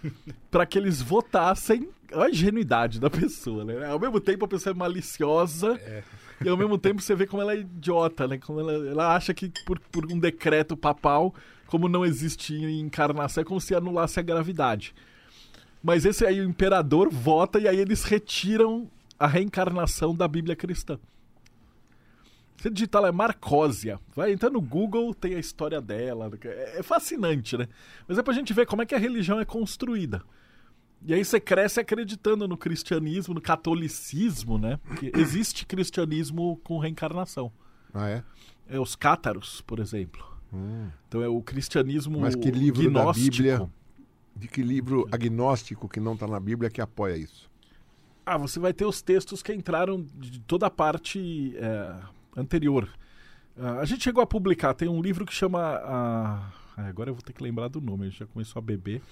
*laughs* para que eles votassem a ingenuidade da pessoa, né? Ao mesmo tempo a pessoa é maliciosa É. e ao mesmo tempo você vê como ela é idiota, né? Como ela, ela acha que por, por um decreto papal, como não existe encarnação, é como se anulasse a gravidade. Mas esse aí, o imperador, vota e aí eles retiram a reencarnação da Bíblia cristã. Você digitar lá é Marcósia. Vai entrar no Google, tem a história dela. É é fascinante, né? Mas é pra gente ver como é que a religião é construída. E aí você cresce acreditando no cristianismo, no catolicismo, né? Porque *clears throat* existe cristianismo com reencarnação. Ah, é? É os cátaros, por exemplo. Então é o cristianismo Mas que livro da gnóstico. Bíblia? De que livro agnóstico que não está na Bíblia que apoia isso? Ah, você vai ter os textos que entraram de toda a parte é, anterior. Ah, a gente chegou a publicar, tem um livro que chama. ah, agora eu vou ter que lembrar do nome, a gente já começou a beber. *laughs*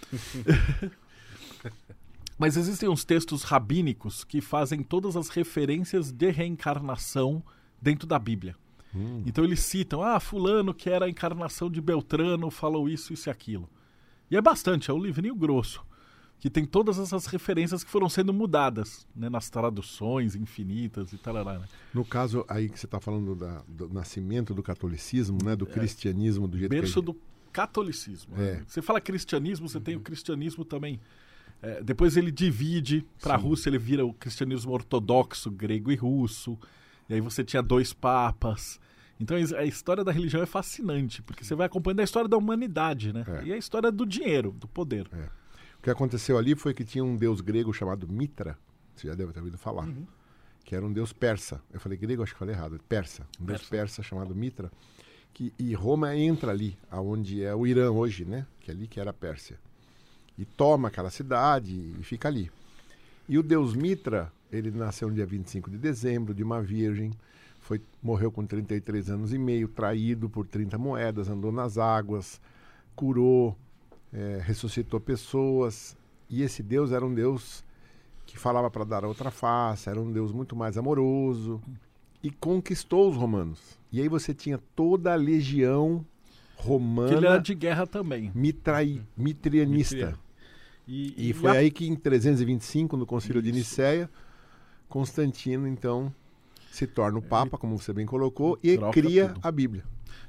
Mas existem uns textos rabínicos que fazem todas as referências de reencarnação dentro da Bíblia. Hum. Então eles citam, ah, fulano que era a encarnação de Beltrano falou isso, isso e aquilo. E é bastante, é um livrinho grosso, que tem todas essas referências que foram sendo mudadas, né, nas traduções infinitas e tal. Né? No caso aí que você está falando da- do nascimento do catolicismo, né, do cristianismo, do jeito Berço que... do catolicismo. É. né? Você fala cristianismo, você tem o cristianismo também. É, depois ele divide para a. Rússia, ele vira o cristianismo ortodoxo, grego e russo. E aí você tinha dois papas. Então a história da religião é fascinante, porque você vai acompanhando a história da humanidade, né? É. E a história do dinheiro, do poder. O que aconteceu ali foi que tinha um deus grego chamado Mitra, você já deve ter ouvido falar, Uhum. que era um deus persa. Eu falei grego, acho que falei errado, persa. Um deus Persa. persa chamado Mitra. Que, e Roma entra ali, aonde é o Irã hoje, né? Que é ali que era a Pérsia. E toma aquela cidade e fica ali. E o deus Mitra, ele nasceu no dia 25 de dezembro, de uma virgem, foi, morreu com 33 anos e meio, traído por 30 moedas, andou nas águas, curou, eh, ressuscitou pessoas. E esse Deus era um Deus que falava para dar a outra face, era um Deus muito mais amoroso e conquistou os romanos. E aí você tinha toda a legião Que ele era romana de guerra também. mitrai, mitrianista. Mitria. E, E foi a- aí que em 325, no Concílio de Isso. Nicéia, Constantino então se torna o Papa, como você bem colocou, e Troca cria tudo. a Bíblia.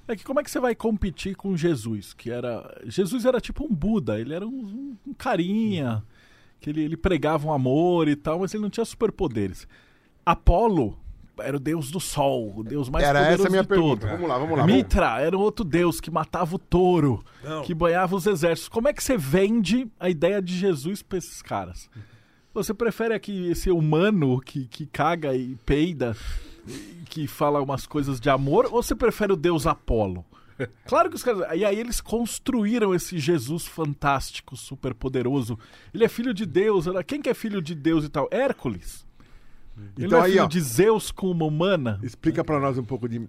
É que como é que você vai competir com Jesus? Que era. Jesus era tipo um Buda, ele era um, um carinha, que ele, ele pregava um amor e tal, mas ele não tinha superpoderes. Apolo era o deus do sol, o deus mais Era poderoso essa a minha de pergunta. todos. Vamos lá, vamos lá. vamos- Mitra era um outro deus que matava o touro, Não. que banhava os exércitos. Como é que você vende a ideia de Jesus pra esses caras? Você prefere aqui esse humano que, que caga e peida, que fala umas coisas de amor, ou você prefere o deus Apolo? *laughs* Claro que os caras. E aí eles construíram esse Jesus fantástico, super poderoso. Ele é filho de Deus. Quem que é filho de Deus e tal? Hércules. Ele Então é aí, filho ó, de Zeus com uma humana. explica para nós um pouco *laughs* de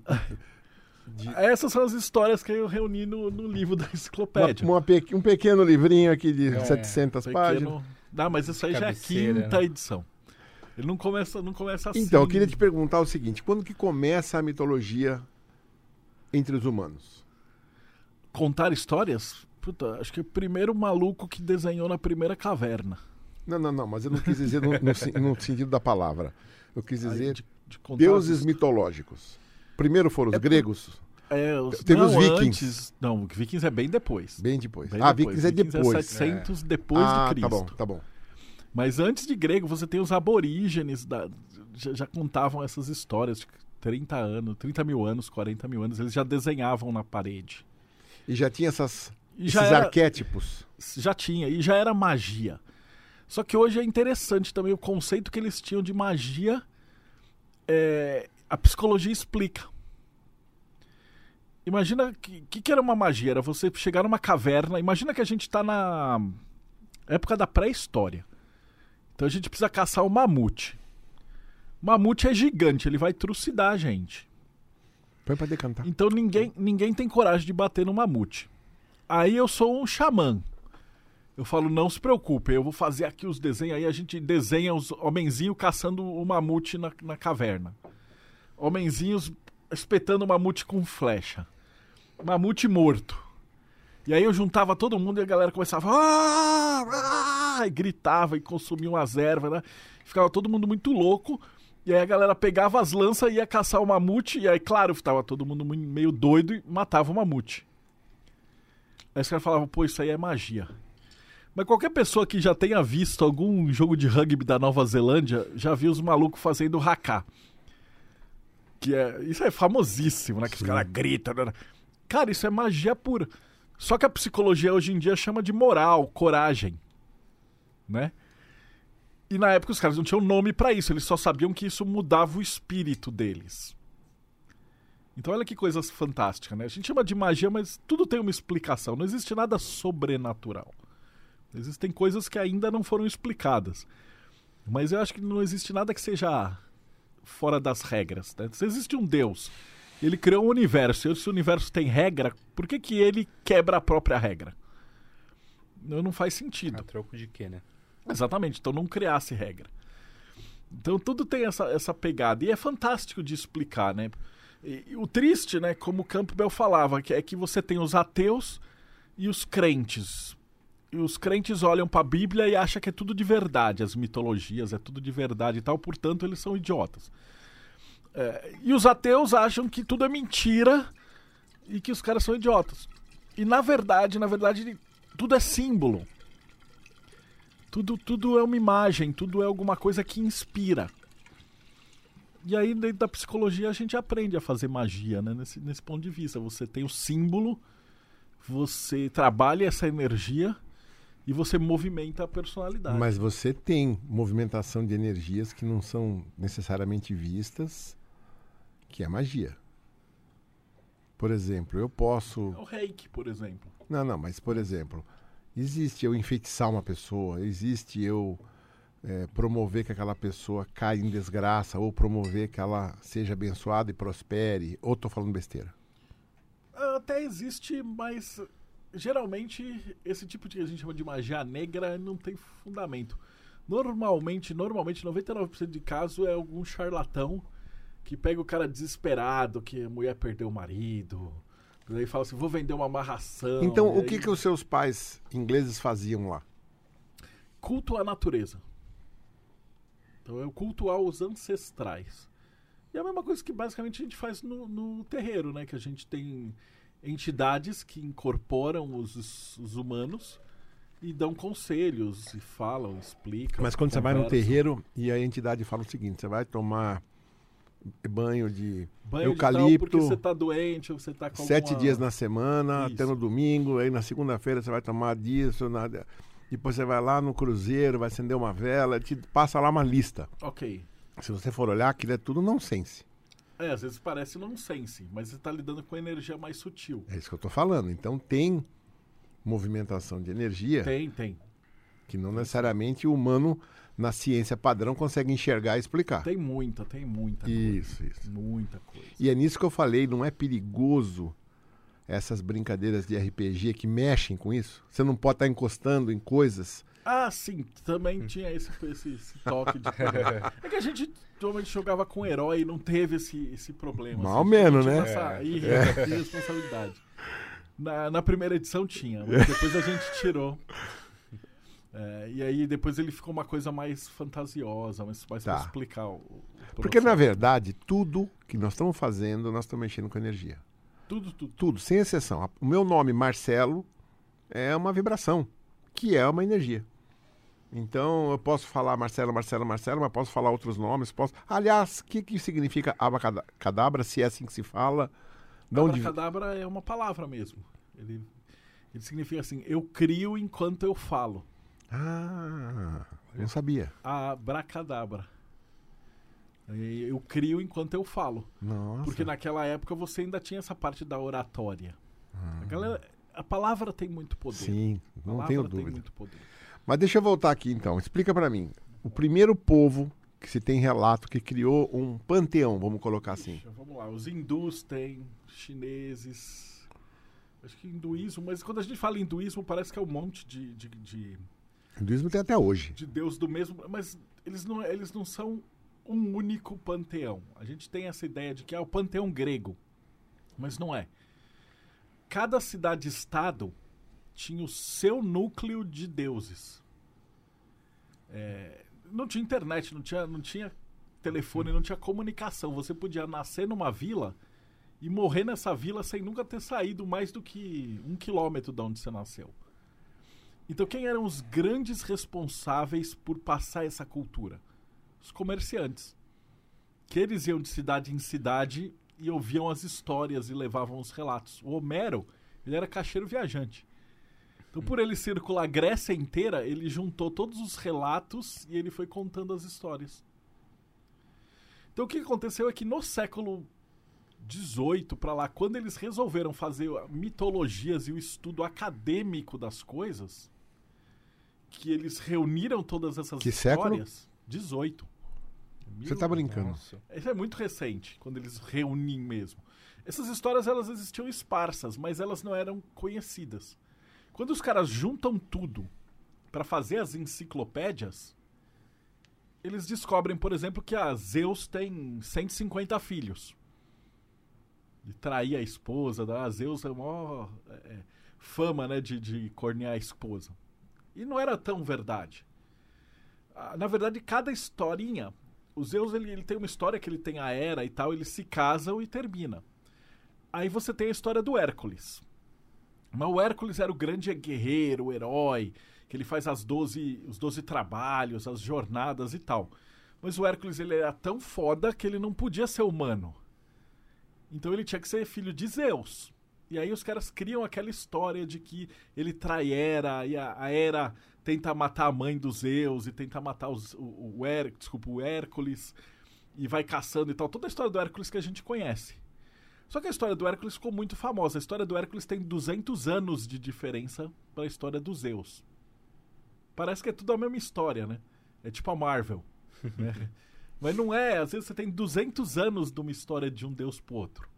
Essas são as histórias que eu reuni no, no livro da uma, enciclopédia. uma pe- um pequeno livrinho aqui de É, 700 Pequeno- páginas. Não, mas isso aí já é a quinta né? edição. Ele não começa, não começa assim. Então, eu queria te perguntar o seguinte: quando que começa a mitologia entre os humanos? Contar histórias? Puta, acho que é o primeiro maluco que desenhou na primeira caverna. Não, não, não, mas eu não quis dizer no, no no sentido da palavra. Eu quis Aí, dizer de- de contar deuses mitológicos. Primeiro foram os É gregos, É, os, Teve não, os vikings. Antes, não, vikings é bem depois. bem depois. Bem ah, depois. vikings é depois. 700 depois ah, de Cristo. tá bom, tá bom. Mas antes de grego, você tem os aborígenes, da, já, já contavam essas histórias de 30 anos, 30 mil anos, 40 mil anos, eles já desenhavam na parede. E já tinha essas, E esses era, arquétipos. já tinha, e já era magia. Só que hoje é interessante também o conceito que eles tinham de magia. é, a psicologia explica. Imagina que, que que era uma magia? Era você chegar numa caverna. Imagina que a gente está na época da pré-história. Então a gente precisa caçar o mamute. O mamute é gigante, ele vai trucidar a gente. Põe pra decantar. Então ninguém, ninguém tem coragem de bater no mamute. Aí eu sou um xamã. Eu falo, não se preocupe, eu vou fazer aqui os desenhos. Aí a gente desenha os homenzinhos caçando o mamute na, na caverna. Homenzinhos espetando o mamute com flecha. Mamute morto. E aí eu juntava todo mundo e a galera começava. "Ah! Ah!" e gritava e consumia umas ervas, né? Ficava todo mundo muito louco. E aí a galera pegava as lanças e ia caçar o mamute. E aí, claro, tava todo mundo meio doido e matava o mamute. Aí os caras falavam, pô, isso aí é magia. Mas qualquer pessoa que já tenha visto algum jogo de rugby da Nova Zelândia já viu os malucos fazendo haka. Que é, isso é famosíssimo, né? Que os Sim. caras gritam. né? Cara, isso é magia pura. Só que a psicologia hoje em dia chama de moral, coragem. Né? E na época os caras não tinham nome pra isso, eles só sabiam que isso mudava o espírito deles. Então olha que coisa fantástica, né? A gente chama de magia, mas tudo tem uma explicação. Não existe nada sobrenatural. Existem coisas que ainda não foram explicadas. Mas eu acho que não existe nada que seja fora das regras. Né? Se existe um Deus, ele criou um universo, e se o universo tem regra, por que, que ele quebra a própria regra? Não, não faz sentido. A troco de quê, né? Exatamente, então não criasse regra. Então tudo tem essa, essa pegada. E é fantástico de explicar, né? E, e o triste, né, como o Campbell falava, que é que você tem os ateus e os crentes. E os crentes olham para a Bíblia e acham que é tudo de verdade, as mitologias, é tudo de verdade e tal, portanto eles são idiotas. É, e os ateus acham que tudo é mentira e que os caras são idiotas. E na verdade, na verdade, tudo é símbolo. Tudo, tudo é uma imagem, tudo é alguma coisa que inspira. E aí, dentro da psicologia, a gente aprende a fazer magia, né? Nesse, nesse ponto de vista. Você tem o símbolo, você trabalha essa energia e você movimenta a personalidade. Mas você tem movimentação de energias que não são necessariamente vistas, que é magia. Por exemplo, eu posso. É o reiki, por exemplo. Não, não, mas por exemplo, existe eu enfeitiçar uma pessoa, existe eu é, promover que aquela pessoa caia em desgraça, ou promover que ela seja abençoada e prospere, ou estou falando besteira? Até existe, mas geralmente esse tipo de que a gente chama de magia negra não tem fundamento. Normalmente, normalmente 99% de caso é algum charlatão que pega o cara desesperado, que a mulher perdeu o marido. Daí fala assim, vou vender uma amarração. Então, o aí... que, que os seus pais ingleses faziam lá? Culto à natureza. Então, é o culto aos ancestrais. E é a mesma coisa que basicamente a gente faz no, no terreiro, né? Que a gente tem entidades que incorporam os, os humanos e dão conselhos e falam, explicam. Mas quando conversam. você vai no terreiro e a entidade fala o seguinte, você vai tomar banho de banho eucalipto. De porque você tá doente, ou você tá com Sete alguma... dias na semana, Isso. até no domingo, aí na segunda-feira você vai tomar disso, na... depois você vai lá no cruzeiro, vai acender uma vela, te passa lá uma lista. Ok. Se você for olhar, aquilo é tudo nonsense. É, às vezes parece nonsense, mas você está lidando com energia mais sutil. É isso que eu estou falando. Então tem movimentação de energia. Tem, tem. Que não necessariamente o humano na ciência padrão consegue enxergar e explicar. Tem muita, tem muita isso, coisa. Isso, Muita coisa. E é nisso que eu falei, não é perigoso essas brincadeiras de RPG que mexem com isso? Você não pode estar encostando em coisas. Ah, sim, também tinha esse, esse, esse toque de. *laughs* é que a gente normalmente jogava com herói e não teve esse, esse problema. Mal assim, menos, né? Essa é. irresponsabilidade. Na, na primeira edição tinha, mas depois a gente tirou. É, e aí depois ele ficou uma coisa mais fantasiosa, mais, mais tá. para explicar o, o Porque na verdade, tudo que nós estamos fazendo, nós estamos mexendo com energia. Tudo, tudo. Tudo, sem exceção. O meu nome, Marcelo, é uma vibração, que é uma energia. Então eu posso falar Marcelo, Marcelo, Marcelo, mas posso falar outros nomes. Posso. Aliás, o que, que significa abacadabra, se é assim que se fala? Abacadabra onde... é uma palavra mesmo. Ele, ele significa assim: eu crio enquanto eu falo. Ah, eu não sabia. Abracadabra. Eu crio enquanto eu falo. Nossa. Porque naquela época você ainda tinha essa parte da oratória. Ah. A, galera, a palavra tem muito poder. Sim, não tenho dúvida. Mas deixa eu voltar aqui então. Explica para mim. O primeiro povo que se tem relato que criou um panteão, vamos colocar assim. vamos lá. Os hindus têm, chineses. Acho que hinduísmo, mas quando a gente fala hinduísmo, parece que é um monte de, de, de o hinduísmo tem até hoje. De Deus do mesmo. Mas eles não, eles não são um único panteão. A gente tem essa ideia de que é o panteão grego. Mas não é. Cada cidade-estado tinha o seu núcleo de deuses. É, não tinha internet, não tinha, não tinha telefone, não tinha comunicação. Você podia nascer numa vila e morrer nessa vila sem nunca ter saído mais do que um quilômetro de onde você nasceu. Então, quem eram os grandes responsáveis por passar essa cultura? Os comerciantes. Que eles iam de cidade em cidade e ouviam as histórias e levavam os relatos. O Homero, ele era caixeiro viajante. Então, por ele circular a Grécia inteira, ele juntou todos os relatos e ele foi contando as histórias. Então, o que aconteceu é que no século 18 para lá, quando eles resolveram fazer mitologias e o estudo acadêmico das coisas, que eles reuniram todas essas que histórias. Século? 18. Você está brincando. Nossa. Isso é muito recente, quando eles reúnem mesmo. Essas histórias elas existiam esparsas, mas elas não eram conhecidas. Quando os caras juntam tudo para fazer as enciclopédias, eles descobrem, por exemplo, que a Zeus tem 150 filhos. De trair a esposa, da a Zeus é maior é, fama né, de, de cornear a esposa. E não era tão verdade. Ah, Na verdade, cada historinha, o Zeus ele, ele tem uma história que ele tem a era e tal, eles se casam e termina. Aí você tem a história do Hércules. Mas o Hércules era o grande guerreiro, o herói, que ele faz as 12, os 12 trabalhos, as jornadas e tal. Mas o Hércules ele era tão foda que ele não podia ser humano. Então ele tinha que ser filho de Zeus. E aí os caras criam aquela história de que ele trai Hera e a, a Hera tenta matar a mãe dos Zeus e tenta matar os, o, o, Her, desculpa, o Hércules e vai caçando e tal. Toda a história do Hércules que a gente conhece. Só que a história do Hércules ficou muito famosa. A história do Hércules tem 200 anos de diferença para a história dos Zeus. Parece que é tudo a mesma história, né? É tipo a Marvel. *laughs* né? Mas não é. Às vezes você tem 200 anos de uma história de um deus pro outro.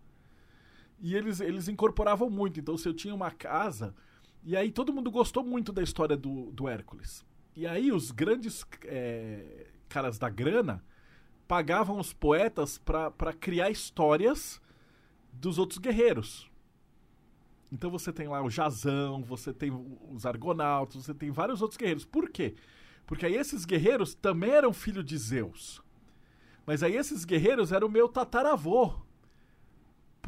E eles, eles incorporavam muito. Então, se eu tinha uma casa. E aí todo mundo gostou muito da história do, do Hércules. E aí os grandes é, caras da grana pagavam os poetas para criar histórias dos outros guerreiros. Então você tem lá o Jazão, você tem os Argonautas, você tem vários outros guerreiros. Por quê? Porque aí esses guerreiros também eram filhos de Zeus. Mas aí esses guerreiros eram o meu tataravô.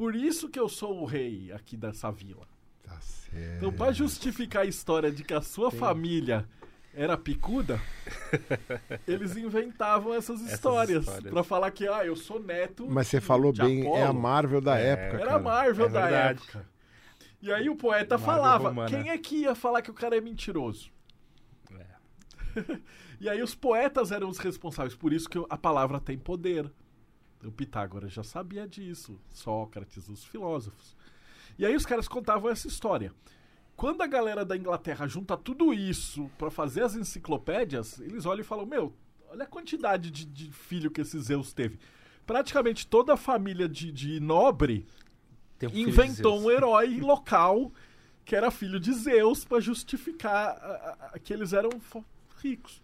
Por isso que eu sou o rei aqui dessa vila. Tá certo. Então, para justificar a história de que a sua família era picuda, *laughs* eles inventavam essas histórias, histórias. Pra falar que, ah, eu sou neto. Mas você falou bem, é a Apolo. Marvel da É, época, Era a Marvel É da verdade. época. E aí o poeta Marvel falava, romana. quem é que ia falar que o cara é mentiroso? É. *laughs* E aí os poetas eram os responsáveis, por isso que a palavra tem poder. O Pitágoras já sabia disso, Sócrates, os filósofos. E aí os caras contavam essa história. Quando a galera da Inglaterra junta tudo isso pra fazer as enciclopédias, eles olham e falam: Meu, olha a quantidade de, de filho que esse Zeus teve. Praticamente toda a família de, de nobre um inventou um herói *laughs* local que era filho de Zeus pra justificar a- a- a- que eles eram ricos.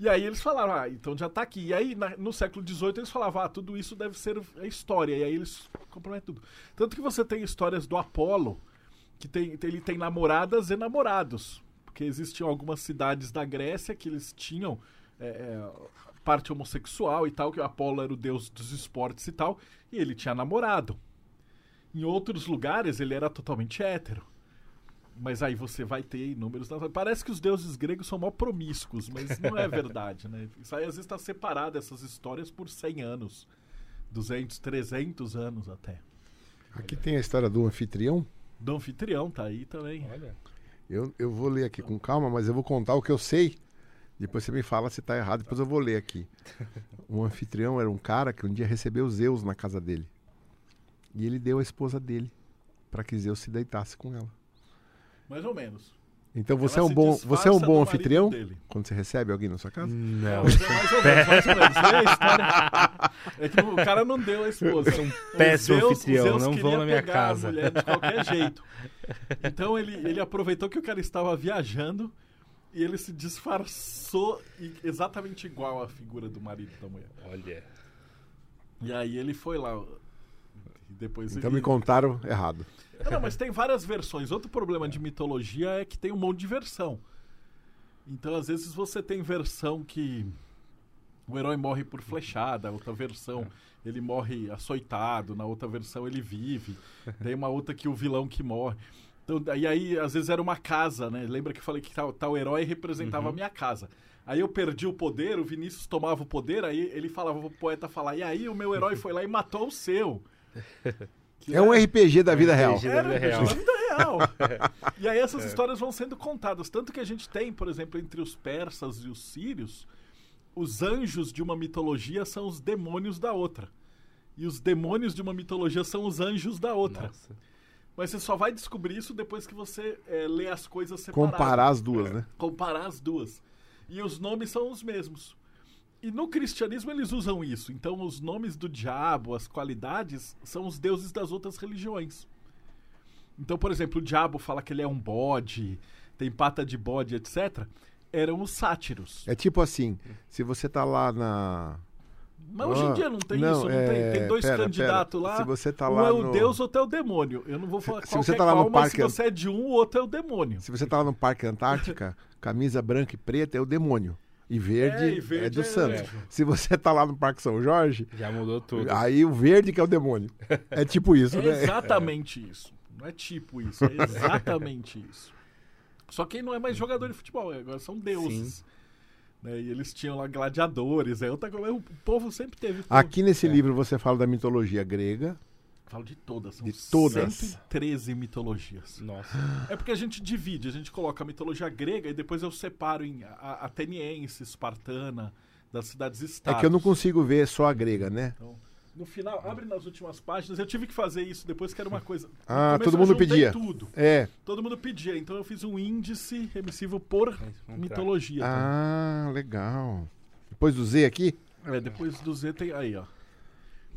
E aí eles falaram, ah, então já tá aqui. E aí, na- no século XVIII, eles falavam, ah, tudo isso deve ser a história. E aí eles comprometem tudo. Tanto que você tem histórias do Apolo, que tem, ele tem namoradas e namorados. Porque existiam algumas cidades da Grécia que eles tinham é, é, parte homossexual e tal, que o Apolo era o deus dos esportes e tal, e ele tinha namorado. Em outros lugares ele era totalmente hétero. Mas aí você vai ter inúmeros. Parece que os deuses gregos são mó promíscuos, mas não é *laughs* verdade, né? Isso aí às vezes está separado, essas histórias, por 100 anos. 200, 300 anos até. Aqui tem a história do anfitrião. Do anfitrião tá aí também. Olha. Eu, eu vou ler aqui com calma, mas eu vou contar o que eu sei. Depois você me fala se tá errado, depois eu vou ler aqui. O *laughs* anfitrião era um cara que um dia recebeu Zeus na casa dele. E ele deu a esposa dele para que Zeus se deitasse com ela. Mais ou menos. Então você Ela é um bom, você é um bom anfitrião dele. quando você recebe alguém na sua casa? Não. Mas é mais ou menos, mais ou menos. História. É que o cara não deu a esposa. Os péssimo Zeus- anfitrião, Zeus não vão na minha pegar casa. A mulher de qualquer jeito. Então ele, ele aproveitou que o cara estava viajando e ele se disfarçou exatamente igual à figura do marido da mulher. Olha. E aí ele foi lá. E depois Então ele... me contaram errado. Não, não, mas tem várias versões. Outro problema de mitologia é que tem um monte de versão. Então, às vezes, você tem versão que o herói morre por flechada, outra versão ele morre açoitado, na outra versão ele vive. Tem uma outra que o vilão que morre. Então, e aí, às vezes, era uma casa, né? Lembra que eu falei que tal, tal herói representava a minha casa. Aí eu perdi o poder, o Vinícius tomava o poder, aí ele falava, o poeta falar, e aí o meu herói foi lá e matou o seu. Que É um RPG da vida real. RPG. da era vida real. da vida real. E aí essas histórias vão sendo contadas. Tanto que a gente tem, por exemplo, entre os persas e os sírios, os anjos de uma mitologia são os demônios da outra. E os demônios de uma mitologia são os anjos da outra. Nossa. Mas você só vai descobrir isso depois que você é, lê as coisas separadas. Comparar as duas, né? Comparar as duas. E os nomes são os mesmos. E no cristianismo eles usam isso. Então os nomes do diabo, as qualidades, são os deuses das outras religiões. Então, por exemplo, o diabo fala que ele é um bode. tem pata de bode, etc., eram os sátiros. É tipo assim, se você tá lá na. Mas hoje em Ah, dia não tem não, isso, não é, tem, tem dois pera, candidatos pera. lá. Se você tá um lá é o no- Deus, outro é o demônio. Eu não vou falar Se qualquer você tá lá no qual, mas parque- se você é de um, o outro é o demônio. Se você tá lá no Parque Antártica, *laughs* camisa branca e preta é o demônio. E verde É, é, e verde do é Santos. anjo. Se você tá lá no Parque São Jorge, Já mudou tudo. aí o verde que é o demônio. É tipo isso, É né? exatamente isso. Não é tipo isso, é exatamente isso. Só que não é mais jogador de futebol, agora são deuses. Né? E eles tinham lá gladiadores, é outra coisa. O povo sempre teve. Aqui nesse É. livro você fala da mitologia grega. Falo de todas, são De todas. 113 mitologias. Nossa. É porque a gente divide, a gente coloca a mitologia grega e depois eu separo em ateniense, espartana, das É cidades-estados. que eu não consigo ver só a grega, né? Então, no final, abre nas últimas páginas. Eu tive que fazer isso depois, que era uma coisa. Ah, começo todo mundo pedia. Tudo. É. Todo mundo pedia. Então eu fiz um índice remissivo por entrar. mitologia. Ah, legal. Depois do Z aqui? É, depois do Z tem aí, ó.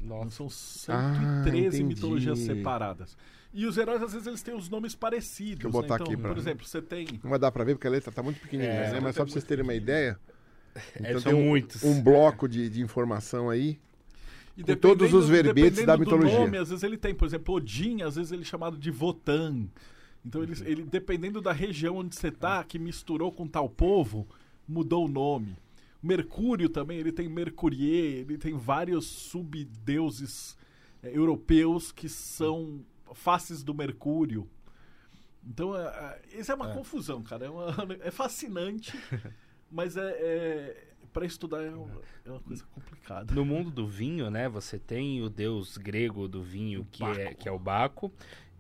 Nossa. São Ah, 113 entendi. mitologias separadas. E os heróis, às vezes, eles têm os nomes parecidos. Deixa eu botar né? então, aqui pra- Por exemplo, você tem. Não vai dar pra ver porque a letra tá muito pequenininha, É, né? Mas só é pra vocês terem uma ideia. É, Então são tem um, muitos. um bloco de, de informação aí. E Com todos os verbetes da do mitologia. Nome, às vezes ele tem, por exemplo, Odin, às vezes ele é chamado de Votan. Então, ele, ele, dependendo da região onde você tá, que misturou com tal povo, mudou o nome. Mercúrio também, ele tem Mercurier, ele tem vários subdeuses eh, europeus que são faces do Mercúrio. Então, é, é, isso é uma confusão, cara. É, uma- *laughs* é fascinante, mas é, é para estudar é uma, é uma coisa complicada. No mundo do vinho, né, você tem o deus grego do vinho, que é, que é o Baco,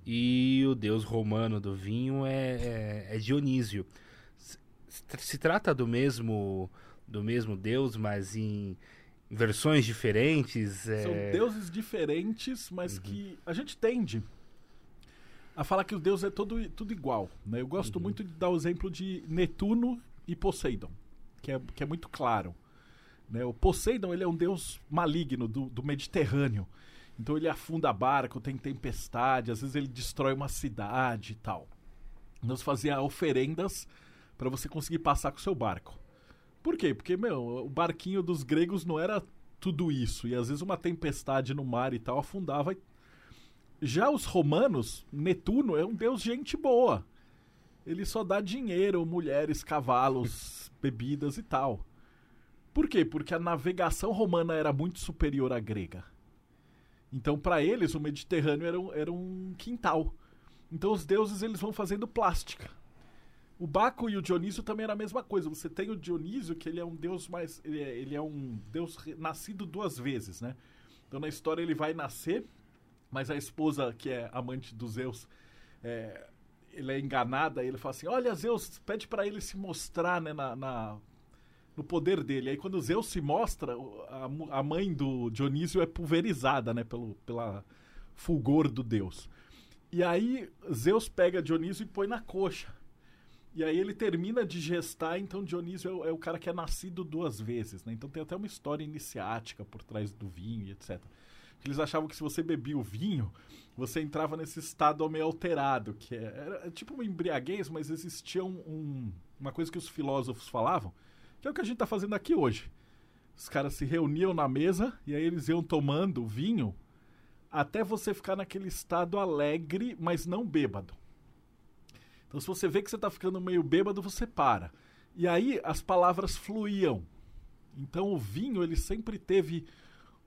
e o deus romano do vinho é, é, é Dionísio. Se, se trata do mesmo do mesmo deus, mas em versões diferentes. São é, deuses diferentes, mas que a gente tende a falar que o deus é todo, tudo igual. Né? Eu gosto muito de dar o exemplo de Netuno e Poseidon, que é, que é muito claro. Né? O Poseidon ele é um deus maligno do, do Mediterrâneo. Então ele afunda barco, tem tempestade, às vezes ele destrói uma cidade e tal. Se fazia oferendas para você conseguir passar com o seu barco. Por quê? Porque, meu, o barquinho dos gregos não era tudo isso. E às vezes uma tempestade no mar e tal afundava. Já os romanos, Netuno é um deus gente boa. Ele só dá dinheiro, mulheres, cavalos, *laughs* bebidas e tal. Por quê? Porque a navegação romana era muito superior à grega. Então, para eles, o Mediterrâneo era um, era um quintal. Então, os deuses eles vão fazendo plástica. O Baco e o Dionísio também era a mesma coisa. Você tem o Dionísio, que ele é um deus mais. Ele é, ele é um deus nascido duas vezes, né? Então na história ele vai nascer, mas a esposa, que é amante dos Zeus, é, ele é enganada ele fala assim: Olha, Zeus, pede para ele se mostrar né, na, na- no poder dele. Aí quando Zeus se mostra, a, a mãe do Dionísio é pulverizada né, pelo pela fulgor do deus. E aí Zeus pega Dionísio e põe na coxa. E aí ele termina de gestar, então Dionísio é o, é o cara que é nascido duas vezes, né? Então tem até uma história iniciática por trás do vinho e etc. Eles achavam que se você bebia o vinho, você entrava nesse estado meio alterado, que é, era, é tipo uma embriaguez, mas existia um- um- uma coisa que os filósofos falavam, que é o que a gente está fazendo aqui hoje. Os caras se reuniam na mesa e aí eles iam tomando vinho até você ficar naquele estado alegre, mas não bêbado. Então, se você vê que você está ficando meio bêbado, você para. E aí as palavras fluíam. Então, o vinho ele sempre teve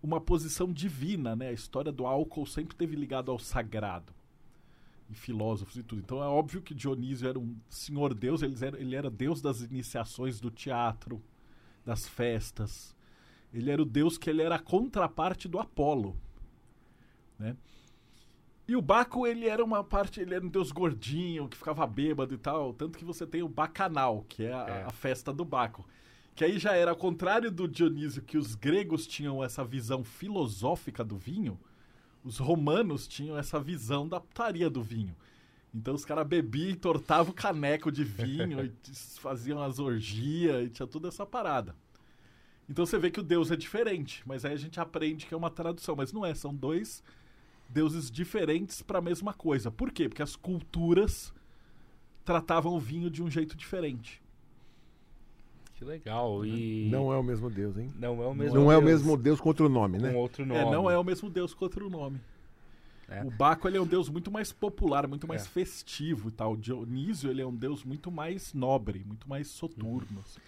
uma posição divina, né? A história do álcool sempre teve ligado ao sagrado. E filósofos e tudo. Então, é óbvio que Dionísio era um senhor deus, ele era, ele era deus das iniciações do teatro, das festas. Ele era o deus que ele era a contraparte do Apolo, né? E o Baco, ele era uma parte, ele era um deus gordinho, que ficava bêbado e tal. Tanto que você tem o Bacanal, que é a, É. a festa do Baco. Que aí já era ao contrário do Dionísio, que os gregos tinham essa visão filosófica do vinho, os romanos tinham essa visão da putaria do vinho. Então os caras bebiam e tortavam o caneco de vinho, e *laughs* faziam as orgias, e tinha toda essa parada. Então você vê que o deus é diferente, mas aí a gente aprende que é uma tradução, mas não é, são dois deuses diferentes para a mesma coisa. Por quê? Porque as culturas tratavam o vinho de um jeito diferente. Que legal. E Não é o mesmo Deus, hein? não é o mesmo Não é o Deus, mesmo Deus com outro nome, com né? outro nome. É, não é o mesmo Deus com outro nome. É. O Baco ele é um deus muito mais popular, muito mais É. festivo e tal. O Dionísio ele é um deus muito mais nobre, muito mais soturno. assim.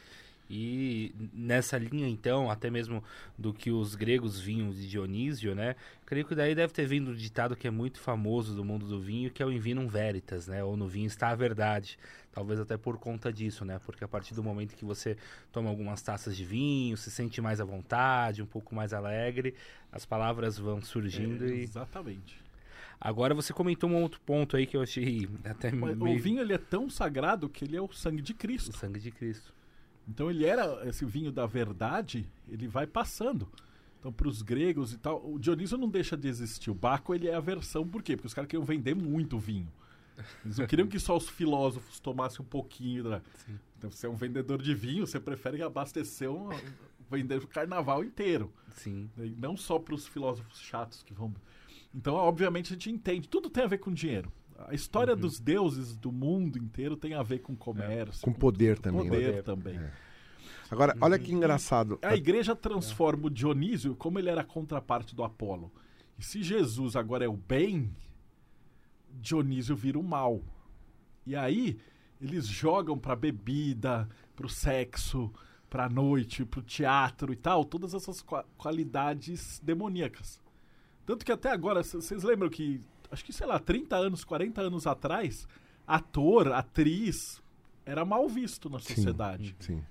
E nessa linha, então, até mesmo do que os gregos vinham de Dionísio, né? Creio que daí deve ter vindo um ditado que é muito famoso do mundo do vinho, que é o in vinum veritas, né? Ou no vinho está a verdade. Talvez até por conta disso, né? Porque a partir do momento que você toma algumas taças de vinho, se sente mais à vontade, um pouco mais alegre, as palavras vão surgindo É, e... Exatamente. Agora você comentou um outro ponto aí que eu achei *laughs* até meio... O vinho ele é tão sagrado que ele é o sangue de O Cristo. sangue de Cristo. Então ele era esse vinho da verdade, ele vai passando. Então para os gregos e tal, o Dionísio não deixa de existir. O Baco ele é a versão por quê? Porque os caras queriam vender muito vinho. Eles não queriam que só os filósofos tomassem um pouquinho. Da... Então você é um vendedor de vinho, você prefere abastecer um vender o carnaval inteiro. Sim. E não só para os filósofos chatos que vão. Então, obviamente, a gente entende. Tudo tem a ver com dinheiro. A história Uhum. dos deuses do mundo inteiro tem a ver com comércio. Com poder também. né? Poder Poder. também. Agora, olha que engraçado. A igreja transforma o Dionísio como ele era a contraparte do Apolo. E se Jesus agora é o bem, Dionísio vira o mal. E aí eles jogam pra bebida, pro sexo, pra noite, pro teatro e tal, todas essas qua- qualidades demoníacas. Tanto que até agora, vocês lembram que, acho que, sei lá, 30 anos, 40 anos atrás, ator, atriz, era mal visto na Sim. sociedade Sim.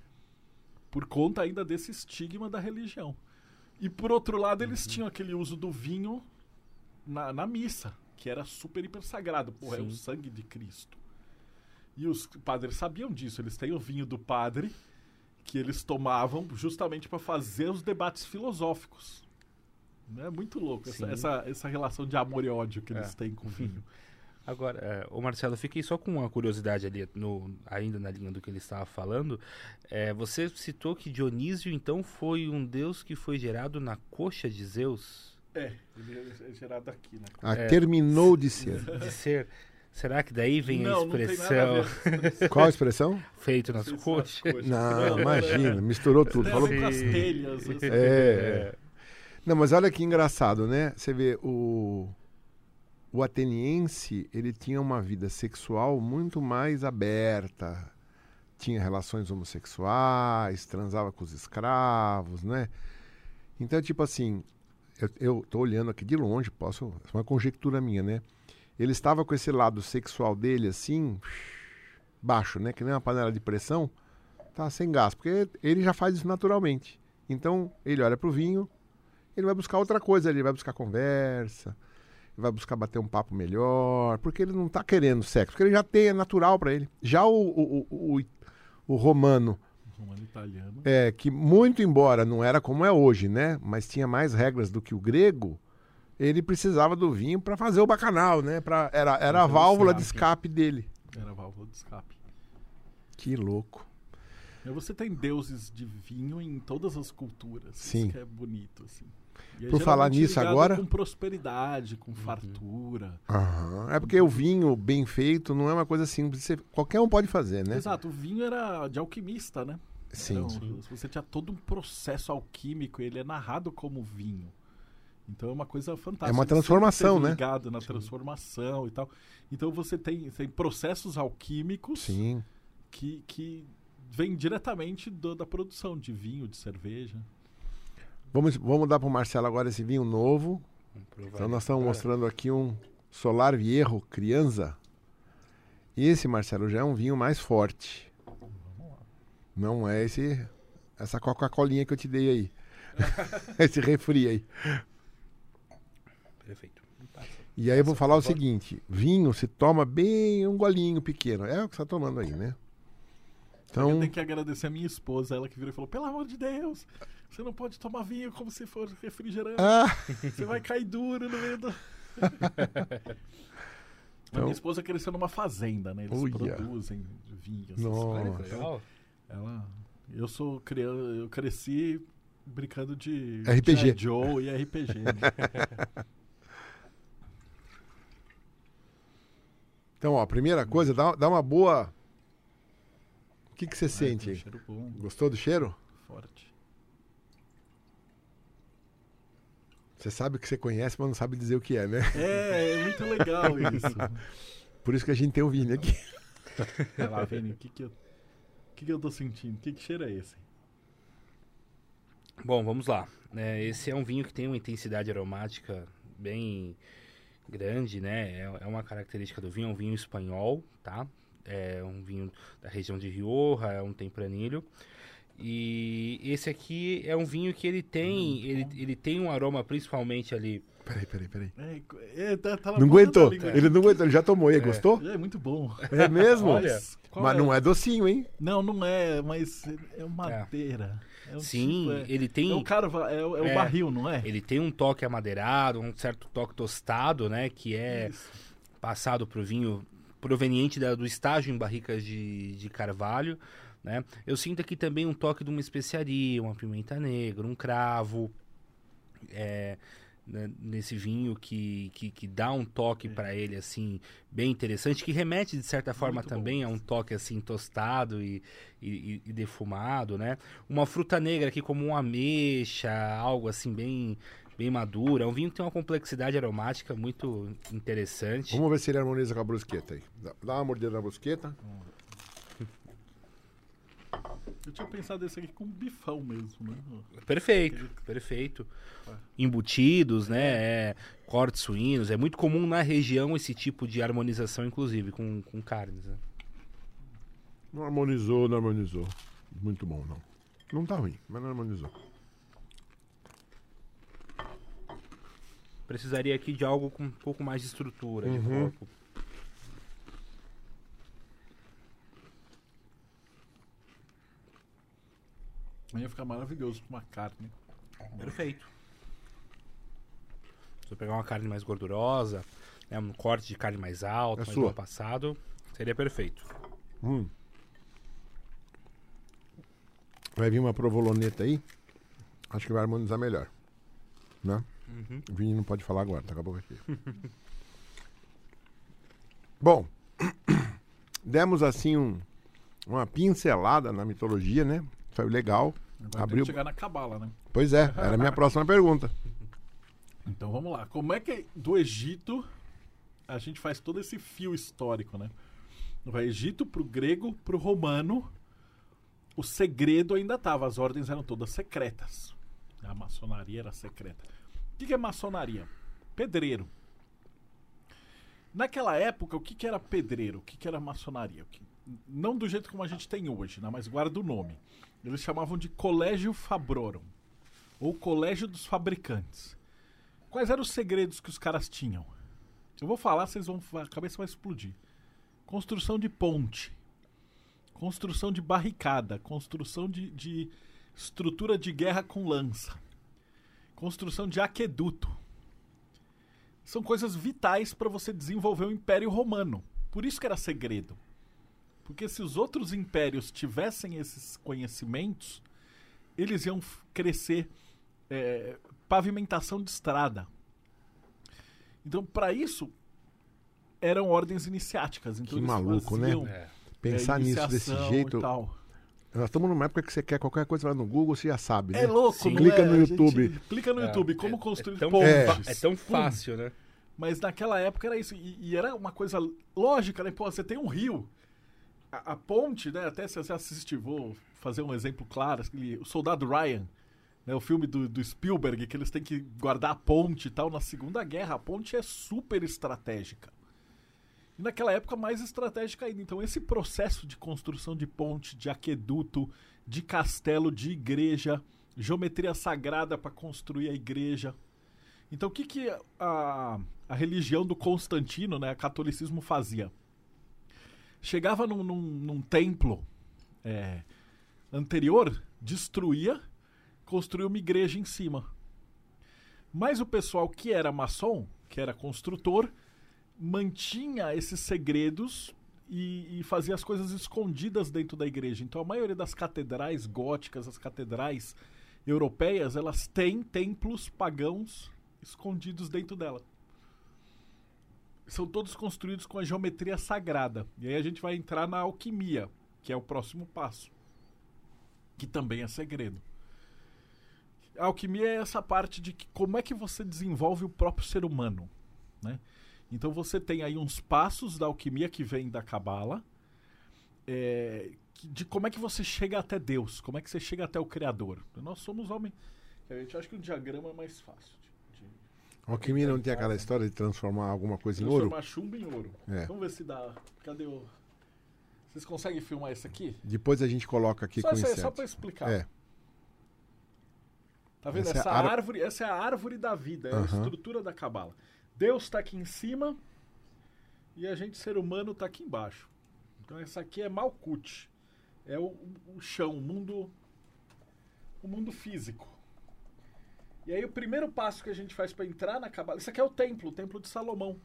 por conta ainda desse estigma da religião. E por outro lado, eles tinham aquele uso do vinho na, na missa, que era super hiper sagrado. Porra, é o Sim. sangue de Cristo. E os padres sabiam disso. Eles têm o vinho do padre que eles tomavam justamente para fazer os debates filosóficos. É muito louco essa, essa, essa relação de amor e ódio que eles É. têm com o vinho. *laughs* Agora, é, ô Marcelo, eu fiquei só com uma curiosidade ali, no, ainda na linha do que ele estava falando. É, você citou que Dionísio, então, foi um deus que foi gerado na coxa de Zeus? É, ele é gerado aqui, né? Ah, É. terminou de ser. *laughs* De ser. Será que daí vem a não, não tem expressão nada a. *laughs* Qual a expressão? feito nas coxas? Não, imagina, misturou tudo. A Falou... com as telhas. assim. É. Não, mas olha que engraçado, né? Você vê, o, o ateniense, ele tinha uma vida sexual muito mais aberta. Tinha relações homossexuais, transava com os escravos, né? Então, tipo assim, eu, eu tô olhando aqui de longe, posso... É uma conjectura minha, né? Ele estava com esse lado sexual dele, assim, baixo, né? Que nem uma panela de pressão, tá sem gás, porque ele já faz isso naturalmente. Então, ele olha pro vinho, ele vai buscar outra coisa, ele vai buscar conversa, vai buscar bater um papo melhor, porque ele não tá querendo sexo, porque ele já tem, é natural para ele. Já o, o, o, o, romano, Romano italiano. é, que muito embora não era como é hoje, né, mas tinha mais regras do que o grego, ele precisava do vinho para fazer o bacanal, né, pra, era, era a válvula de escape. dele. Era a válvula de escape. Que louco. Você tem deuses de vinho em todas as culturas. Sim. Isso que é bonito, assim. É Por falar nisso agora- Com prosperidade, com fartura. Aham. É porque o vinho bem feito não é uma coisa simples, você- qualquer um pode fazer, né? Exato, o vinho era de alquimista, né? Sim. Então, você tinha todo um processo alquímico, ele é narrado como vinho. Então é uma coisa fantástica. É uma transformação, né? ligado na transformação e tal. Então você tem, tem processos alquímicos Sim. que, que vêm diretamente do- da produção de vinho, de cerveja. Vamos, vamos dar para o Marcelo agora esse vinho novo. Então nós estamos Agora, mostrando aqui um Solar Viejo Crianza. E esse, Marcelo, já é um vinho mais forte. Não é esse essa Coca-Colinha que eu te dei aí. *laughs* esse refri aí. Perfeito. E aí eu vou falar o seguinte: vinho se toma bem um golinho pequeno. É o que você está tomando aí, né? eu Então, tenho que agradecer a minha esposa, ela que virou e falou: pelo amor de Deus, você não pode tomar vinho como se for refrigerante. ah, Você vai cair duro no meio do. *laughs* Então- minha esposa cresceu numa fazenda, né? Eles Uia. produzem vinho. essas Nossa. Legal. Ela, eu sou criança, eu cresci brincando de RPG. Joe e RPG. né? *laughs* Então, ó, primeira coisa, dá, dá uma boa. O que, que você Ai, sente um aí? cheiro bom, Gostou do cheiro? forte. Você sabe o que você conhece, mas não sabe dizer o que é, né? É, é muito legal *laughs* isso. Por isso que a gente tem o Vini aqui. *laughs* Vai lá, Vini, o que que eu, o que que eu tô sentindo? Que, que cheiro é esse? Bom, vamos lá. É, esse é um vinho que tem uma intensidade aromática bem grande, né? É, é uma característica do vinho, é um vinho espanhol, tá? É um vinho da região de Rioja, é um tempranilho. E esse aqui é um vinho que ele tem, ele, ele tem um aroma principalmente ali. Peraí, peraí, peraí. É, é, tá, tá Não aguentou. língua. Ele não aguentou, ele já tomou. E aí, gostou? É muito bom. É mesmo? Olha. Mas não é docinho, hein? Não, não é, mas é madeira. É um Sim, tipo, é, ele tem é o carva, é, o- é o É. barril, não é? ele tem um toque amadeirado, um certo toque tostado, né, que é Isso. passado para o vinho proveniente da- do estágio em barricas de, de carvalho. Né? Eu sinto aqui também um toque de uma especiaria, uma pimenta negra, um cravo é, né, nesse vinho que, que, que dá um toque para ele assim bem interessante, que remete de certa forma Muito bom também a um toque assim tostado e, e, e defumado, né? Uma fruta negra aqui como uma ameixa, algo assim bem bem madura. É um vinho que tem uma complexidade aromática muito interessante. Vamos ver se ele harmoniza com a brusqueta aí. Dá, dá uma mordida na brusqueta. Eu tinha pensado esse aqui com bifão mesmo, né? Perfeito, perfeito. Embutidos, né? é, cortes suínos. É muito comum na região esse tipo de harmonização, inclusive, com, com carnes. Né? Não harmonizou, não harmonizou. Muito bom, não. Não tá ruim, mas não harmonizou. Precisaria aqui de algo com um pouco mais de estrutura, de Uhum. corpo. Ia ficar maravilhoso com uma carne. Perfeito. Se eu pegar uma carne mais gordurosa, né, um corte de carne mais alto, É mais sua. passado, seria perfeito. Hum. Vai vir uma provoloneta aí. Acho que vai harmonizar melhor. Né? Uhum. O Vini não pode falar agora, tá com a boca aqui. *laughs* Bom, *clears throat* demos assim um- uma pincelada na mitologia, né? Foi legal. Agora Abriu- chegar na cabala, né? Pois é, era a minha *laughs* próxima pergunta. Então vamos lá. Como é que do Egito a gente faz todo esse fio histórico, né? Do Egito pro grego, pro romano, o segredo ainda estava, as ordens eram todas secretas. A maçonaria era secreta. O que, que é maçonaria? Pedreiro. Naquela época, o que, que era pedreiro? O que, que era maçonaria? O que- Não do jeito como a gente tem hoje, né? mas guarda o nome. Eles chamavam de Colégio Fabrorum, ou Colégio dos Fabricantes. Quais eram os segredos que os caras tinham? Eu vou falar, vocês vão. A cabeça vai explodir. Construção de ponte. Construção de barricada. Construção de, de estrutura de guerra com lança. Construção de aqueduto. São coisas vitais para você desenvolver o Império Romano. Por isso que era segredo. Porque se os outros impérios tivessem esses conhecimentos, eles iam crescer é, pavimentação de estrada. Então, para isso, eram ordens iniciáticas. Então, Que maluco, né? É. Pensar é, nisso desse jeito. e tal. Nós estamos numa época que você quer qualquer coisa lá no Google, você já sabe, né? É louco, Sim. Clica é? no YouTube. clica no É, YouTube, como é- construir é tão, é tão fácil, né? Mas naquela época era isso. E, e era uma coisa lógica, né? Pô, você tem um rio. A, a ponte, né? Até se você assistir, vou fazer um exemplo claro. Aquele, o Soldado Ryan, né? o filme do, do Spielberg, que eles têm que guardar a ponte e tal. Na Segunda Guerra, a ponte é super estratégica. E naquela época, mais estratégica ainda. Então, esse processo de construção de ponte, de aqueduto, de castelo, de igreja, geometria sagrada para construir a igreja. Então, o que, que a, a religião do Constantino, né, o catolicismo, fazia? Chegava num, num- num templo é, anterior, destruía, construía uma igreja em cima. Mas o pessoal que era maçom, que era construtor, mantinha esses segredos e, e fazia as coisas escondidas dentro da igreja. Então, a maioria das catedrais góticas, as catedrais europeias, elas têm templos pagãos escondidos dentro dela. São todos construídos com a geometria sagrada. E aí a gente vai entrar na alquimia, que é o próximo passo, que também é segredo. A alquimia é essa parte de que, como é que você desenvolve o próprio ser humano, né? Então você tem aí uns passos da alquimia que vem da cabala, é, de como é que você chega até Deus, como é que você chega até o Criador. Nós somos homens. A gente acha que um diagrama é mais fácil. Alquimia não tem aquela história de transformar alguma coisa em ouro? transformar chumbo em ouro. É. Vamos ver se dá. Cadê o. Vocês conseguem filmar isso aqui? Depois a gente coloca aqui só, com isso aí, só pra explicar. É. Tá vendo? Essa é Essa, a ar- árvore, essa é a árvore da vida, é a estrutura da cabala. Deus está aqui em cima e a gente, ser humano, está aqui embaixo. Então essa aqui é Malkuth. É o, o chão, o mundo, o mundo físico. E aí o primeiro passo que a gente faz para entrar na cabala, isso aqui é o templo, o templo de Salomão.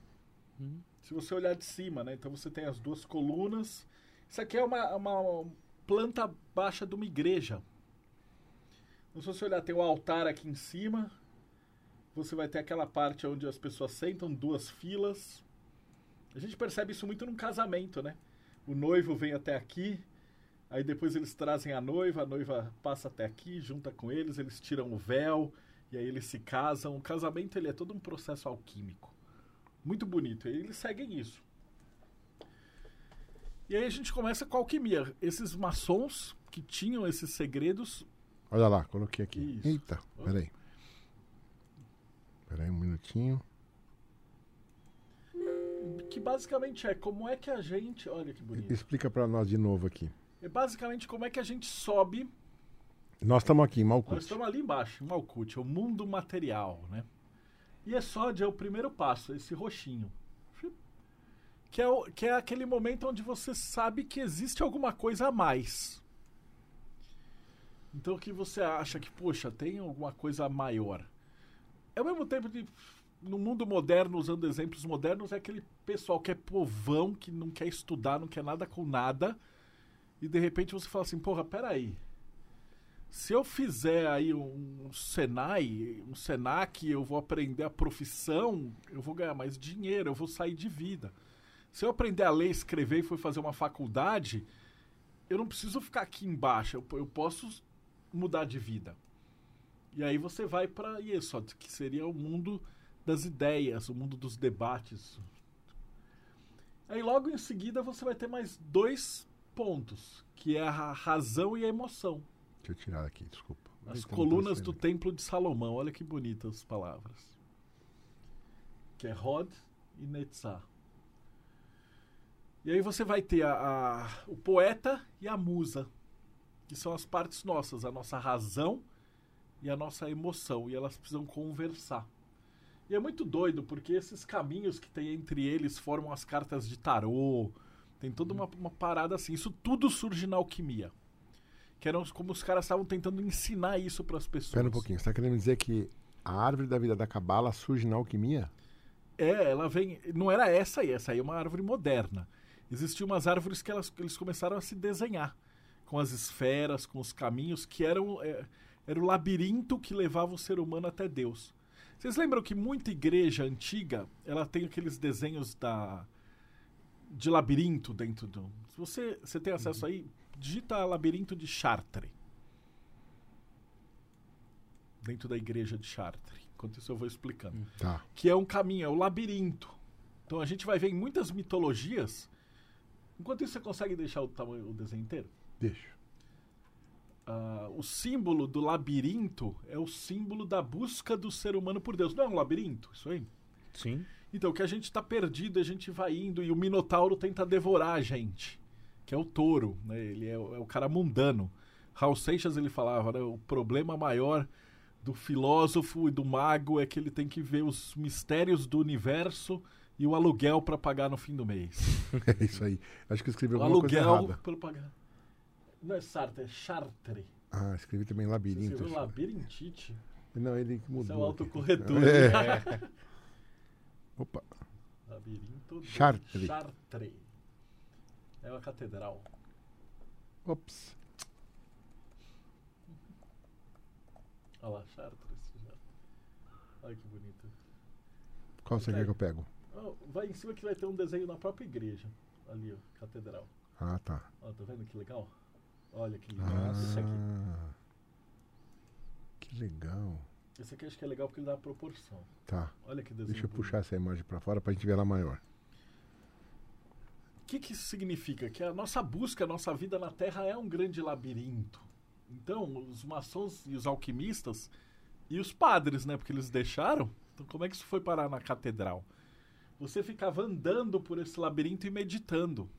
Se você olhar de cima, né? Então você tem as duas colunas. Isso aqui é uma, uma planta baixa de uma igreja. Então, se você olhar, tem o altar aqui em cima. Você vai ter aquela parte onde as pessoas sentam, duas filas. A gente percebe isso muito num casamento, né? O noivo vem até aqui, aí depois eles trazem a noiva, a noiva passa até aqui, junta com eles, eles tiram o véu, e aí eles se casam. O casamento ele é todo um processo alquímico. Muito bonito. E eles seguem isso. E aí a gente começa com a alquimia. Esses maçons que tinham esses segredos Olha lá, coloquei aqui. Isso. Eita, peraí. Peraí um minutinho. que basicamente é como é que a gente. Olha que bonito. Explica pra nós de novo aqui. É basicamente como é que a gente sobe. Nós estamos aqui em Nós estamos ali embaixo, em é o mundo material, né? E é sódio é o primeiro passo, esse roxinho. Que é, o- que é aquele momento onde você sabe que existe alguma coisa a mais. Então que você acha que, poxa, tem alguma coisa maior. É ao mesmo tempo de. No mundo moderno, usando exemplos modernos, é aquele pessoal que é povão, que não quer estudar, não quer nada com nada. E de repente você fala assim, porra, peraí. Se eu fizer aí um Senai, um Senac, eu vou aprender a profissão, eu vou ganhar mais dinheiro, eu vou sair de vida. Se eu aprender a ler, escrever e for fazer uma faculdade, eu não preciso ficar aqui embaixo, eu, eu posso mudar de vida. E aí você vai para isso, que seria o mundo das ideias, o mundo dos debates. Aí logo em seguida você vai ter mais dois pontos, que é a razão e a emoção. Deixa eu tirar aqui, desculpa. As colunas do. Templo de Salomão. Olha que bonitas as palavras. Que é Rod e Netzah. E aí você vai ter a, a- o poeta e a musa, que são as partes nossas, a nossa razão e a nossa emoção, e elas precisam conversar. E é muito doido, porque esses caminhos que tem entre eles formam as cartas de tarô, tem toda uma, uma parada assim. Isso tudo surge na alquimia. Que eram como os caras estavam tentando ensinar isso para as pessoas. Espera um pouquinho. Você está querendo dizer que a árvore da vida da cabala surge na alquimia? É, ela vem. Não era essa aí, essa aí é uma árvore moderna. Existiam umas árvores que elas, eles começaram a se desenhar com as esferas, com os caminhos, que eram. É, era o labirinto que levava o ser humano até Deus. Vocês lembram que muita igreja antiga ela tem aqueles desenhos da de labirinto dentro do. Se você, você tem acesso aí, digita labirinto de Chartres. Dentro da igreja de Chartres. Enquanto isso eu vou explicando Tá. que é um caminho, é o labirinto. Então a gente vai ver em muitas mitologias. Enquanto isso, você consegue deixar o tamanho, o desenho inteiro? Deixa. Ah, o símbolo do labirinto é o símbolo da busca do ser humano por Deus. Não é um labirinto, isso aí? Sim. Então, que a gente está perdido, a gente vai indo e o Minotauro tenta devorar a gente, que é o touro, né? Ele é, o- é o cara mundano. Raul Seixas ele falava, né? O problema maior do filósofo e do mago é que ele tem que ver os mistérios do universo e o aluguel para pagar no fim do mês. *laughs* É isso aí. Acho que eu escrevi O alguma coisa aluguel errada. para pagar. Não é Sartre, é Chartre. Ah, escrevi também Você labirinto. viu acho. labirintite? Não, ele Isso é mudou. o autocorretor. É. *laughs* Opa. Labirinto de Chartres. É uma catedral. Ops. Olha lá, Chartres. já. Olha que bonito. Qual você quer que eu pego? Ó, vai em cima que vai ter um desenho na própria igreja. Ali, ó, catedral. Ah, tá. Ó, tá vendo que legal? Olha que lindo. Esse aqui. Ah, que legal. Esse aqui acho que é legal porque ele dá a proporção. Tá. Olha que desenho. Deixa eu bonito. puxar essa imagem pra fora pra gente ver ela maior. O que, que isso significa? Que a nossa busca, a nossa vida na Terra é um grande labirinto. Então, os maçons e os alquimistas e os padres, né? Porque eles deixaram. Então, como é que isso foi parar na catedral? Você ficava andando por esse labirinto e meditando.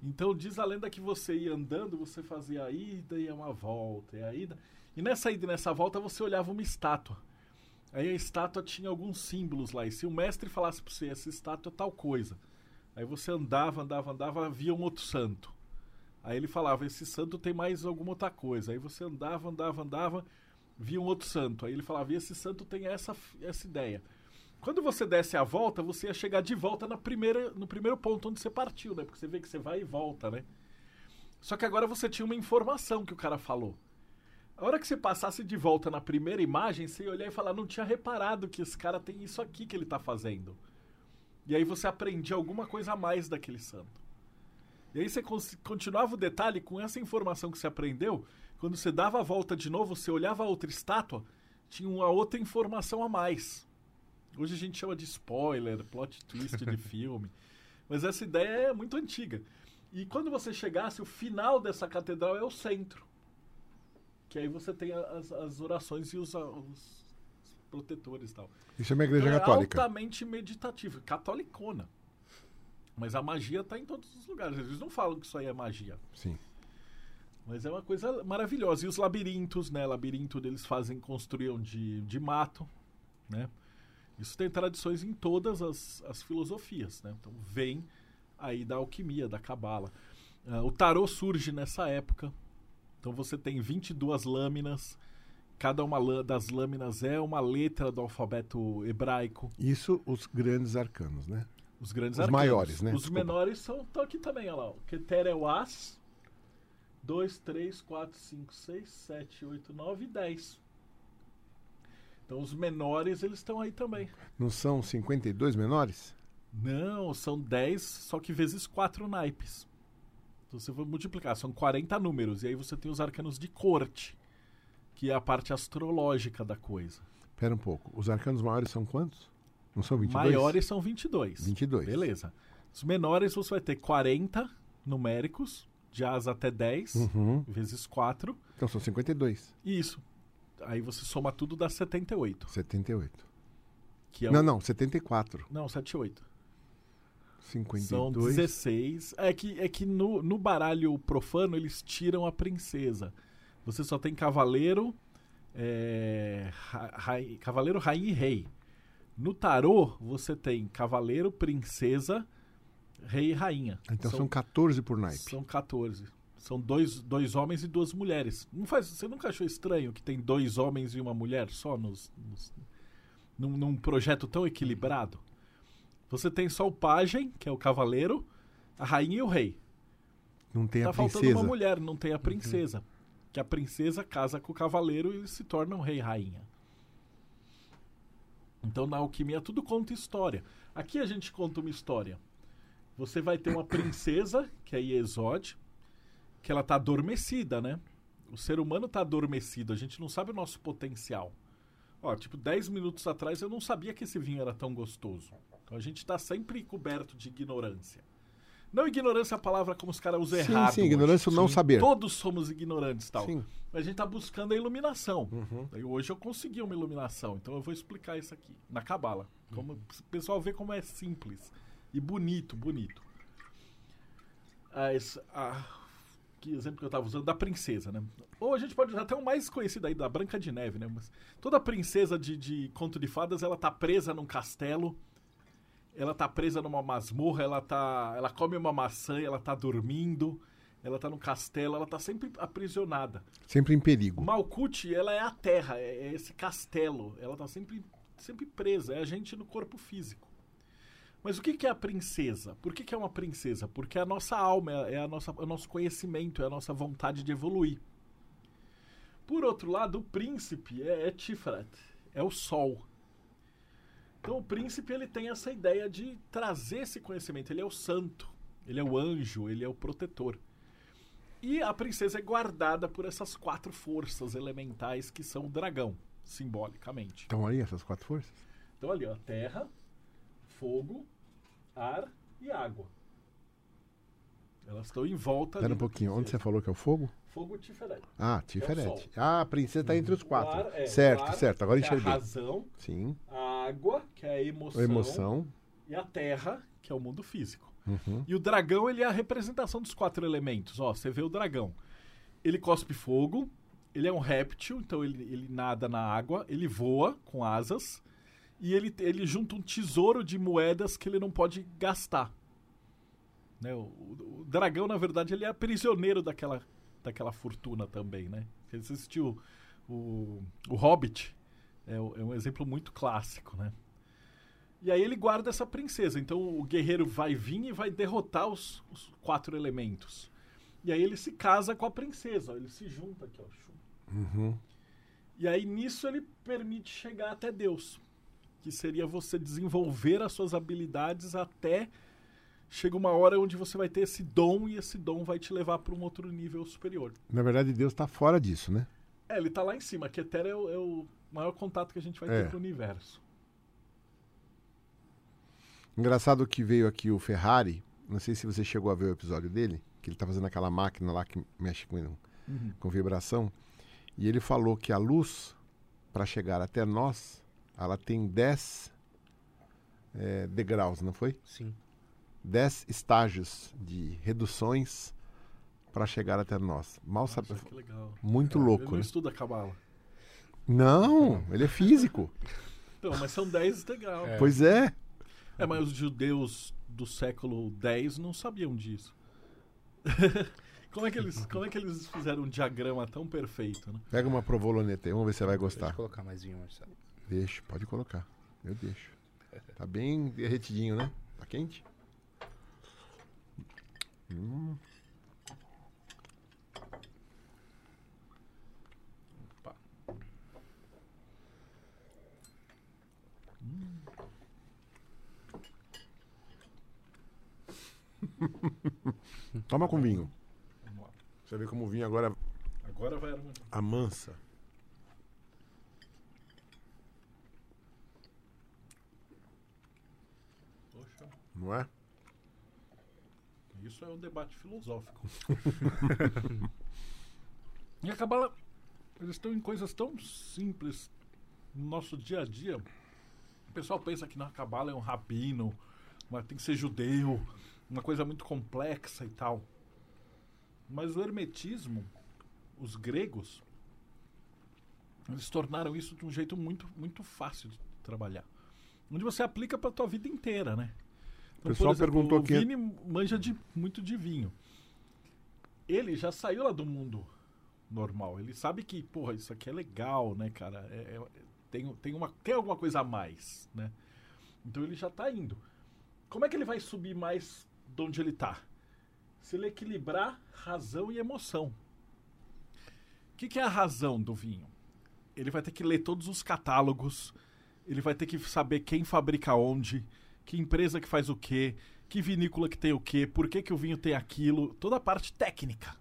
Então, diz a lenda que você ia andando, você fazia a ida e uma volta, e a ida. E nessa ida e nessa volta você olhava uma estátua. Aí a estátua tinha alguns símbolos lá. E se o mestre falasse para você, essa estátua é tal coisa. Aí você andava, andava, andava, via um outro santo. Aí ele falava, esse santo tem mais alguma outra coisa. Aí você andava, andava, andava, via um outro santo. Aí ele falava, esse santo tem essa, essa ideia. Quando você desse a volta, você ia chegar de volta na primeira, no primeiro ponto onde você partiu, né? Porque você vê que você vai e volta, né? Só que agora você tinha uma informação que o cara falou. A hora que você passasse de volta na primeira imagem, você ia olhar e falar, não tinha reparado que esse cara tem isso aqui que ele tá fazendo. E aí você aprendia alguma coisa a mais daquele santo. E aí você continuava o detalhe com essa informação que você aprendeu. Quando você dava a volta de novo, você olhava a outra estátua, tinha uma outra informação a mais. Hoje a gente chama de spoiler, plot twist de *laughs* filme. Mas essa ideia é muito antiga. E quando você chegasse, o final dessa catedral é o centro. Que aí você tem as, as orações e os, os protetores e tal. Isso é uma igreja Então, católica. É altamente meditativo, catolicona. Mas a magia está em todos os lugares. Eles não falam que isso aí é magia. Sim. Mas é uma coisa maravilhosa. E os labirintos, né? Labirinto eles fazem, construíam de, de mato, né? Isso tem tradições em todas as, as filosofias, né? Então vem aí da alquimia, da cabala. Ah, o tarô surge nessa época. Então você tem 22 lâminas. Cada uma das lâminas é uma letra do alfabeto hebraico. Isso os grandes arcanos, né? Os grandes Os arcanos. maiores, né? Os Desculpa. menores são estão aqui também, olha lá. O Keter é o As. 2, 3, 4, 5, 6, 7, 8, 9 e 10. Então os menores eles estão aí também. Não são 52 menores? Não, são 10, só que vezes 4 naipes. Então você vai multiplicar, são 40 números. E aí você tem os arcanos de corte, que é a parte astrológica da coisa. Pera um pouco. Os arcanos maiores são quantos? Não são 22? Maiores são 22. 22. Beleza. Os menores você vai ter 40 numéricos, de As até 10, Uhum. vezes 4. Então são 52. E isso. Aí você soma tudo, dá 78. 78. Que é não, o... não, 74. Não, 78. 52. São 16. É que, é que no, no baralho profano eles tiram a princesa. Você só tem cavaleiro, é, rai- cavaleiro, rainha e rei. No tarô, você tem cavaleiro, princesa, rei e rainha. Então são, 14 por naipe. São 14. São dois, dois homens e duas mulheres. Não faz, você nunca achou estranho que tem dois homens e uma mulher só nos, nos- num, num projeto tão equilibrado? Você tem só o pajem, que é o cavaleiro, a rainha e o rei. Não tem tá a faltando princesa. uma mulher, não tem a princesa. Que a princesa casa com o cavaleiro e eles se tornam rei e rainha. Então na alquimia tudo conta história. Aqui a gente conta uma história. Você vai ter uma princesa, que é Iesod, que ela tá adormecida, né? O ser humano tá adormecido, a gente não sabe o nosso potencial. Ó, tipo, 10 minutos atrás eu não sabia que esse vinho era tão gostoso. Então a gente tá sempre coberto de ignorância. Não ignorância é a palavra como os caras usam Sim, errado. sim, hoje. ignorância ou não Sim. saber. Todos somos ignorantes tal. Sim. A gente tá buscando a iluminação. Uhum. E hoje eu consegui uma iluminação, então eu vou explicar isso aqui, na Cabala. Como o pessoal vê como é simples e bonito, bonito. Ah, esse- ah, que exemplo que eu tava usando da princesa, né? Ou a gente pode usar até o mais conhecido aí, da Branca de Neve, né? Mas toda princesa de, de conto de fadas, ela tá presa num castelo, ela tá presa numa masmorra, ela tá. Ela come uma maçã, ela tá dormindo, ela tá num castelo, ela tá sempre aprisionada. Sempre em perigo. Malkuth, ela é a terra, é é esse castelo. Ela tá sempre, sempre presa, é a gente no corpo físico. Mas o que que é a princesa? Por que, que é uma princesa? Porque a nossa alma, é a nossa, é o nosso conhecimento, é a nossa vontade de evoluir. Por outro lado, o príncipe é, é Tiferet, é o sol. Então o príncipe ele tem essa ideia de trazer esse conhecimento. Ele é o santo, ele é o anjo, ele é o protetor. E a princesa é guardada por essas quatro forças elementais que são o dragão, simbolicamente. Então aí, essas quatro forças? Então ali, ó, terra, fogo, ar e água. Elas estão em volta Espera ali um pouquinho. Onde você falou que é o fogo? Fogo Tiferete. Ah, É o Tiferete. sol. ah, a princesa tá entre os quatro. ar é- certo, ar, certo. Agora é a enxerguei. razão, Sim. a água, que é a emoção, A emoção. e a terra, que é o mundo físico. Uhum. E o dragão, ele é a representação dos quatro elementos. Ó, você vê o dragão. Ele cospe fogo, ele é um réptil, então ele, ele nada na água, ele voa com asas, e ele, ele junta um tesouro de moedas que ele não pode gastar. Né? O, o- o dragão, na verdade, ele é prisioneiro daquela, daquela fortuna também, né? Você assistiu o, o Hobbit, é, é um exemplo muito clássico, né? E aí ele guarda essa princesa. Então o guerreiro vai vir e vai derrotar os, os quatro elementos. E aí ele se casa com a princesa. Ele se junta aqui, ó. Uhum. E aí nisso ele permite chegar até Deus. Que seria você desenvolver as suas habilidades até chega uma hora onde você vai ter esse dom e esse dom vai te levar para um outro nível superior. Na verdade, Deus tá fora disso, né? É, ele tá lá em cima. Que Etera é o, é o maior contato que a gente vai É. ter com o universo. Engraçado que veio aqui o Ferrari. Não sei se você chegou a ver o episódio dele, que ele tá fazendo aquela máquina lá que mexe com, com vibração. E ele falou que a luz, para chegar até nós, ela tem 10 eh, degraus, não foi? Sim. 10 estágios de reduções para chegar até nós. Mal sabe. Nossa, que legal. Muito Ele louco, não né? estuda Kabbalah. Não, ele é físico. Então, mas são 10 degraus. É. Pois é. É, mas os judeus do século X não sabiam disso. *laughs* como, é que eles, como é que eles fizeram um diagrama tão perfeito, né? Pega uma provoloneta aí, vamos ver se você vai Deixa gostar. eu colocar mais vinho, Marcelo. Deixa, pode colocar. Eu deixo. Tá bem derretidinho, né? Tá quente? Hum. Opa. Toma com vinho. Você vê como o vinho agora Agora vai harmonizar. amansa. Poxa, Não é? isso é um debate filosófico. *laughs* e a Kabbalah, eles estão em coisas tão simples no nosso dia a dia. O pessoal pensa que na Kabbalah é um rabino, mas tem que ser judeu, uma coisa muito complexa e tal. Mas o hermetismo, os gregos, eles tornaram isso de um jeito muito, muito fácil de trabalhar. Onde você aplica para tua vida inteira, né? O pessoal perguntou o Vini manja de, muito de vinho. Ele já saiu lá do mundo normal. Ele sabe que, porra, isso aqui é legal, né, cara? É- é- tem, tem, uma, tem alguma coisa a mais, né? Então ele já tá indo. Como é que ele vai subir mais de onde ele tá? Se ele equilibrar razão e emoção. O que, que é a razão do vinho? Ele vai ter que ler todos os catálogos, ele vai ter que saber quem fabrica onde, que empresa que faz o quê, que vinícola que tem o quê, por que, que o vinho tem aquilo, toda a parte técnica.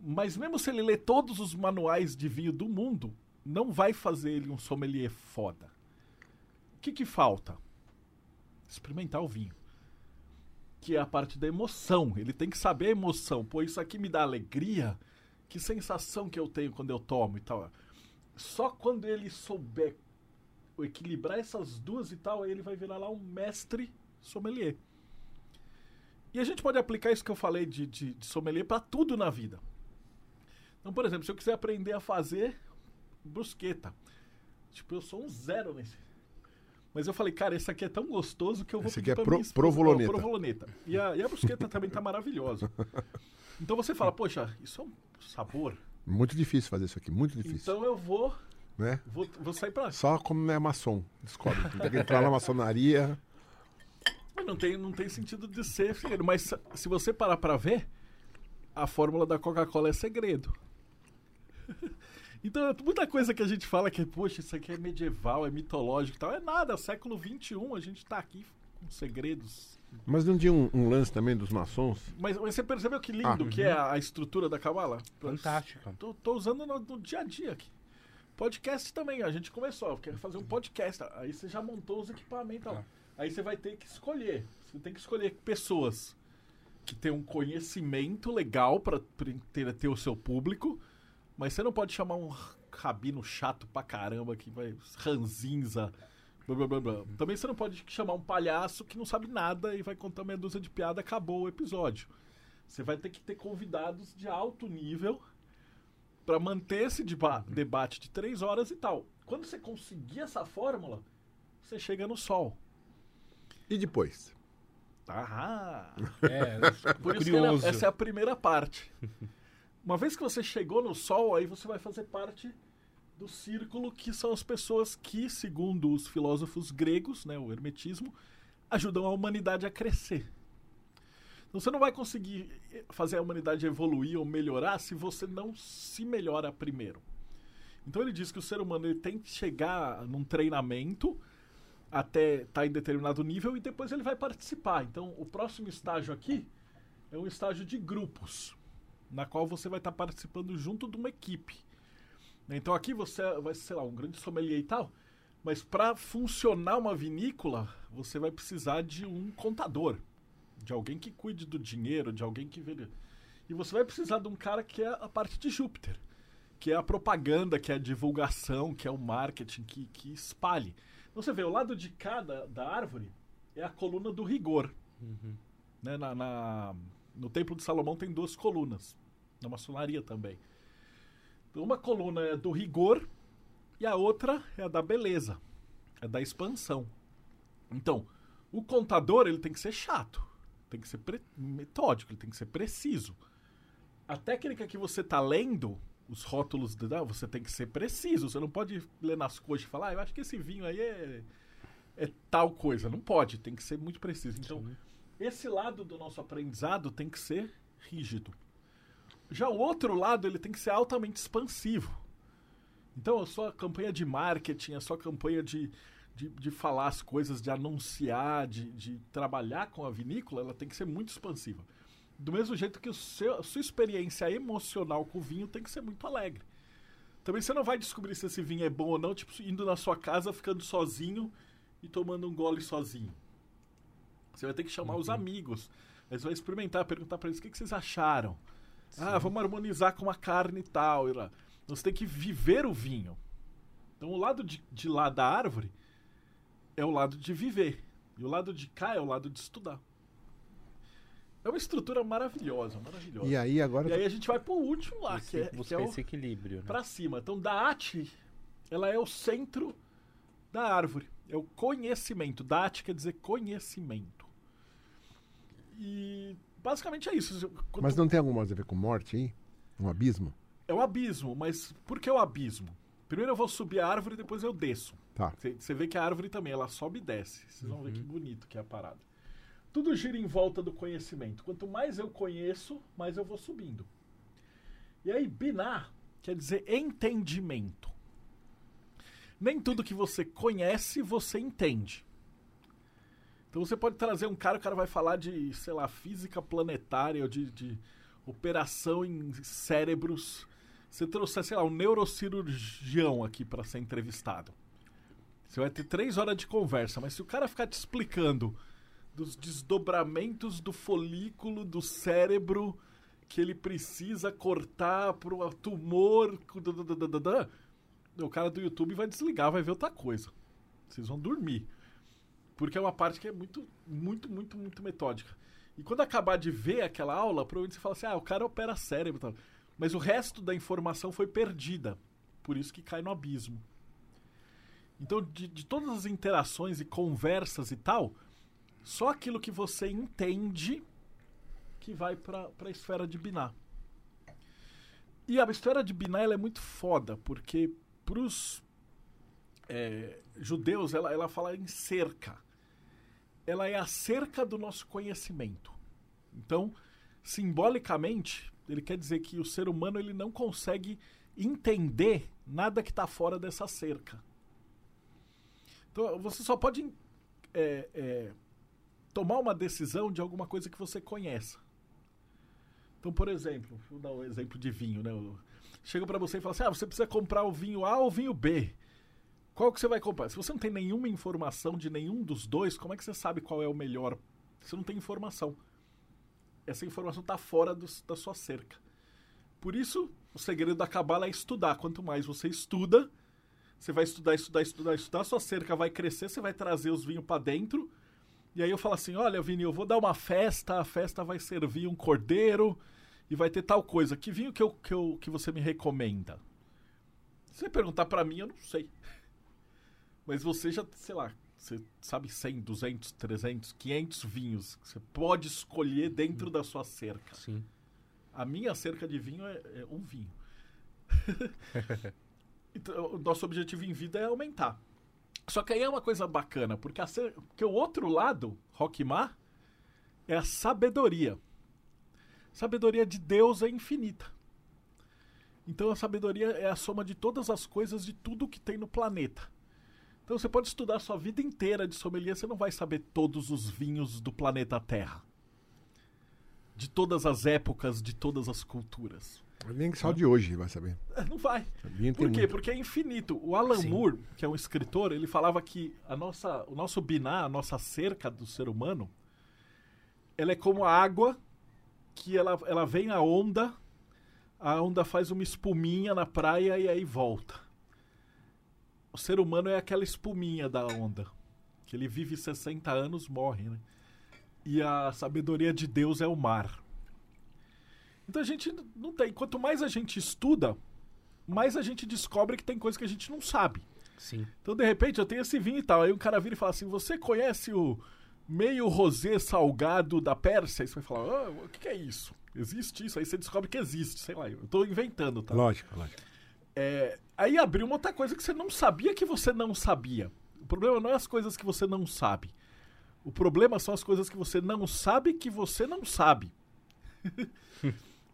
Mas mesmo se ele ler todos os manuais de vinho do mundo, não vai fazer ele um sommelier foda. O que, que falta? Experimentar o vinho. Que é a parte da emoção. Ele tem que saber a emoção. Pô, isso aqui me dá alegria. Que sensação que eu tenho quando eu tomo e tal. Só quando ele souber equilibrar essas duas e tal, aí ele vai virar lá um mestre sommelier. E a gente pode aplicar isso que eu falei de, de, de sommelier para tudo na vida. Então, por exemplo, se eu quiser aprender a fazer brusqueta, tipo, eu sou um zero nesse. Mas eu falei, cara, esse aqui é tão gostoso que eu vou Esse pedir aqui é pro- provoloneta. provoloneta. E a, e a brusqueta também tá maravilhosa. *laughs* Então você fala, poxa, isso é um sabor. Muito difícil fazer isso aqui, muito difícil. Então eu vou, Né? vou, vou sair pra Só como é maçom, descobre. Tem que entrar na maçonaria. *laughs* Não tem, não tem sentido de ser segredo. Mas se- se você parar pra ver, a fórmula da Coca-Cola é segredo. *laughs* Então, muita coisa que a gente fala que, poxa, isso aqui é medieval, é mitológico e tal, é nada, século XXI, a gente tá aqui com segredos. Mas não tinha um, um lance também dos maçons? Mas, mas você percebeu que lindo Ah, que é a, a estrutura da Kabbalah? Fantástica. Tô, tô usando no, no dia a dia aqui. Podcast também, a gente começou, quer fazer um podcast. Aí você já montou os equipamentos. ó. Tá. Aí você vai ter que escolher. Você tem que escolher pessoas que têm um conhecimento legal para ter, ter o seu público, mas você não pode chamar um rabino chato pra caramba que vai ranzinza. Blá, blá, blá, blá. Também você não pode chamar um palhaço que não sabe nada e vai contar meia dúzia de piada acabou o episódio. Você vai ter que ter convidados de alto nível para manter esse deba- debate de três horas e tal. Quando você conseguir essa fórmula, você chega no sol. E depois? Ah, É, por isso que curioso. ela- essa é a primeira parte. *laughs* Uma vez que você chegou no sol, aí você vai fazer parte do círculo que são as pessoas que, segundo os filósofos gregos, né, o hermetismo, ajudam a humanidade a crescer. Então você não vai conseguir fazer a humanidade evoluir ou melhorar se você não se melhora primeiro. Então ele diz que o ser humano ele tem que chegar num treinamento até estar em determinado nível e depois ele vai participar. Então o próximo estágio aqui é um estágio de grupos, na qual você vai estar participando junto de uma equipe. Então aqui você vai ser, sei lá, um grande sommelier e tal, mas para funcionar uma vinícola, você vai precisar de um contador, de alguém que cuide do dinheiro, de alguém que vê. E você vai precisar de um cara que é a parte de Júpiter, que é a propaganda, que é a divulgação, que é o marketing, que, que espalhe. Então você vê, o lado de cá da, da árvore é a coluna do rigor. Né? Na, na- no Templo de Salomão tem duas colunas, na maçonaria também. Uma coluna é do rigor e a outra é a da beleza, é da expansão. Então, o contador ele tem que ser chato, tem que ser metódico, ele tem que ser preciso. A técnica que você está lendo, os rótulos, de- ah, você tem que ser preciso. Você não pode ler nas coxas e falar, ah, eu acho que esse vinho aí é, é tal coisa. Não pode, tem que ser muito preciso. Então, esse lado do nosso aprendizado tem que ser rígido. Já o outro lado, ele tem que ser altamente expansivo. Então, a sua campanha de marketing, a sua campanha de, de, de falar as coisas, de anunciar, de, de trabalhar com a vinícola, ela tem que ser muito expansiva. Do mesmo jeito que o seu, a sua experiência emocional com o vinho tem que ser muito alegre. Também você não vai descobrir se esse vinho é bom ou não, tipo, indo na sua casa, ficando sozinho e tomando um gole sozinho. Você vai ter que chamar os amigos. Aí você vai experimentar, perguntar pra eles o que, que vocês acharam. Ah, vamos harmonizar com a carne e tal. E lá. Então, Você tem que viver o vinho. Então o lado de, de lá da árvore é o lado de viver. E o lado de cá é o lado de estudar. É uma estrutura maravilhosa, maravilhosa. E aí agora. E aí a gente vai pro último lá, que é, que buscar é o, esse equilíbrio. Né? pra cima. Então, Da'at, ela é o centro da árvore. É o conhecimento. Da'at quer dizer conhecimento. E basicamente é isso. Quanto- Mas não tem alguma coisa a ver com morte aí? Um abismo? É o abismo, mas por que o abismo? Primeiro eu vou subir a árvore e depois eu desço. Tá. Você vê que a árvore também, ela sobe e desce. Vocês vão ver que bonito que é a parada. Tudo gira em volta do conhecimento. Quanto mais eu conheço, mais eu vou subindo. E aí, binar quer dizer entendimento. Nem tudo que você conhece, você entende. Então você pode trazer um cara, o cara vai falar de, sei lá, física planetária, ou de, de operação em cérebros. Você trouxe, sei lá, um neurocirurgião aqui para ser entrevistado. Você vai ter três horas de conversa, mas se o cara ficar te explicando dos desdobramentos do folículo do cérebro que ele precisa cortar pro tumor, o cara do YouTube vai desligar, vai ver outra coisa. Vocês vão dormir. Porque é uma parte que é muito, muito, muito, muito metódica. E quando acabar de ver aquela aula, provavelmente você fala assim: ah, o cara opera cérebro tal. Mas o resto da informação foi perdida. Por isso que cai no abismo. Então, de, de todas as interações e conversas e tal, só aquilo que você entende que vai para a esfera de Biná. E a esfera de Biná ela é muito foda, porque pros é, judeus ela, ela fala em cerca. Ela é a cerca do nosso conhecimento. Então, simbolicamente, ele quer dizer que o ser humano ele não consegue entender nada que está fora dessa cerca. Então, você só pode é, é, tomar uma decisão de alguma coisa que você conheça. Então, por exemplo, vou dar um exemplo de vinho, né? Chega para você e fala assim: ah, você precisa comprar o vinho A ou o vinho B. Qual que você vai comprar? Se você não tem nenhuma informação de nenhum dos dois, como é que você sabe qual é o melhor? Você não tem informação. Essa informação está fora do, da sua cerca. Por isso, o segredo da cabala é estudar. Quanto mais você estuda, você vai estudar, estudar, estudar, estudar, sua cerca vai crescer, você vai trazer os vinhos para dentro. E aí eu falo assim: olha, Vini, eu vou dar uma festa, a festa vai servir um cordeiro e vai ter tal coisa. Que vinho que, eu, que, eu, que você me recomenda? Se você perguntar para mim, eu não sei. Mas você já, sei lá, você sabe 100, 200, 300, 500 vinhos que você pode escolher dentro da sua cerca. Sim. A minha cerca de vinho é, é um vinho. *laughs* então, o nosso objetivo em vida é aumentar. Só que aí é uma coisa bacana, porque, a cer... porque o outro lado, Rockmar, é a sabedoria. Sabedoria de Deus é infinita. Então a sabedoria é a soma de todas as coisas de tudo que tem no planeta. Então você pode estudar a sua vida inteira de sommelier, você não vai saber todos os vinhos do planeta Terra. De todas as épocas, de todas as culturas. Nem só de hoje vai saber. É, Não vai. Por quê? muito. Porque é infinito. O Alan Sim. Moore, que é um escritor, ele falava que a nossa, o nosso biná, a nossa cerca do ser humano, ela é como a água que ela, ela vem a onda, a onda faz uma espuminha na praia e aí volta. O ser humano é aquela espuminha da onda. Que ele vive 60 anos, morre, né? E a sabedoria de Deus é o mar. Então a gente não tem. Quanto mais a gente estuda, mais a gente descobre que tem coisa que a gente não sabe. Sim. Então, de repente, eu tenho esse vinho e tal. Aí um cara vira e fala assim: Você conhece o meio rosé salgado da Pérsia? Aí você vai falar: ah, O que, que é isso? Existe isso? Aí você descobre que existe. Sei lá, eu tô inventando, tá? Lógico, lógico. É, aí abriu uma outra coisa que você não sabia que você não sabia. O problema não é as coisas que você não sabe. O problema são as coisas que você não sabe que você não sabe. *laughs*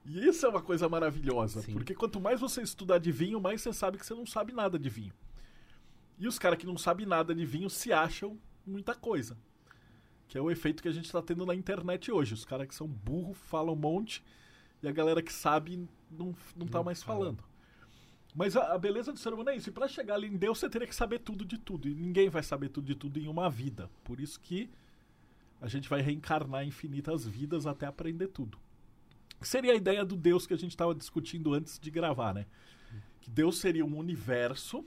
e isso é uma coisa maravilhosa. Sim. Porque quanto mais você estudar de vinho, mais você sabe que você não sabe nada de vinho. E os caras que não sabem nada de vinho se acham muita coisa. Que é o efeito que a gente está tendo na internet hoje. Os caras que são burro falam um monte e a galera que sabe não, não tá Não mais fala. falando. Mas a, a beleza do ser humano é isso. E pra chegar ali em Deus, você teria que saber tudo de tudo. E ninguém vai saber tudo de tudo em uma vida. Por isso que a gente vai reencarnar infinitas vidas até aprender tudo. Seria a ideia do Deus que a gente estava discutindo antes de gravar, né? Que Deus seria um universo.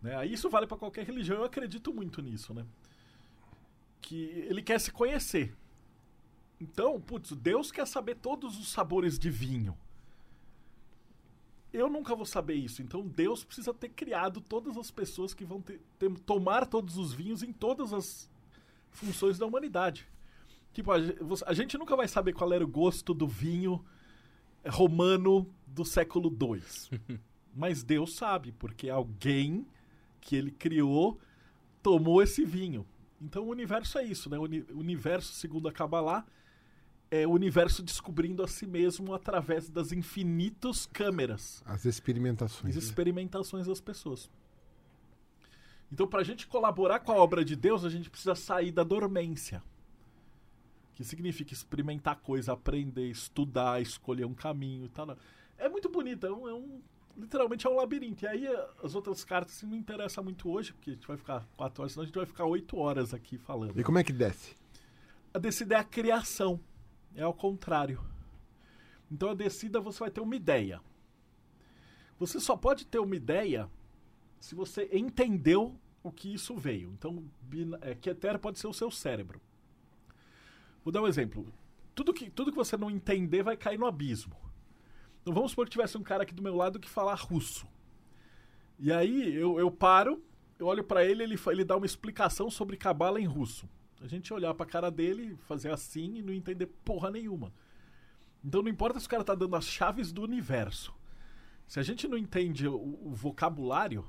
Né? Isso vale para qualquer religião. Eu acredito muito nisso, né? Que ele quer se conhecer. Então, putz, Deus quer saber todos os sabores de vinho eu nunca vou saber isso. Então Deus precisa ter criado todas as pessoas que vão ter, ter- tomar todos os vinhos em todas as funções da humanidade. Tipo, a, a gente nunca vai saber qual era o gosto do vinho romano do século II. *laughs* Mas Deus sabe, porque alguém que ele criou tomou esse vinho. Então o universo é isso, né? O universo, segundo a Kabbalah, é o universo descobrindo a si mesmo através das infinitas câmeras, As experimentações. as experimentações das pessoas. Então, para a gente colaborar com a obra de Deus, a gente precisa sair da dormência. Que significa experimentar coisa, aprender, estudar, escolher um caminho e tal. É muito bonito, é um, é um- literalmente é um labirinto. E aí eh, as outras cartas não interessam muito hoje, porque a gente vai ficar quatro horas, senão a gente vai ficar oito horas aqui falando. E como é que desce? A descida é a criação. É ao contrário. Então a descida você vai ter uma ideia. Você só pode ter uma ideia se você entendeu o que isso veio. Então, bina- é, Keter pode ser o seu cérebro. Vou dar um exemplo. Tudo que, tudo que você não entender vai cair no abismo. Então vamos supor que tivesse um cara aqui do meu lado que falar russo. E aí eu, eu paro, eu olho pra ele, ele, ele dá uma explicação sobre cabala em russo. A gente olhar pra cara dele, fazer assim e não entender porra nenhuma. Então não importa se o cara tá dando as chaves do universo. Se a gente não entende o, o vocabulário,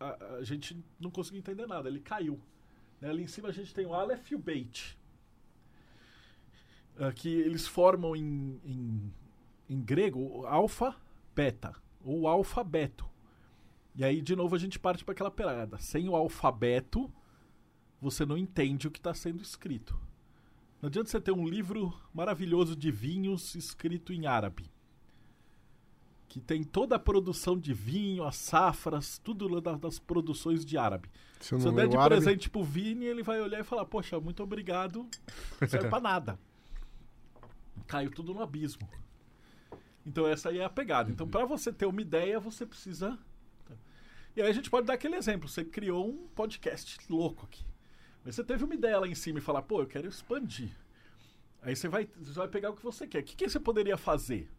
a, a gente não conseguiu entender nada. Ele caiu. Né? Ali em cima a gente tem o Aleph e o Beit. ah, que eles formam em, em, em grego alfa beta ou alfabeto. E aí, de novo, a gente parte para aquela pegada. Sem o alfabeto, você não entende o que está sendo escrito. Não adianta você ter um livro maravilhoso de vinhos escrito em árabe. Que tem toda a produção de vinho, as safras, tudo das produções de árabe. Se eu Se eu der de árabe, presente pro Vini, ele vai olhar e falar: Poxa, muito obrigado, não serve pra nada. *laughs* Caiu tudo no abismo. Então, essa aí é a pegada. Então, para você ter uma ideia, você precisa. E aí, a gente pode dar aquele exemplo: você criou um podcast louco aqui. Mas você teve uma ideia lá em cima e falar: Pô, eu quero expandir. Aí você vai, você vai pegar o que você quer. O que, que você poderia fazer?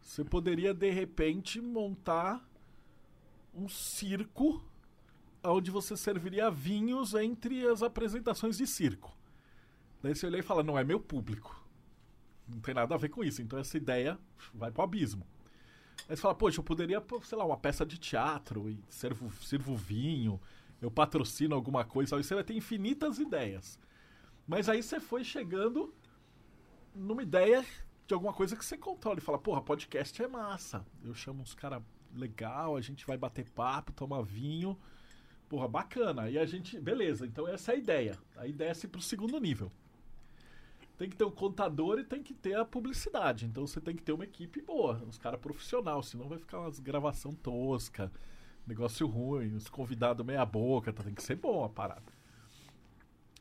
Você poderia, de repente, montar um circo onde você serviria vinhos entre as apresentações de circo. Daí você olha e fala, não é meu público. Não tem nada a ver com isso. Então essa ideia vai pro abismo. Aí você fala, poxa, eu poderia, sei lá, uma peça de teatro e servo, sirvo vinho, eu patrocino alguma coisa. Aí você vai ter infinitas ideias. Mas aí você foi chegando numa ideia de alguma coisa que você controla e fala, porra, podcast é massa. Eu chamo uns caras legal, a gente vai bater papo, tomar vinho. Porra, bacana. E a gente. Beleza, então essa é a ideia. Aí desce pro segundo nível. Tem que ter o contador e tem que ter a publicidade. Então você tem que ter uma equipe boa, uns caras profissional, senão vai ficar umas gravação tosca, negócio ruim, os convidados meia boca, tá? tem que ser bom a parada.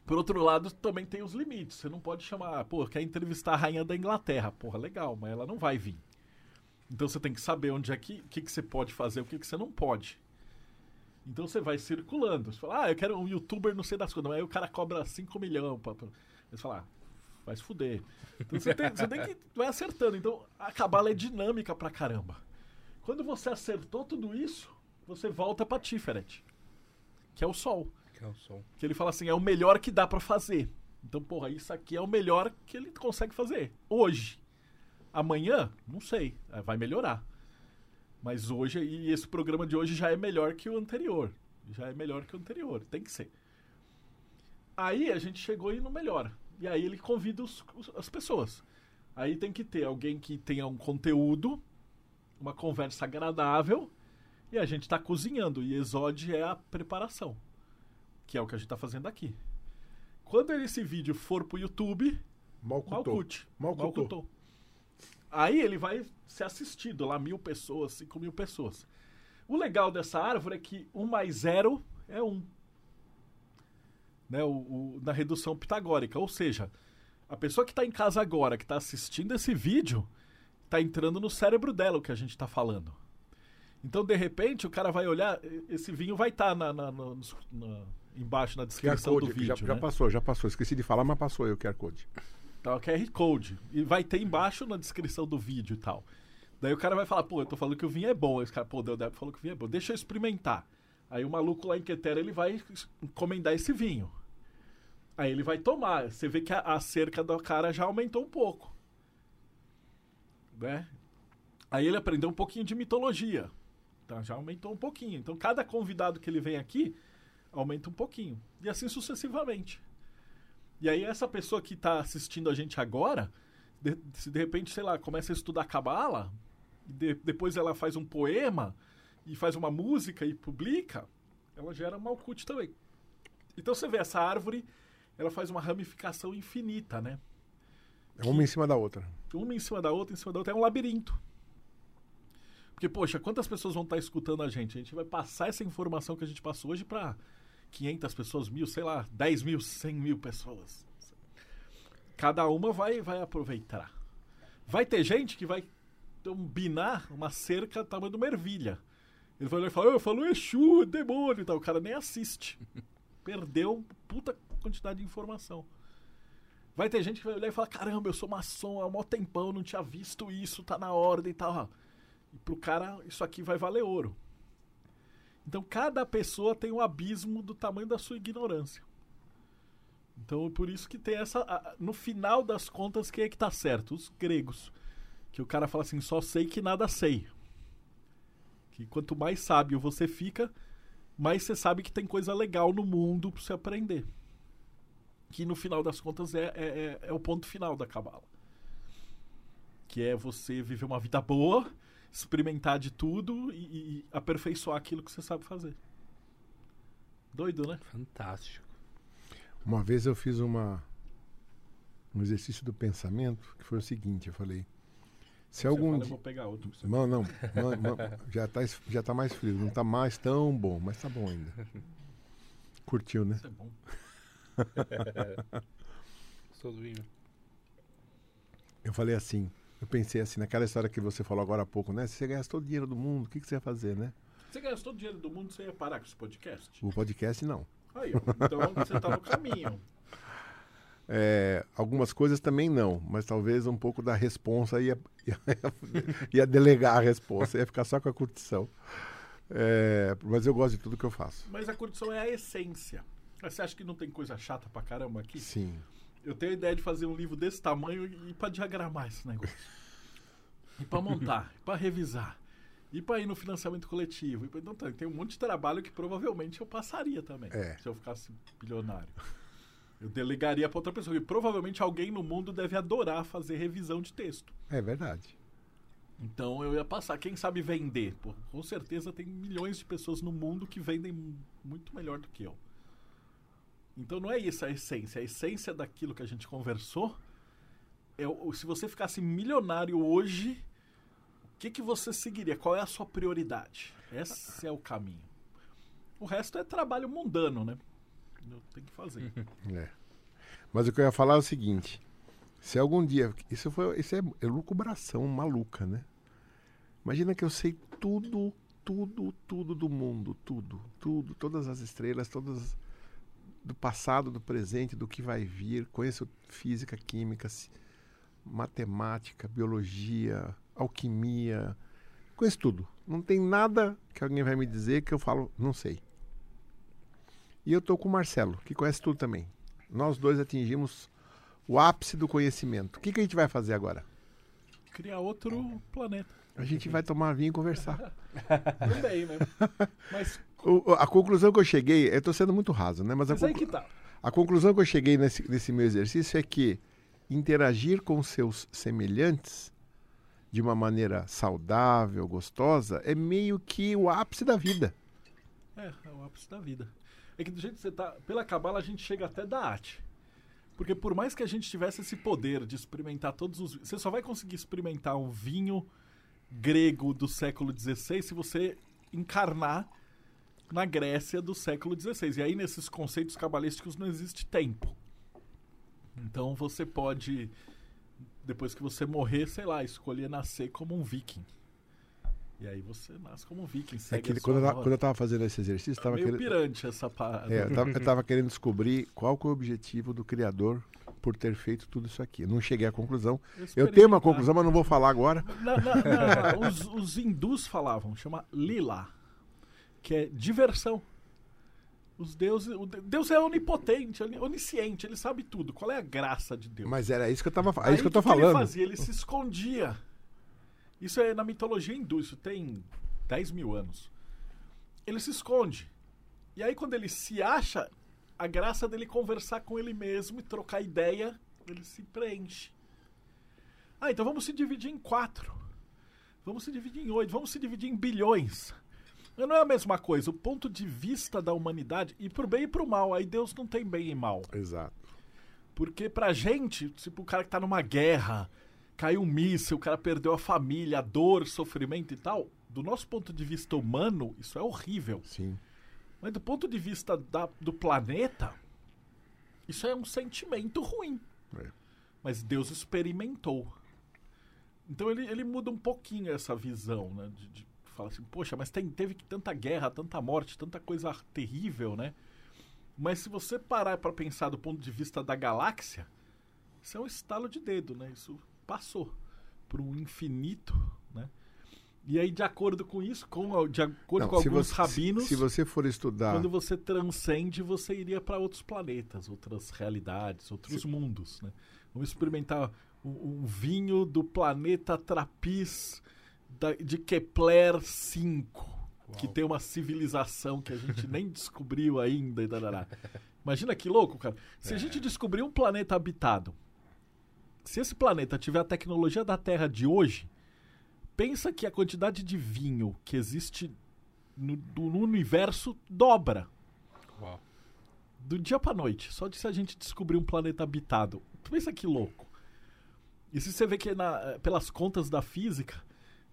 Por outro lado, também tem os limites. Você não pode chamar, pô, quer entrevistar a rainha da Inglaterra. Porra, legal, mas ela não vai vir. Então você tem que saber onde é que, que, que você pode fazer, o que, que você não pode. Então você vai circulando. Você fala, ah, eu quero um youtuber não sei das coisas. Mas aí o cara cobra 5 milhões. Pra... Você fala, ah, vai se fuder. Então você tem, você tem que. Vai acertando. Então a cabala é dinâmica pra caramba. Quando você acertou tudo isso, você volta pra Tiferet, que é o sol. Que é o som. Que ele fala assim, é o melhor que dá pra fazer. Então, porra, isso aqui é o melhor que ele consegue fazer. Hoje. Amanhã, não sei. eh, Vai melhorar. Mas hoje, e esse programa de hoje já é melhor que o anterior. Já é melhor que o anterior. Tem que ser. Aí a gente chegou e não melhora. E aí ele convida os- os- as pessoas. Aí tem que ter alguém que tenha um conteúdo, uma conversa agradável, e a gente tá cozinhando. E Exode é a preparação. Que é o que a gente tá fazendo aqui. Quando esse vídeo for pro YouTube. Malcutou. Malcutou. Aí ele vai ser assistido lá, mil pessoas, cinco mil pessoas. O legal dessa árvore é que um mais zero é um. Né, o, o- na redução pitagórica. Ou seja, a pessoa que está em casa agora, que está assistindo esse vídeo, está entrando no cérebro dela o que a gente está falando. Então, de repente, o cara vai olhar, esse vinho vai estar na, na- na- na- embaixo na descrição Code, do vídeo. já, já né? passou, já passou. Esqueci de falar, mas passou aí o QR Code. Tá, o QR Code. E vai ter embaixo na descrição do vídeo e tal. Daí o cara vai falar, pô, eu tô falando que o vinho é bom. Aí Esse cara, pô, o Deodeb falou que o vinho é bom. Deixa eu experimentar. Aí o maluco lá em Quetera, ele vai encomendar esse vinho. Aí ele vai tomar. Você vê que a, a cerca do cara já aumentou um pouco. Né? Aí ele aprendeu um pouquinho de mitologia. Tá? Já aumentou um pouquinho. Então cada convidado que ele vem aqui aumenta um pouquinho. E assim sucessivamente. E aí essa pessoa que está assistindo a gente agora, de- se de repente, sei lá, começa a estudar cabala, de- depois ela faz um poema e faz uma música e publica, ela gera malcute também. Então você vê essa árvore, ela faz uma ramificação infinita, né? É uma em cima da outra. Uma em cima da outra, em cima da outra, é um labirinto. Porque, poxa, quantas pessoas vão estar escutando a gente? A gente vai passar essa informação que a gente passou hoje para 500 pessoas, mil, sei lá, 10 mil, 100 mil pessoas. Cada uma vai, vai aproveitar. Vai ter gente que vai ter um binar, uma cerca do tamanho de uma ervilha. Ele vai olhar e falar, eu falo Exu, demônio e tal. O cara nem assiste. *laughs* Perdeu puta quantidade de informação. Vai ter gente que vai olhar e falar: caramba, eu sou maçom há um tempão, não tinha visto isso, tá na ordem e tal. E pro cara, isso aqui vai valer ouro. Então, cada pessoa tem um abismo do tamanho da sua ignorância. Então, por isso que tem essa. No final das contas, quem é que tá certo? Os gregos. Que o cara fala assim: só sei que nada sei. Que quanto mais sábio você fica, mais você sabe que tem coisa legal no mundo pra você aprender que no final das contas é, é, é- é o ponto final da cabala. Que é você viver uma vida boa, experimentar de tudo e, e aperfeiçoar aquilo que você sabe fazer. Doido, né? Fantástico. Uma vez eu fiz uma um exercício do pensamento que foi o seguinte, eu falei, se Você algum fala, eu dia vou pegar outro. Não, não, não, não, já tá es- já tá mais frio, não tá mais tão bom, mas tá bom ainda. Curtiu, né? Isso é bom. *laughs* Vinho. Eu falei assim, eu pensei assim, naquela história que você falou agora há pouco, né? Se você ganhasse todo o dinheiro do mundo, o que, que você ia fazer, né? Você ganhasse todo o dinheiro do mundo, você ia parar com esse podcast? O podcast não. Aí. Então você tá no caminho. *laughs* É, algumas coisas também não, mas talvez um pouco da responsa ia, ia, *laughs* ia delegar a responsa, ia ficar só com a curtição. É, mas eu gosto de tudo que eu faço. Mas a curtição é a essência. Você acha que não tem coisa chata pra caramba aqui? Sim. Eu tenho a ideia de fazer um livro desse tamanho e pra diagramar esse negócio. E pra montar, pra revisar. E pra ir no financiamento coletivo. E pra... Então tá, tem um monte de trabalho que provavelmente eu passaria também. É. Se eu ficasse bilionário. Eu delegaria pra outra pessoa. E provavelmente alguém no mundo deve adorar fazer revisão de texto. É verdade. Então eu ia passar. Quem sabe vender? Pô, com certeza tem milhões de pessoas no mundo que vendem mu- muito melhor do que eu. Então não é isso a essência. A essência daquilo que a gente conversou é se você ficasse milionário hoje, o que, que você seguiria? Qual é a sua prioridade? Esse é o caminho. O resto é trabalho mundano, né? Tenho que fazer. *laughs* É. Mas o que eu ia falar é o seguinte: se algum dia. Isso, foi, isso é elucubração maluca, né? Imagina que eu sei tudo, tudo, tudo do mundo. Tudo, tudo. Todas as estrelas, todas. Do passado, do presente, do que vai vir. Conheço física, química, matemática, biologia, alquimia. Conheço tudo. Não tem nada que alguém vai me dizer que eu falo, não sei. E eu tô com o Marcelo, que conhece tudo também. Nós dois atingimos o ápice do conhecimento. O que, que a gente vai fazer agora? Criar outro planeta. A gente vai tomar vinho e conversar. *laughs* Também, né? *laughs* Mas, O- a conclusão que eu cheguei, eu tô sendo muito raso, né? Mas a, mas conclu- tá. a conclusão que eu cheguei nesse, nesse meu exercício é que interagir com seus semelhantes de uma maneira saudável, gostosa, é meio que o ápice da vida. É, é o ápice da vida. É que do jeito que você tá. Pela cabala a gente chega até da arte. Porque por mais que a gente tivesse esse poder de experimentar todos os. Você só vai conseguir experimentar um vinho grego do século XVI se você encarnar na Grécia do século XVI. E aí nesses conceitos cabalísticos não existe tempo. Então você pode, depois que você morrer, sei lá, escolher nascer como um viking. E aí você nasce como um viking. É que quando, eu, quando eu tava fazendo esse exercício, tava Meio querendo, pirante essa parada. é, eu, tava, eu tava *laughs* querendo descobrir qual que é o objetivo do Criador por ter feito tudo isso aqui. Eu não cheguei à conclusão. Eu tenho uma conclusão, mas não vou falar agora. *laughs* Os, os hindus falavam, chama lila, que é diversão. Os deuses, o de- Deus é onipotente, oni- onisciente, ele sabe tudo. Qual é a graça de Deus? Mas era isso que eu tava, é Aí, isso que eu tô o que Ele, falando. fazia? ele se escondia. Isso é na mitologia hindu, isso tem 10 mil anos. Ele se esconde. E aí, quando ele se acha, a graça dele conversar com ele mesmo e trocar ideia, ele se preenche. Ah, então vamos se dividir em quatro. Vamos se dividir em oito. Vamos se dividir em bilhões. Mas não é a mesma coisa. O ponto de vista da humanidade, e pro bem e pro mal. Aí Deus não tem bem e mal. Exato. Porque pra gente, tipo, o cara que tá numa guerra, caiu um míssil, o cara perdeu a família, a dor, sofrimento e tal, do nosso ponto de vista humano, isso é horrível. Sim. Mas do ponto de vista da- do planeta, isso é um sentimento ruim. É. Mas Deus experimentou. Então ele, ele muda um pouquinho essa visão, né? De, de falar assim, poxa, mas tem, teve tanta guerra, tanta morte, tanta coisa terrível, né? Mas se você parar pra pensar do ponto de vista da galáxia, isso é um estalo de dedo, né? Isso passou para um infinito, né? E aí, de acordo com isso, com, de acordo Não, com se alguns você- rabinos, Se, se você for estudar. quando você transcende, você iria para outros planetas, outras realidades, outros mundos, né? Vamos experimentar um, um vinho do planeta Trapiz da- de Kepler 5, que tem uma civilização que a gente *laughs* nem descobriu ainda. E darará. Imagina que louco, cara. Se a gente descobrir um planeta habitado, se esse planeta tiver a tecnologia da Terra de hoje, pensa que a quantidade de vinho que existe no, no universo dobra Uau. do dia pra noite, só de se a gente descobrir um planeta habitado. Tu pensa que louco. E se você vê que na- pelas contas da física,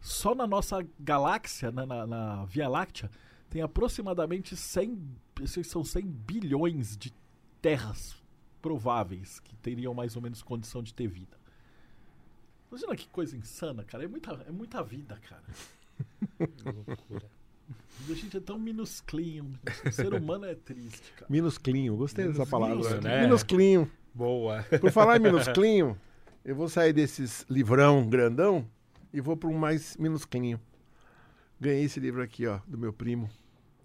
só na nossa galáxia, na, na- na Via Láctea, tem aproximadamente 100, esses são 100 bilhões de terras prováveis que teriam mais ou menos condição de ter vida. Imagina que coisa insana, cara. É muita, é muita vida, cara. *laughs* Que loucura. A gente é tão minusclinho. O ser humano é triste, cara. Minusclinho, gostei dessa palavra. Né? Minusclinho. Boa. Por falar em *laughs* minusclinho, eu vou sair desses livrão grandão e vou para um mais minusclinho. Ganhei esse livro aqui, ó, do meu primo.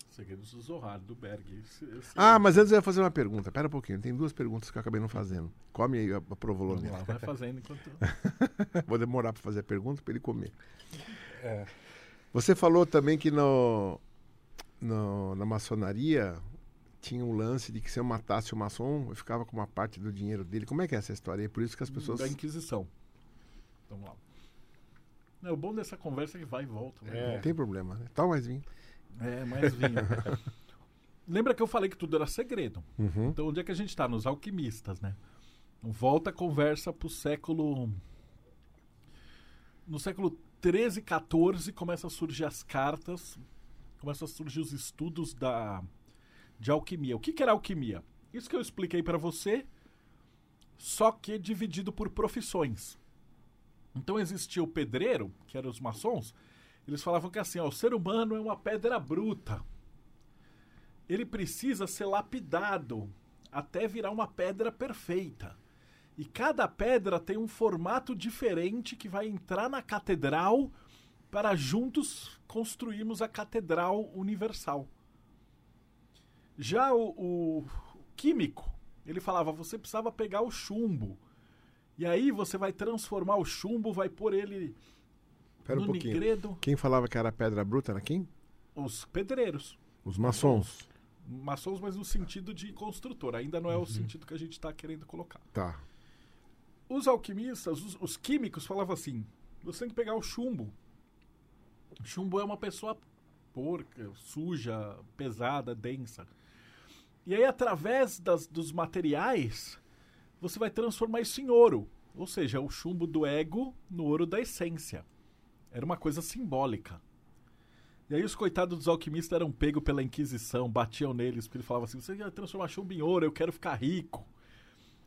Segredos do Zohar, do Berg. Esse- esse- Ah, mas antes eu ia fazer uma pergunta. Pera um pouquinho, tem duas perguntas que eu acabei não fazendo. Come aí a, provolone. Vamos lá, vai fazendo enquanto. *laughs* Vou demorar para fazer a pergunta para ele comer. É. Você falou também que no, no- na maçonaria tinha um lance de que se eu matasse o maçom, eu ficava com uma parte do dinheiro dele. Como é que é essa história? É por isso que as pessoas. Da Inquisição. Vamos lá. Não, o bom dessa conversa é que vai e volta. e É. Não tem problema, né? Toma mais vinho. É, mais vinho. *laughs* Lembra que eu falei que tudo era segredo? Uhum. Então, onde é que a gente está? Nos alquimistas, né? Volta a conversa pro século. No século 13 e 14 começam a surgir as cartas, começam a surgir os estudos da de alquimia. O que, que era alquimia? Isso que eu expliquei para você, só que dividido por profissões. Então existia o pedreiro, que eram os maçons, eles falavam que assim, ó, o ser humano é uma pedra bruta ele precisa ser lapidado até virar uma pedra perfeita. E cada pedra tem um formato diferente que vai entrar na catedral para juntos construirmos a catedral universal. Já o, o químico, ele falava, você precisava pegar o chumbo. E aí você vai transformar o chumbo, vai pôr ele Pera um no pouquinho. nigredo. Quem falava que era pedra bruta era quem? Os pedreiros. Os maçons. maçons, mas no sentido de construtor. Ainda não é o sentido que a gente está querendo colocar. Tá. Os alquimistas, os, os químicos falavam assim: você tem que pegar o chumbo. O chumbo é uma pessoa porca, suja, pesada, densa. E aí, através das, dos materiais, você vai transformar isso em ouro. Ou seja, o chumbo do ego no ouro da essência. Era uma coisa simbólica. E aí os coitados dos alquimistas eram pegos pela Inquisição, batiam neles, porque ele falava assim, você vai transformar chumbo em ouro, eu quero ficar rico.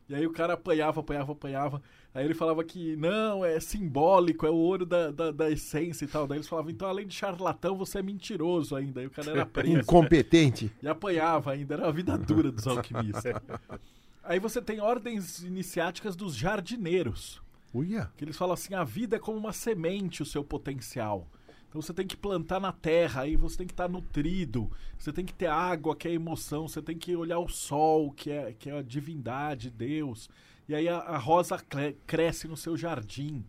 E aí o cara apanhava, apanhava, apanhava. Aí ele falava que não, é simbólico, é o ouro da, da, da essência e tal. Daí eles falavam, então além de charlatão, você é mentiroso ainda. Aí o cara era *laughs* preso. Incompetente. E apanhava ainda, era a vida dura dos alquimistas. *laughs* Aí você tem ordens iniciáticas dos jardineiros. Uia. Que eles falam assim: a vida é como uma semente, o seu potencial. Então você tem que plantar na terra, aí você tem que estar nutrido, você tem que ter água, que é emoção, você tem que olhar o sol, que é, que é a divindade, Deus. E aí a, a rosa cre- cresce no seu jardim.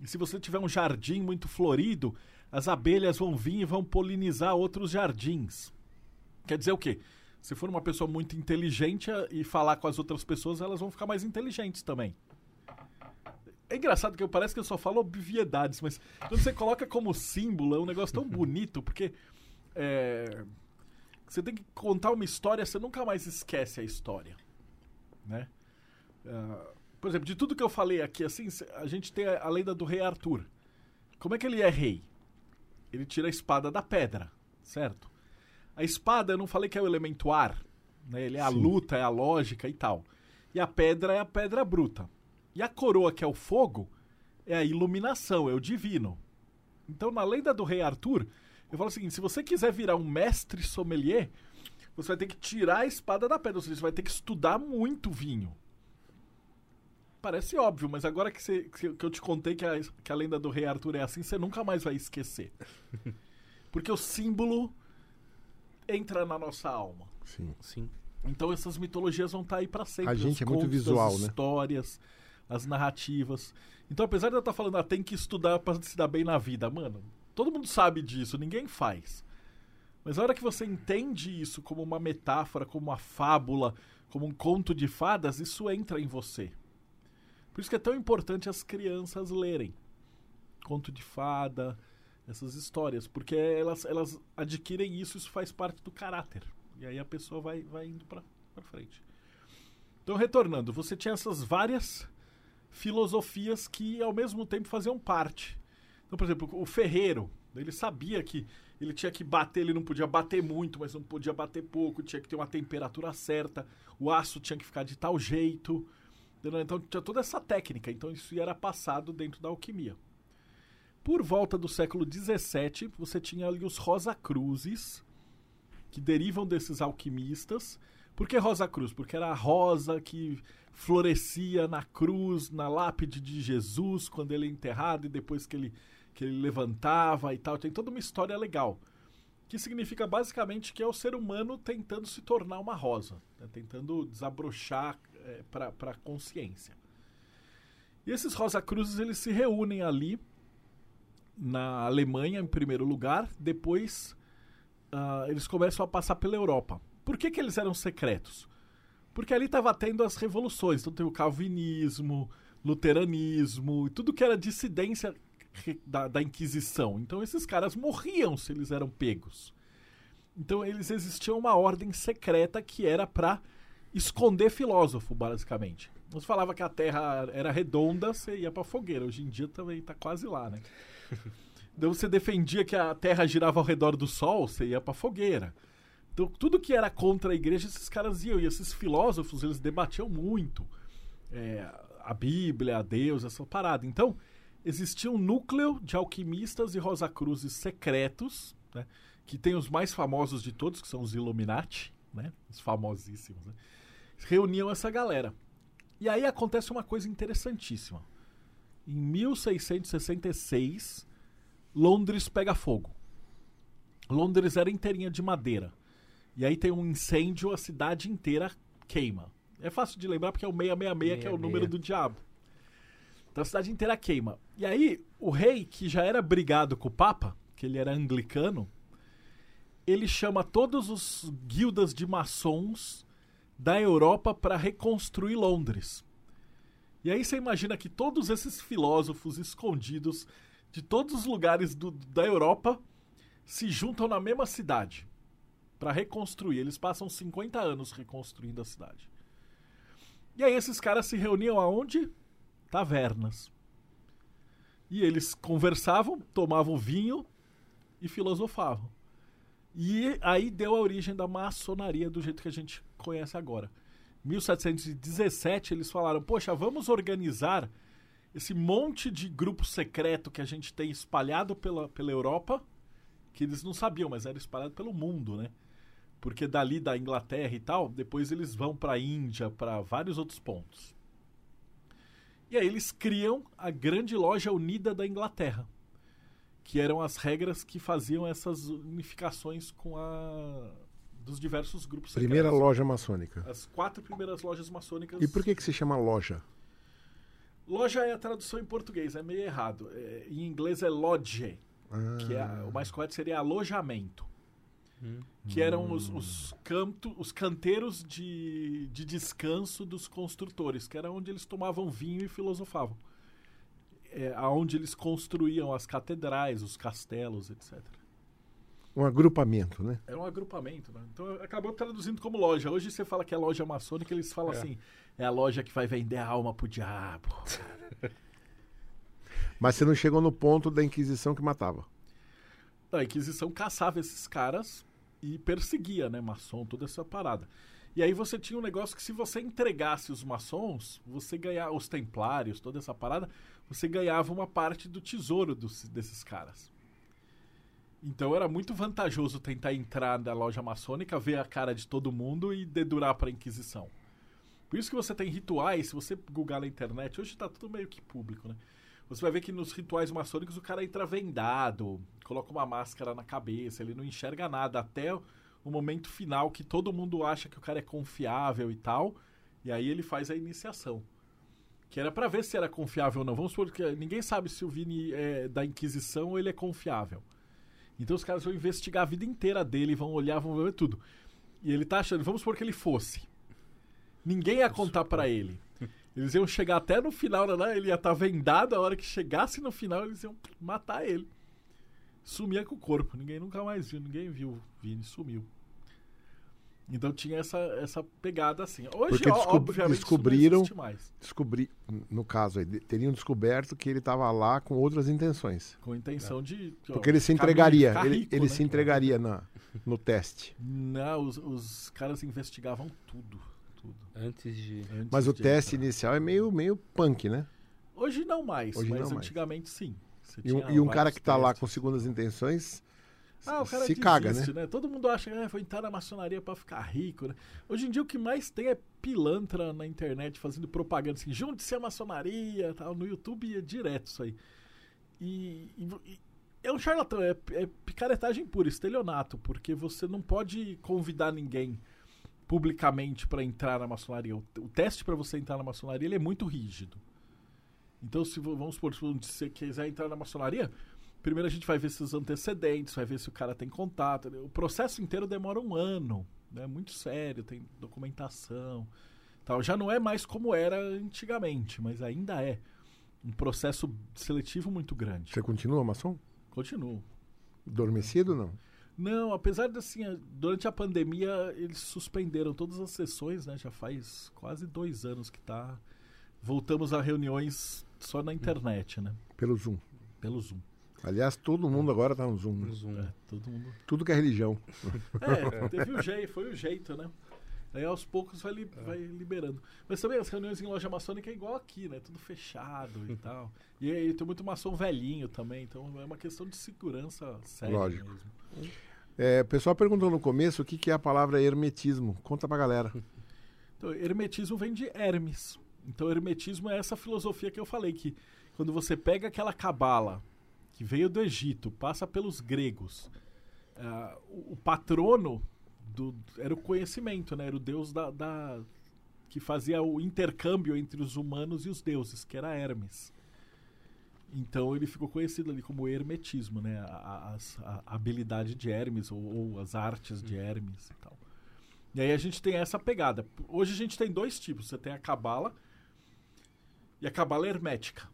E se você tiver um jardim muito florido, as abelhas vão vir e vão polinizar outros jardins. Quer dizer o quê? Se for uma pessoa muito inteligente a- e falar com as outras pessoas, elas vão ficar mais inteligentes também. É engraçado que eu parece que eu só falo obviedades, mas quando você coloca como símbolo, é um negócio tão *laughs* bonito, porque é, você tem que contar uma história, você nunca mais esquece a história, né? Ah, por exemplo, de tudo que eu falei aqui, assim, a gente tem a, a lenda do rei Arthur. Como é que ele é rei? Ele tira a espada da pedra, certo? A espada, eu não falei que é o elemento ar, né? Ele é a Sim. luta, é a lógica e tal. E a pedra é a pedra bruta. E a coroa, que é o fogo, é a iluminação, é o divino. Então, na lenda do rei Arthur, eu falo o seguinte: se você quiser virar um mestre sommelier, você vai ter que tirar a espada da pedra, ou seja, você vai ter que estudar muito vinho. Parece óbvio, mas agora que, você- que eu te contei que a, que a lenda do rei Arthur é assim, você nunca mais vai esquecer. *laughs* Porque o símbolo entra na nossa alma. Sim. Sim. Então essas mitologias vão estar aí pra sempre. A gente é muito contos, visual, as né? histórias, as narrativas. Então, apesar de eu estar falando, ah, tem que estudar pra se dar bem na vida, mano, todo mundo sabe disso, ninguém faz. Mas a hora que você entende isso como uma metáfora, como uma fábula, como um conto de fadas, isso entra em você. Por isso que é tão importante as crianças lerem. conto de fada, essas histórias, porque elas, elas adquirem isso, isso faz parte do caráter. E aí a pessoa vai, vai indo para frente. Então, retornando, você tinha essas várias filosofias que ao mesmo tempo faziam parte. Então, por exemplo, o ferreiro, ele sabia que ele tinha que bater, ele não podia bater muito, mas não podia bater pouco, tinha que ter uma temperatura certa, o aço tinha que ficar de tal jeito. Então tinha toda essa técnica, então isso era passado dentro da alquimia. Por volta do século XVII, você tinha ali os Rosa Cruzes, que derivam desses alquimistas. Por que Rosa Cruz? Porque era a rosa que florescia na cruz, na lápide de Jesus, quando ele é enterrado e depois que ele, que ele levantava e tal. Tem toda uma história legal. Que significa basicamente que é o ser humano tentando se tornar uma rosa, né? tentando desabrochar é, para a consciência. E esses Rosa Cruzes eles se reúnem ali na Alemanha, em primeiro lugar, depois uh, eles começam a passar pela Europa. Por que, que eles eram secretos? Porque ali estava tendo as revoluções. Então tem o calvinismo, luteranismo, tudo que era dissidência da, da Inquisição. Então esses caras morriam se eles eram pegos. Então eles existiam uma ordem secreta que era para esconder filósofo, basicamente. Você falava que a Terra era redonda, você ia para fogueira. Hoje em dia também está quase lá, né? *laughs* então você defendia que a Terra girava ao redor do Sol, você ia para fogueira. Então, tudo que era contra a igreja, esses caras iam. E esses filósofos, eles debatiam muito. É, a Bíblia, a Deus, essa parada. Então, existia um núcleo de alquimistas e Rosacruzes secretos, né, que tem os mais famosos de todos, que são os Illuminati, né, os famosíssimos. Né, reuniam essa galera. E aí acontece uma coisa interessantíssima. Em 1666, Londres pega fogo. Londres era inteirinha de madeira. E aí tem um incêndio, a cidade inteira queima. É fácil de lembrar porque é o 666, que é o número do diabo. Então a cidade inteira queima. E aí, o rei, que já era brigado com o Papa, que ele era anglicano, ele chama todos os guildas de maçons da Europa para reconstruir Londres. E aí você imagina que todos esses filósofos escondidos de todos os lugares do, da Europa se juntam na mesma cidade para reconstruir. Eles passam 50 anos reconstruindo a cidade. E aí esses caras se reuniam aonde? Tavernas. E eles conversavam, tomavam vinho e filosofavam. E aí deu a origem da maçonaria do jeito que a gente conhece agora. 1717 eles falaram: "Poxa, vamos organizar esse monte de grupo secreto que a gente tem espalhado pela, pela Europa, que eles não sabiam, mas era espalhado pelo mundo, né? Porque dali da Inglaterra e tal, depois eles vão para a Índia, para vários outros pontos. E aí eles criam a grande loja unida da Inglaterra, que eram as regras que faziam essas unificações com a dos diversos grupos Primeira secretos. loja maçônica. As quatro primeiras lojas maçônicas. E por que que se chama loja? Loja é a tradução em português, é meio errado. É, em inglês é lodge, Ah, que é, o mais correto seria alojamento. Que eram os, os, canto, os canteiros de, de descanso dos construtores, que era onde eles tomavam vinho e filosofavam. É, aonde eles construíam as catedrais, os castelos, etc. um agrupamento, né? Era um agrupamento, né? Então acabou traduzindo como loja. Hoje você fala que é loja maçônica, eles falam É. assim: é a loja que vai vender a alma pro diabo. *laughs* Mas você não chegou no ponto da Inquisição que matava. A Inquisição caçava esses caras e perseguia, né? Maçom, toda essa parada. E aí você tinha um negócio que se você entregasse os maçons, você ganhava, os templários, toda essa parada, você ganhava uma parte do tesouro dos- desses caras. Então era muito vantajoso tentar entrar na loja maçônica, ver a cara de todo mundo e dedurar para a Inquisição. Por isso que você tem rituais, se você googar na internet, hoje tá tudo meio que público, né? Você vai ver que nos rituais maçônicos o cara entra vendado, coloca uma máscara na cabeça, ele não enxerga nada até o momento final que todo mundo acha que o cara é confiável e tal, e aí ele faz a iniciação. Que era pra ver se era confiável ou não. Vamos supor que ninguém sabe se o Vini é da Inquisição ou ele é confiável. Então os caras vão investigar a vida inteira dele, vão olhar, vão ver tudo. E ele tá achando, vamos supor que ele fosse. Ninguém ia contar pra ele. Eles iam chegar até no final, né? Ele ia estar vendado, a hora que chegasse no final, eles iam matar ele. Sumia com o corpo, ninguém nunca mais viu, ninguém viu Vini, sumiu. Então tinha essa, essa pegada assim. Hoje, Porque descob- obviamente, descobriram- isso não existe mais. Descobri, no caso aí, teriam descoberto que ele estava lá com outras intenções. Com a intenção de. ó, Porque ele se entregaria, ficar ele, rico, ele né? se entregaria na, no teste. Não, os, os caras investigavam tudo. tudo Antes de. antes Mas o de teste entrar. inicial é meio, meio punk, né? Hoje não mais, Hoje mas não mais. antigamente sim. Você E um, tinha e um cara que está lá com segundas intenções Ah, o cara se caga, desiste, né? Todo mundo acha que ah, vou entrar na maçonaria pra ficar rico, né? Hoje em dia o que mais tem é pilantra na internet fazendo propaganda assim, junte-se à maçonaria, tal, no YouTube é direto isso aí. E, e é um charlatão, é, é picaretagem pura, estelionato, porque você não pode convidar ninguém publicamente pra entrar na maçonaria. O, o teste pra você entrar na maçonaria ele é muito rígido. Então, se vamos supor, se você quiser entrar na maçonaria, Primeiro a gente vai ver seus antecedentes, vai ver se o cara tem contato. O processo inteiro demora um ano. É né? muito sério, tem documentação. Tal. Já não é mais como era antigamente, mas ainda é um processo seletivo muito grande. Você continua, maçom? Continuo. Adormecido não? Não, apesar de assim, durante a pandemia eles suspenderam todas as sessões, né? Já faz quase dois anos que tá. Voltamos a reuniões só na internet, né? Pelo Zoom. Pelo Zoom. Aliás, todo mundo agora tá no Zoom. né? no Zoom. É, todo mundo Tudo que é religião. É, teve o jeito, foi o jeito, né? Aí aos poucos vai, li- vai liberando. Mas também as reuniões em loja maçônica é igual aqui, né? Tudo fechado e *laughs* tal. E aí tem muito maçom velhinho também, então é uma questão de segurança séria Lógico. mesmo. É, o pessoal perguntou no começo o que, que é a palavra hermetismo. Conta pra galera. Então, hermetismo vem de Hermes. Então, hermetismo é essa filosofia que eu falei, que quando você pega aquela cabala que veio do Egito, passa pelos gregos, ah, o, o patrono do, era o conhecimento, né? Era o deus da, da- que fazia o intercâmbio entre os humanos e os deuses, que era Hermes. Então ele ficou conhecido ali como hermetismo, né? A, a- a habilidade de Hermes ou, ou as artes de Hermes e tal. E aí a gente tem essa pegada. Hoje a gente tem dois tipos. Você tem a cabala e a cabala hermética.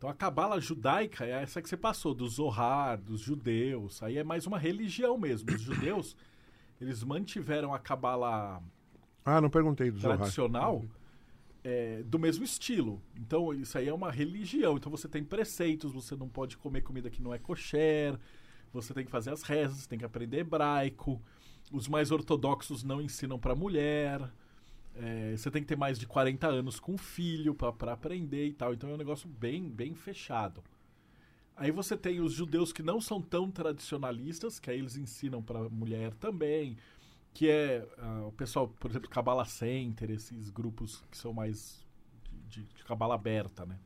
Então a cabala judaica é essa que você passou, do Zohar, dos judeus. Aí é mais uma religião mesmo. Os judeus, *coughs* eles mantiveram a cabala Ah, não perguntei do tradicional é, do mesmo estilo. Então, isso aí é uma religião. Então, você tem preceitos, você não pode comer comida que não é kosher, você tem que fazer as rezas, tem que aprender hebraico. Os mais ortodoxos não ensinam para mulher. É, você tem que ter mais de 40 anos com filho para aprender e tal. Então, é um negócio bem, bem fechado. Aí você tem os judeus que não são tão tradicionalistas, que aí eles ensinam para mulher também que é ah, o pessoal, por exemplo, Cabala Center, esses grupos que são mais de, de cabala aberta, né?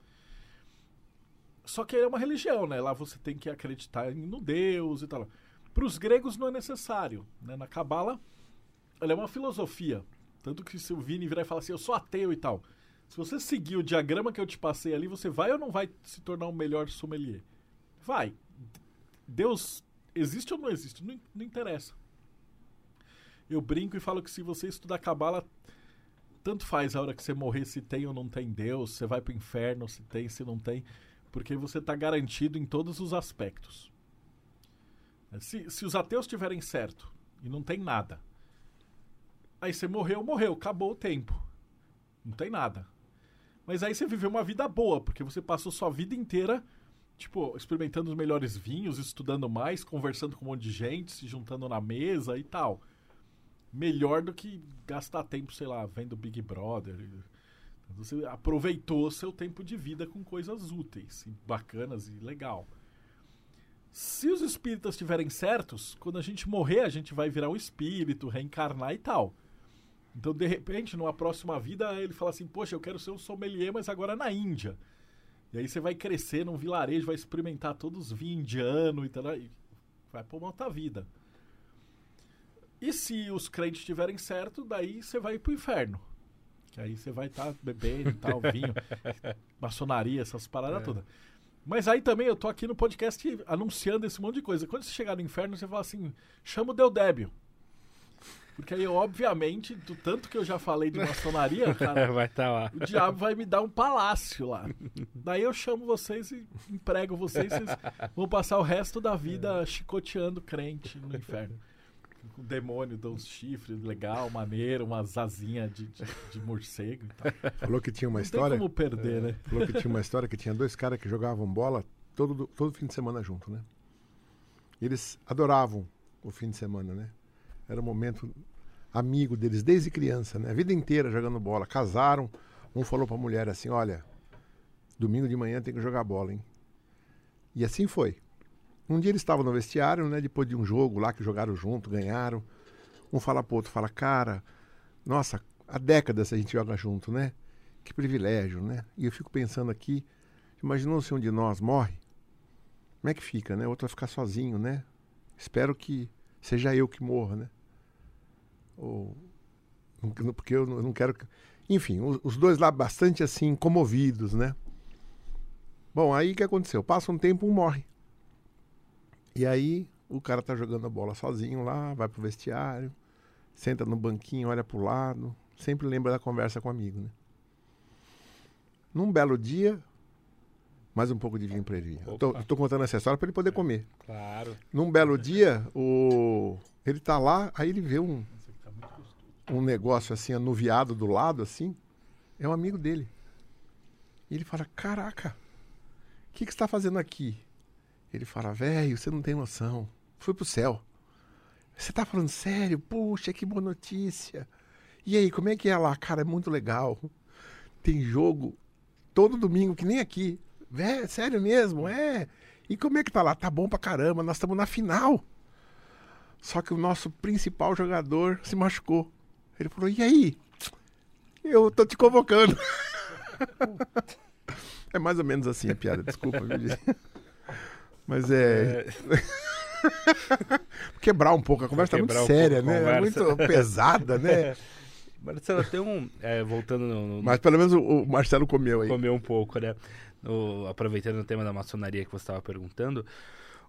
Só que é uma religião, né? Lá você tem que acreditar no Deus e tal. Para os gregos não é necessário, né? Na cabala, ela é uma filosofia. Tanto que se o Vini virar e falar assim, eu sou ateu e tal. Se você seguir o diagrama que eu te passei ali, você vai ou não vai se tornar um melhor sommelier? Vai. Deus existe ou não existe? Não, não interessa. Eu brinco e falo que se você estudar Cabala, tanto faz a hora que você morrer se tem ou não tem Deus, você vai pro inferno se tem, se não tem, porque você está garantido em todos os aspectos. Se, se os ateus tiverem certo e não tem nada, aí você morreu, morreu, acabou o tempo. Não tem nada. Mas aí você viveu uma vida boa, porque você passou sua vida inteira, tipo, experimentando os melhores vinhos, estudando mais, conversando com um monte de gente, se juntando na mesa e tal melhor do que gastar tempo, sei lá, vendo Big Brother. Você aproveitou seu tempo de vida com coisas úteis, bacanas e legal. Se os espíritas estiverem certos, quando a gente morrer, a gente vai virar um espírito, reencarnar e tal. Então, de repente, numa próxima vida, ele fala assim: Poxa, eu quero ser um sommelier, mas agora na Índia. E aí você vai crescer num vilarejo, vai experimentar todos os vinhos indianos e tal, e vai pra uma outra vida. E se os crentes estiverem certo, daí você vai pro inferno. Que aí você vai estar bebendo e tal, vinho, *laughs* maçonaria, essas paradas É. todas. Mas aí também eu tô aqui no podcast anunciando esse monte de coisa. Quando você chegar no inferno, você fala assim: chama o Deudébio. Porque aí, obviamente, do tanto que eu já falei de maçonaria, *laughs* cara, Vai estar lá. o diabo vai me dar um palácio lá. Daí eu chamo vocês e emprego vocês, vocês vão passar o resto da vida chicoteando crente no inferno. O demônio dá uns chifres legal, maneiro, umas asinhas de, de, de morcego e tal. Falou que tinha uma Não história. tem como perder, né? Falou que tinha uma história que tinha dois caras que jogavam bola todo, todo fim de semana junto, né? Eles adoravam o fim de semana, né? Era um momento amigo deles desde criança, né? A vida inteira jogando bola. Casaram. Um falou pra mulher assim: Olha, domingo de manhã tem que jogar bola, hein? E assim foi. Um dia eles estavam no vestiário, né? Depois de um jogo lá que jogaram junto, ganharam. Um fala pro outro, fala, cara, nossa, há décadas a gente joga junto, né? Que privilégio, né? E eu fico pensando aqui, imaginou se um de nós morre? Como é que fica, né? O outro vai ficar sozinho, né? Espero que seja eu que morra, né? Ou, porque eu não quero... que- Enfim, os, dois lá bastante assim, comovidos, né? Bom, aí o que aconteceu? Passa um tempo, um morre. E aí o cara tá jogando a bola sozinho lá, vai pro vestiário, senta no banquinho, olha pro lado, sempre lembra da conversa com o amigo, né? Num belo dia, mais um pouco de vinho para ele. Eu tô, tô contando essa história para ele poder comer. Claro. Num belo dia, o ele tá lá, aí ele vê um um negócio assim anuviado do lado assim, é um amigo dele. E ele fala: "Caraca, o que você está fazendo aqui?" Ele fala: "Velho, você não tem noção. Fui pro céu." Você tá falando sério? Puxa, que boa notícia. E aí, como é que é lá? Cara, é muito legal. Tem jogo todo domingo, que nem aqui. Vé, sério mesmo? É. E como é que tá lá? Tá bom pra caramba, nós estamos na final. Só que o nosso principal jogador se machucou. Ele falou: e aí? Eu tô te convocando. *laughs* é mais ou menos assim a piada, desculpa? Mas é. *laughs* Quebrar um pouco, a conversa tá muito um séria, né? É conversa. muito pesada, né? *laughs* Marcelo, tem um. é, voltando no, no- Mas pelo menos o, o Marcelo comeu aí. comer um pouco, né? No- aproveitando o tema da maçonaria que você estava perguntando.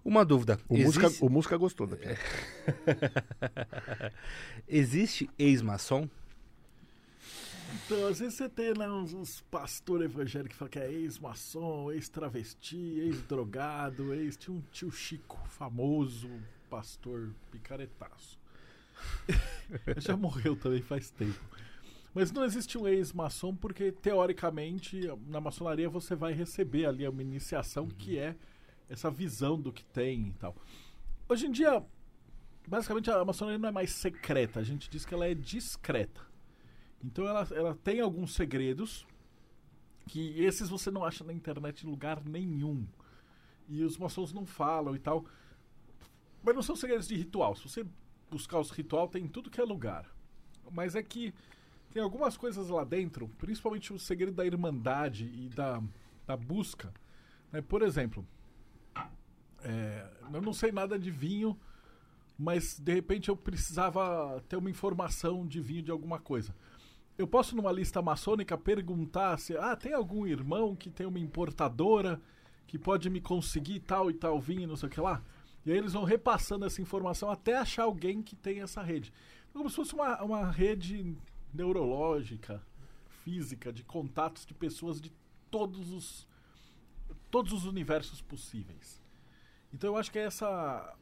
Uma dúvida. O, existe, música, o música gostou da piada. *laughs* existe ex-maçom? Então, às vezes você tem né, uns, uns pastores evangélicos que falam que é ex-maçom, ex-travesti, ex-drogado, ex... Tinha um tio Chico, famoso pastor picaretaço. *laughs* Já morreu também faz tempo. Mas não existe um ex-maçom porque, teoricamente, na maçonaria você vai receber ali uma iniciação que é essa visão do que tem e tal. Hoje em dia, basicamente, a maçonaria não é mais secreta, a gente diz que ela é discreta. Então ela, ela tem alguns segredos que esses você não acha na internet em lugar nenhum. E os maçons não falam e tal. Mas não são segredos de ritual. Se você buscar os ritual, tem em tudo que é lugar. Mas é que tem algumas coisas lá dentro, principalmente o segredo da irmandade e da, da busca. né? Por exemplo, é, eu não sei nada de vinho, mas de repente eu precisava ter uma informação de vinho de alguma coisa. Eu posso, numa lista maçônica, perguntar se ah, tem algum irmão que tem uma importadora que pode me conseguir tal e tal vinho, não sei o que lá. E aí eles vão repassando essa informação até achar alguém que tem essa rede. Então, como se fosse uma, uma rede neurológica, física, de contatos de pessoas de todos os, todos os universos possíveis. Então eu acho que é essa,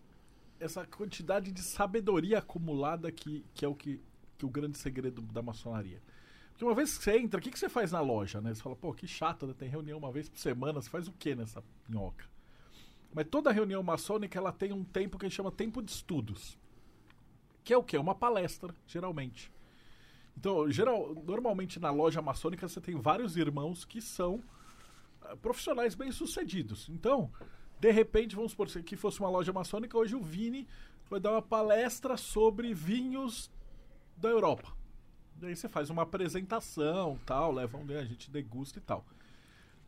essa quantidade de sabedoria acumulada que, que é o que, que o grande segredo da maçonaria. Porque uma vez que você entra, o que, que você faz na loja? Né? Você fala, pô, que chato, né? tem reunião uma vez por semana, você faz o que nessa minhoca? Mas toda reunião maçônica ela tem um tempo que a gente chama tempo de estudos. Que é o quê? Uma palestra, geralmente. Então, geral, normalmente na loja maçônica você tem vários irmãos que são ah, profissionais bem-sucedidos. Então, de repente, vamos supor que fosse uma loja maçônica, hoje o Vini vai dar uma palestra sobre vinhos da Europa. Daí você faz uma apresentação, tal, leva um, a gente degusta e tal.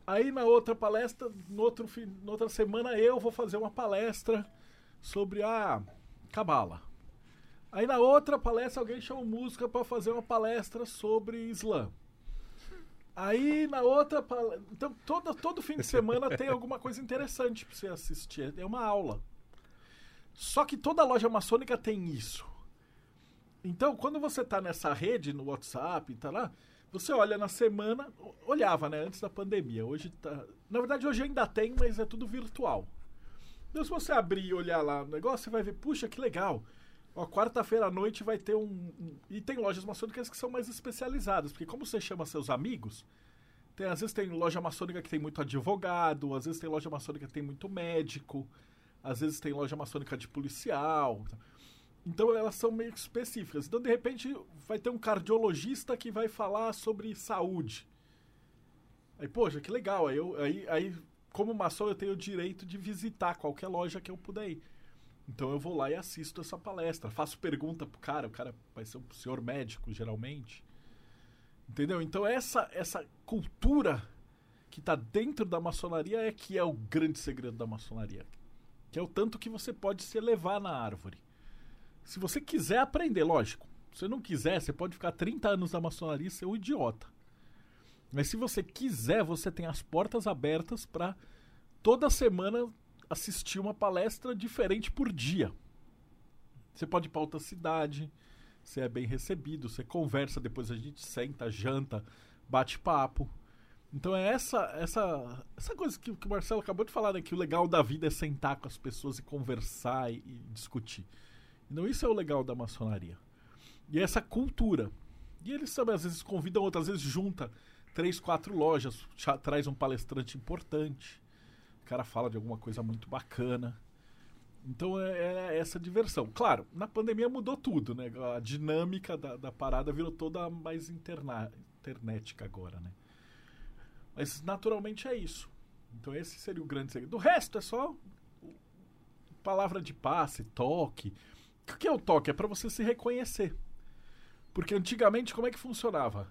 Aí na outra palestra, no outro, fi- na outra semana, eu vou fazer uma palestra sobre a Cabala. Aí na outra palestra, alguém chama música para fazer uma palestra sobre Islã. Aí na outra. Então todo, todo fim de semana *laughs* tem alguma coisa interessante para você assistir. É uma aula. Só que toda loja maçônica tem isso. Então, quando você tá nessa rede no WhatsApp, tá lá, você olha na semana, olhava, né, antes da pandemia. Hoje tá. Na verdade, hoje ainda tem, mas é tudo virtual. Então, se você abrir e olhar lá no negócio, você vai ver, puxa, que legal. Ó, quarta-feira à noite vai ter um, E tem lojas maçônicas que são mais especializadas, porque como você chama seus amigos, tem, às vezes tem loja maçônica que tem muito advogado, às vezes tem loja maçônica que tem muito médico, às vezes tem loja maçônica de policial. Então elas são meio específicas. Então, de repente, vai ter um cardiologista que vai falar sobre saúde. Aí, poxa, que legal. Aí, aí, aí como maçom, eu tenho o direito de visitar qualquer loja que eu puder ir. Então eu vou lá e assisto essa palestra. Faço pergunta pro cara, o cara vai ser um senhor médico, geralmente. Entendeu? Então essa, essa cultura que está dentro da maçonaria é que é o grande segredo da maçonaria. Que é o tanto que você pode se elevar na árvore. Se você quiser aprender, lógico. Se você não quiser, você pode ficar 30 anos na maçonaria e ser um idiota. Mas se você quiser, você tem as portas abertas para toda semana assistir uma palestra diferente por dia. Você pode ir para outra cidade, você é bem recebido, você conversa, depois a gente senta, janta, bate papo. Então é essa essa essa coisa que, que o Marcelo acabou de falar, né? Que o legal da vida é sentar com as pessoas e conversar e, e discutir. Então isso é o legal da maçonaria. E é essa cultura. E eles também às vezes convidam outras, vezes junta três, quatro lojas, traz um palestrante importante. Cara fala de alguma coisa muito bacana. Então é, é essa diversão. Claro, na pandemia mudou tudo, né? A dinâmica da, da parada virou toda mais interna internética agora, né? Mas naturalmente é isso. Então esse seria o grande segredo. Do resto é só palavra de passe, toque. O que é o toque? É para você se reconhecer. Porque antigamente como é que funcionava?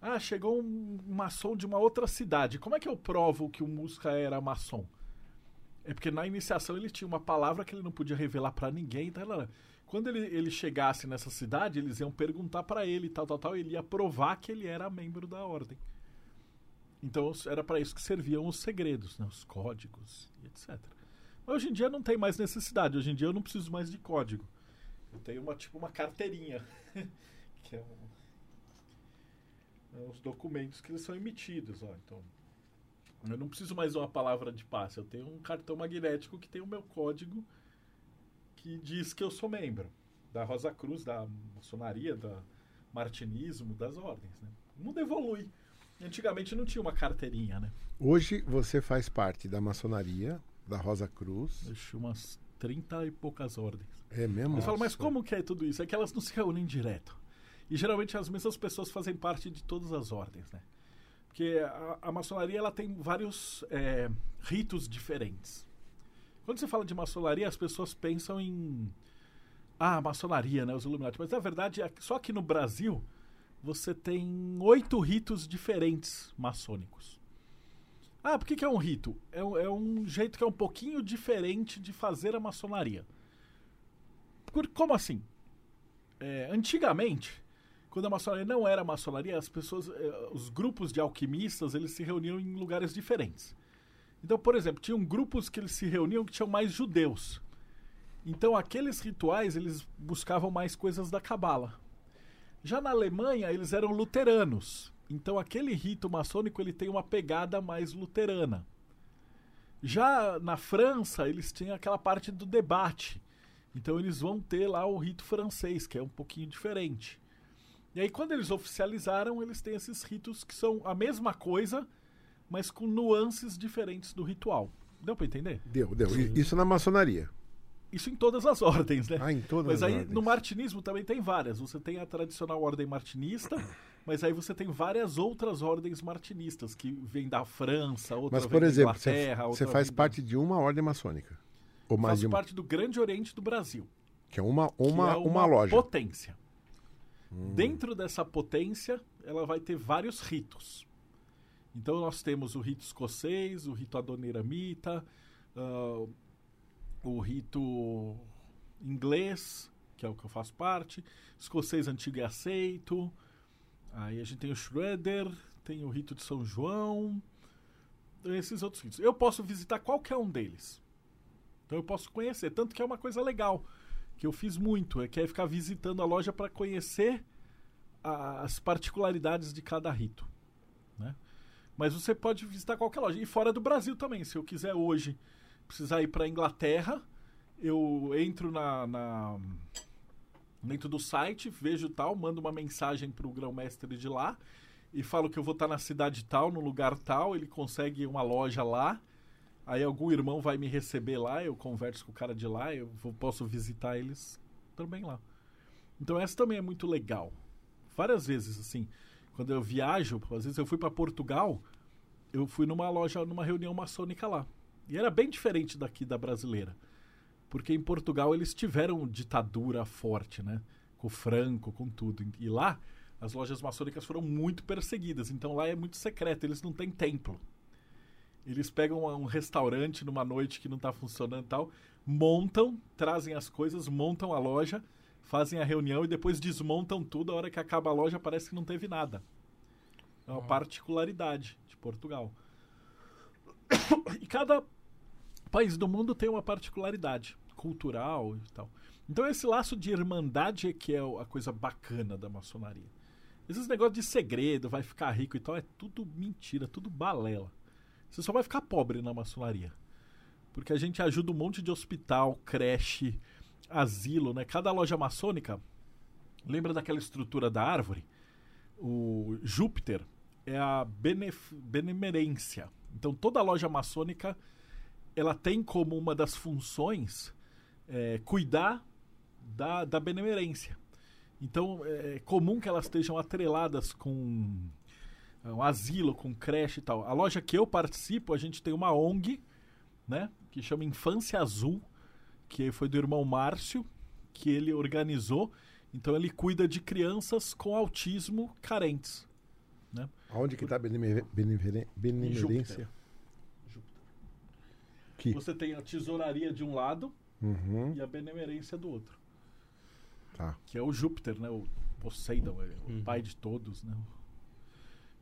Ah, chegou um maçom de uma outra cidade. Como é que eu provo que o Musca era maçom? É porque na iniciação ele tinha uma palavra que ele não podia revelar pra ninguém. Lá. Quando ele, ele chegasse nessa cidade, eles iam perguntar pra ele, tal, tal, tal. Ele ia provar que ele era membro da ordem. Então era pra isso que serviam os segredos, né? os códigos e etc. Mas hoje em dia não tem mais necessidade. Hoje em dia eu não preciso mais de código. Eu tenho uma tipo uma carteirinha, *laughs* que é um, é os documentos que eles são emitidos, ó. Então eu não preciso mais de uma palavra de passe. Eu tenho um cartão magnético que tem o meu código que diz que eu sou membro da Rosa Cruz, da maçonaria, da martinismo, das ordens. Né? O mundo evolui. Antigamente não tinha uma carteirinha, né? Hoje você faz parte da maçonaria, da Rosa Cruz. Tinha umas 30 e poucas ordens. É mesmo? Eu falo, mas Nossa. como que é tudo isso? É que elas não se reúnem direto. E geralmente as mesmas pessoas fazem parte de todas as ordens, né? Porque a, a maçonaria ela tem vários é, ritos diferentes. Quando você fala de maçonaria, as pessoas pensam em. Ah, maçonaria, né? Os Illuminati. Mas na verdade, só aqui no Brasil, você tem oito ritos diferentes maçônicos. Ah, por que, que é um rito? É, um- é um jeito que é um pouquinho diferente de fazer a maçonaria. Por, como assim? É, antigamente, quando a maçonaria não era maçonaria, as pessoas, eh, os grupos de alquimistas, eles se reuniam em lugares diferentes. Então, por exemplo, tinham grupos que eles se reuniam que tinham mais judeus. Então, aqueles rituais, eles buscavam mais coisas da cabala. Já na Alemanha, eles eram luteranos. Então, aquele rito maçônico, ele tem uma pegada mais luterana. Já na França, eles tinham aquela parte do debate. Então eles vão ter lá o rito francês, que é um pouquinho diferente. E aí quando eles oficializaram, eles têm esses ritos que são a mesma coisa, mas com nuances diferentes do ritual. Deu para entender? Deu, deu. I- Isso na maçonaria. Isso em todas as *laughs* ordens, né? Ah, em todas Mas as aí ordens. no martinismo também tem várias. Você tem a tradicional ordem martinista, *coughs* mas aí você tem várias outras ordens martinistas que vêm da França, outra Mas, por exemplo, você, faz da- parte de uma ordem maçônica. Ou mais Faço de uma. parte do Grande Oriente do Brasil. Que é uma, que uma, é uma, loja. potência. Hum. Dentro dessa potência, ela vai ter vários ritos. Então nós temos o rito escocês, o rito adoniramita, ah, o rito inglês, que é o que eu faço parte, escocês antigo e aceito. Aí a gente tem o Schroeder, tem o rito de São João, esses outros ritos. Eu posso visitar qualquer um deles. Então eu posso conhecer, tanto que é uma coisa legal. Que eu fiz muito, é que é ficar visitando a loja para conhecer a- as particularidades de cada rito, né? Mas você pode visitar qualquer loja e fora do Brasil também. Se eu quiser hoje precisar ir para Inglaterra, eu entro na, na- dentro do site, vejo tal, mando uma mensagem para o grão-mestre de lá e falo que eu vou estar na cidade tal, no lugar tal, ele consegue uma loja lá. Aí algum irmão vai me receber lá, eu converso com o cara de lá, eu vou- posso visitar eles também lá. Então essa também é muito legal. Várias vezes assim, quando eu viajo, às vezes eu fui para Portugal, eu fui numa loja, numa reunião maçônica lá. E era bem diferente daqui da brasileira. Porque em Portugal eles tiveram ditadura forte, né? Com o Franco, com tudo. E lá as lojas maçônicas foram muito perseguidas. Então lá é muito secreto, eles não têm templo. Eles pegam um restaurante numa noite que não está funcionando e tal, montam, trazem as coisas, montam a loja, fazem a reunião e depois desmontam tudo. A hora que acaba a loja parece que não teve nada. É uma particularidade de Portugal. *coughs* E cada país do mundo tem uma particularidade cultural e tal. Então esse laço de irmandade é que é a coisa bacana da maçonaria. Esses negócios de segredo, vai ficar rico e tal, é tudo mentira, tudo balela. Você só vai ficar pobre na maçonaria. Porque a gente ajuda um monte de hospital, creche, asilo, né? Cada loja maçônica, lembra daquela estrutura da árvore? O Júpiter é a benef- benemerência. Então toda loja maçônica ela tem como uma das funções é, cuidar da, da benemerência. Então é comum que elas estejam atreladas com é, um asilo, com creche e tal. A loja que eu participo, a gente tem uma ONG, né, que chama Infância Azul, que foi do irmão Márcio, que ele organizou. Então ele cuida de crianças com autismo carentes. Né? Aonde que está benemerência? Que? Você tem a tesouraria de um lado Uhum, e a benemerência do outro. tá. que é o Júpiter, né? O Poseidon, é o Uhum. pai de todos, né?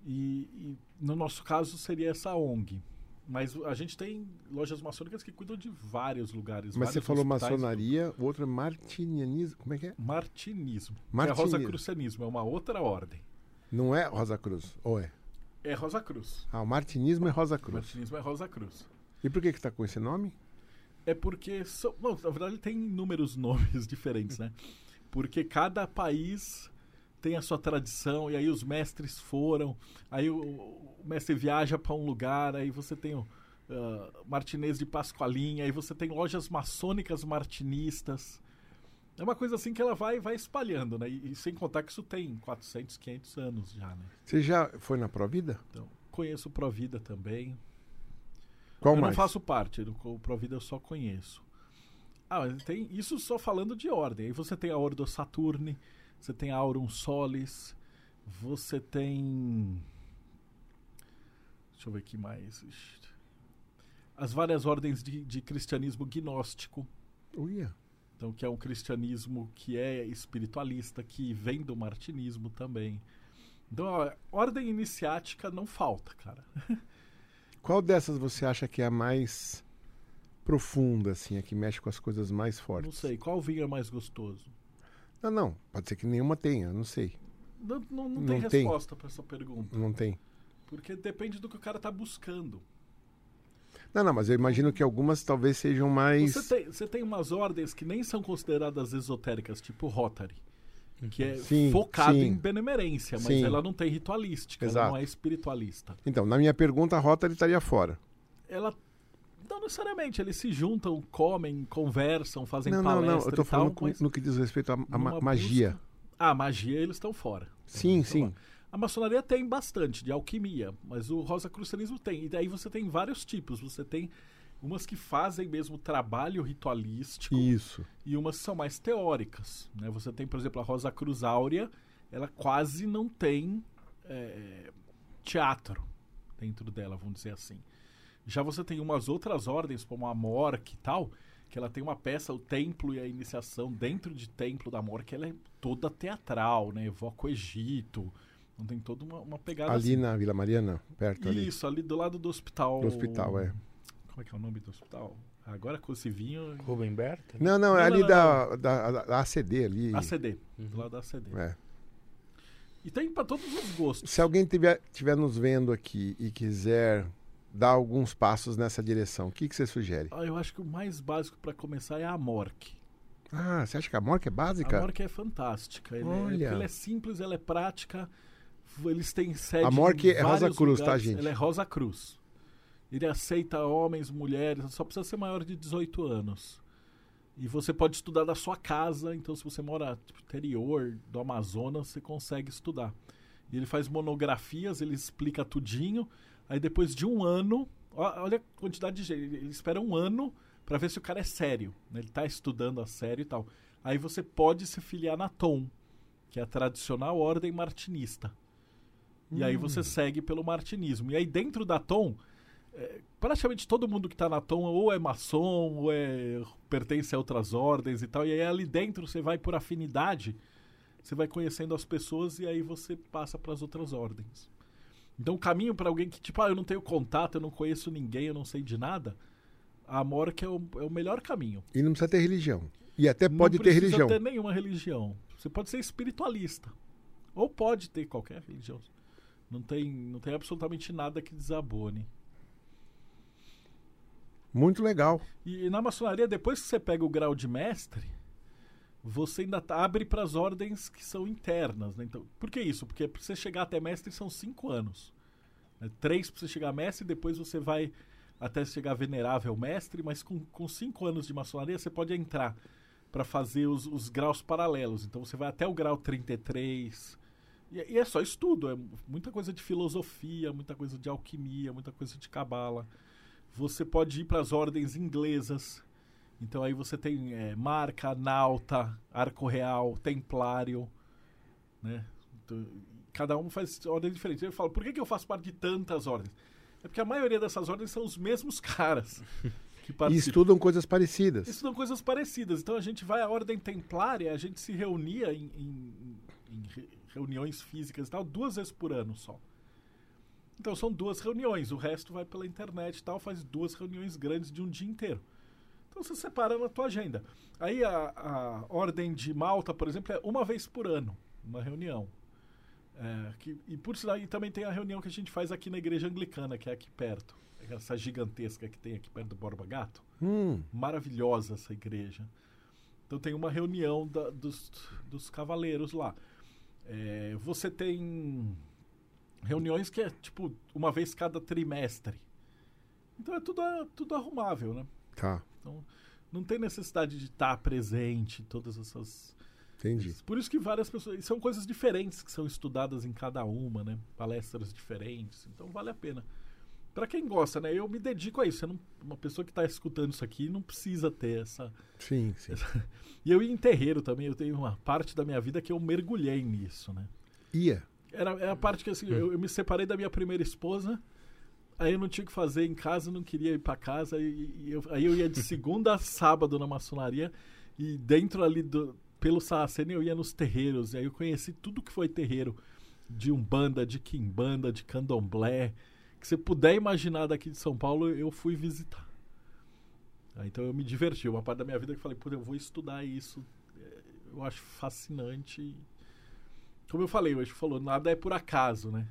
E, e no nosso caso seria essa ONG. Mas a gente tem lojas maçônicas que cuidam de vários lugares. Mas você vários falou hospitais, maçonaria, o outro é martinianismo. Como é que é? Martinismo. Que é Martinismo. Rosacrucianismo, é uma outra ordem. Não é Rosa Cruz? Ou é? É Rosa Cruz. Ah, o martinismo é Rosa Cruz. Martinismo é Rosa Cruz. E por que está com esse nome? É porque. são- Bom, na verdade tem inúmeros *laughs* nomes diferentes, né? Porque cada país tem a sua tradição, e aí os mestres foram, aí o, o mestre viaja para um lugar, aí você tem o ah, Martinês de Pascoalinha, aí você tem lojas maçônicas martinistas. É uma coisa assim que ela vai, vai espalhando, né? E, e sem contar que isso tem 400, 500 anos já, né? Você já foi na Provida? Então, conheço o Provida também. Qual eu mais? não faço parte, do o Provida eu só conheço. Ah, mas tem isso só falando de ordem. Aí você tem a Ordo Saturni, você tem Aurum Solis, você tem. Deixa eu ver aqui mais. As várias ordens de, de cristianismo gnóstico. Uia. Então, que é um cristianismo que é espiritualista, que vem do martinismo também. Então, ó, ordem iniciática não falta, cara. *laughs* Qual dessas você acha que é a mais profunda, assim, a que mexe com as coisas mais fortes? Não sei, qual vinho é mais gostoso? Não, não. Pode ser que nenhuma tenha, não sei. Não, não, não tem resposta para essa pergunta. Não tem. Porque depende do que o cara tá buscando. Não, não, mas eu imagino que algumas talvez sejam mais. Você tem, você tem umas ordens que nem são consideradas esotéricas, tipo Rotary, que é Sim, focado sim. em benemerência, mas Sim. ela não tem ritualística, ela Exato. não é espiritualista. Então, na minha pergunta, a Rotary estaria fora. Ela. Não necessariamente, eles se juntam, comem, conversam, fazem não, não, palestra não. Eu tô falando tal, com- no que diz respeito à magia. busca- Ah, magia eles estão fora. Sim, sim. A maçonaria tem bastante de alquimia, mas o rosacrucianismo tem. E daí você tem vários tipos. Você tem umas que fazem mesmo trabalho ritualístico Isso. e umas que são mais teóricas. Né? Você tem, por exemplo, a Rosa Cruz Áurea, ela quase não tem é, teatro dentro dela, vamos dizer assim. Já você tem umas outras ordens, como a Mork e tal, que ela tem uma peça, o templo e a iniciação dentro de templo da Mork, ela é toda teatral, né? Evoca o Egito, não tem toda uma, uma pegada Ali assim. na Vila Mariana, perto ali. Isso, ali do lado do hospital. Do hospital, é. Como é que é o nome do hospital? Agora com esse vinho. Rubem Berta? Não, não, é Não, ali não, Da, da, da ACD ali. ACD. Uhum. Lá da ACD. É. E tem pra todos os gostos. Se alguém estiver tiver nos vendo aqui e quiser dar alguns passos nessa direção, o que, que você sugere? Ah, eu acho que o mais básico pra começar é a Amorque. Ah, você acha que a Morca é A básica? Amorque é fantástica. Ele é, Olha. ela é simples, ela é prática. Eles têm sede A Morque em é Rosa Cruz, tá, lugares. gente? Ela é Rosa Cruz. Ele aceita homens, mulheres, só precisa ser maior de 18 anos. E você pode estudar da sua casa, então se você mora no interior do Amazonas, você consegue estudar. E ele faz monografias, ele explica tudinho. Aí depois de um ano, olha a quantidade de gente, ele espera um ano para ver se o cara é sério. né? Ele tá estudando a sério e tal. Aí você pode se filiar na TOM, que é a tradicional ordem martinista. E aí você segue pelo martinismo. E aí dentro da TOM, é, praticamente todo mundo que está na TOM ou é maçom, ou é, pertence a outras ordens e tal. E aí ali dentro você vai por afinidade, você vai conhecendo as pessoas e aí você passa para as outras ordens. Então o caminho para alguém que, tipo, ah, eu não tenho contato, eu não conheço ninguém, eu não sei de nada, a Amorca é o, é o melhor caminho. E não precisa ter religião. E até Não pode ter precisa religião. ter nenhuma religião. Você pode ser espiritualista. Ou pode ter qualquer religião. Não tem, não tem absolutamente nada que desabone. Muito legal. E, na maçonaria, depois que você pega o grau de mestre, você ainda tá- abre para as ordens que são internas. Né? Então, por que isso? Porque para você chegar até mestre são cinco anos. né? Três para você chegar mestre, depois você vai até chegar venerável mestre, mas com, com cinco anos de maçonaria você pode entrar para fazer os, os graus paralelos. Então você vai até o grau 33. E, e é só estudo, é muita coisa de filosofia, muita coisa de alquimia, muita coisa de cabala. Você pode ir para as ordens inglesas. Então aí você tem é, marca, nauta, arco real, templário, né? Então, cada um faz ordem diferente. Eu falo, por que, que eu faço parte de tantas ordens? É porque a maioria dessas ordens são os mesmos *laughs* caras que E estudam coisas parecidas. Estudam coisas parecidas. Então a gente vai à ordem templária, a gente se reunia em, em- em re- reuniões físicas e tal, duas vezes por ano só. Então são duas reuniões, o resto vai pela internet e tal, faz duas reuniões grandes de um dia inteiro. Então você separa na tua agenda. Aí a, a ordem de Malta, por exemplo, é uma vez por ano, uma reunião. É, que- e por sinal, e também tem a reunião que a gente faz aqui na igreja anglicana, que é aqui perto. Essa gigantesca que tem aqui perto do Borba Gato Hum, maravilhosa essa igreja. Então tem uma reunião da- dos, dos cavaleiros lá. É, você tem reuniões que é tipo uma vez cada trimestre. Então é tudo, tudo arrumável, né? tá. Então não tem necessidade de estar presente, todas essas. Entendi. Por isso que várias pessoas. São coisas diferentes que são estudadas em cada uma, né? Palestras diferentes. Então vale a pena. Pra quem gosta, né? Eu me dedico a isso. Não- uma pessoa que tá escutando isso aqui não precisa ter essa. Sim, sim. *laughs* E eu ia em terreiro também. Eu tenho uma parte da minha vida que eu mergulhei nisso, né? Ia. Era, era a parte que assim, eu, eu me separei da minha primeira esposa. Aí eu não tinha o que fazer em casa, não queria ir pra casa. E, e eu, aí eu ia de *laughs* segunda a sábado na maçonaria. E dentro ali do. Pelo Saraceno eu ia nos terreiros. E aí eu conheci tudo que foi terreiro. De Umbanda, de Quimbanda, de Candomblé. Que você puder imaginar daqui de São Paulo, eu fui visitar. Ah, então eu me diverti. Uma parte da minha vida que eu falei, pô, eu vou estudar isso. É, Eu acho fascinante. como eu falei, hoje falou, nada é por acaso, né?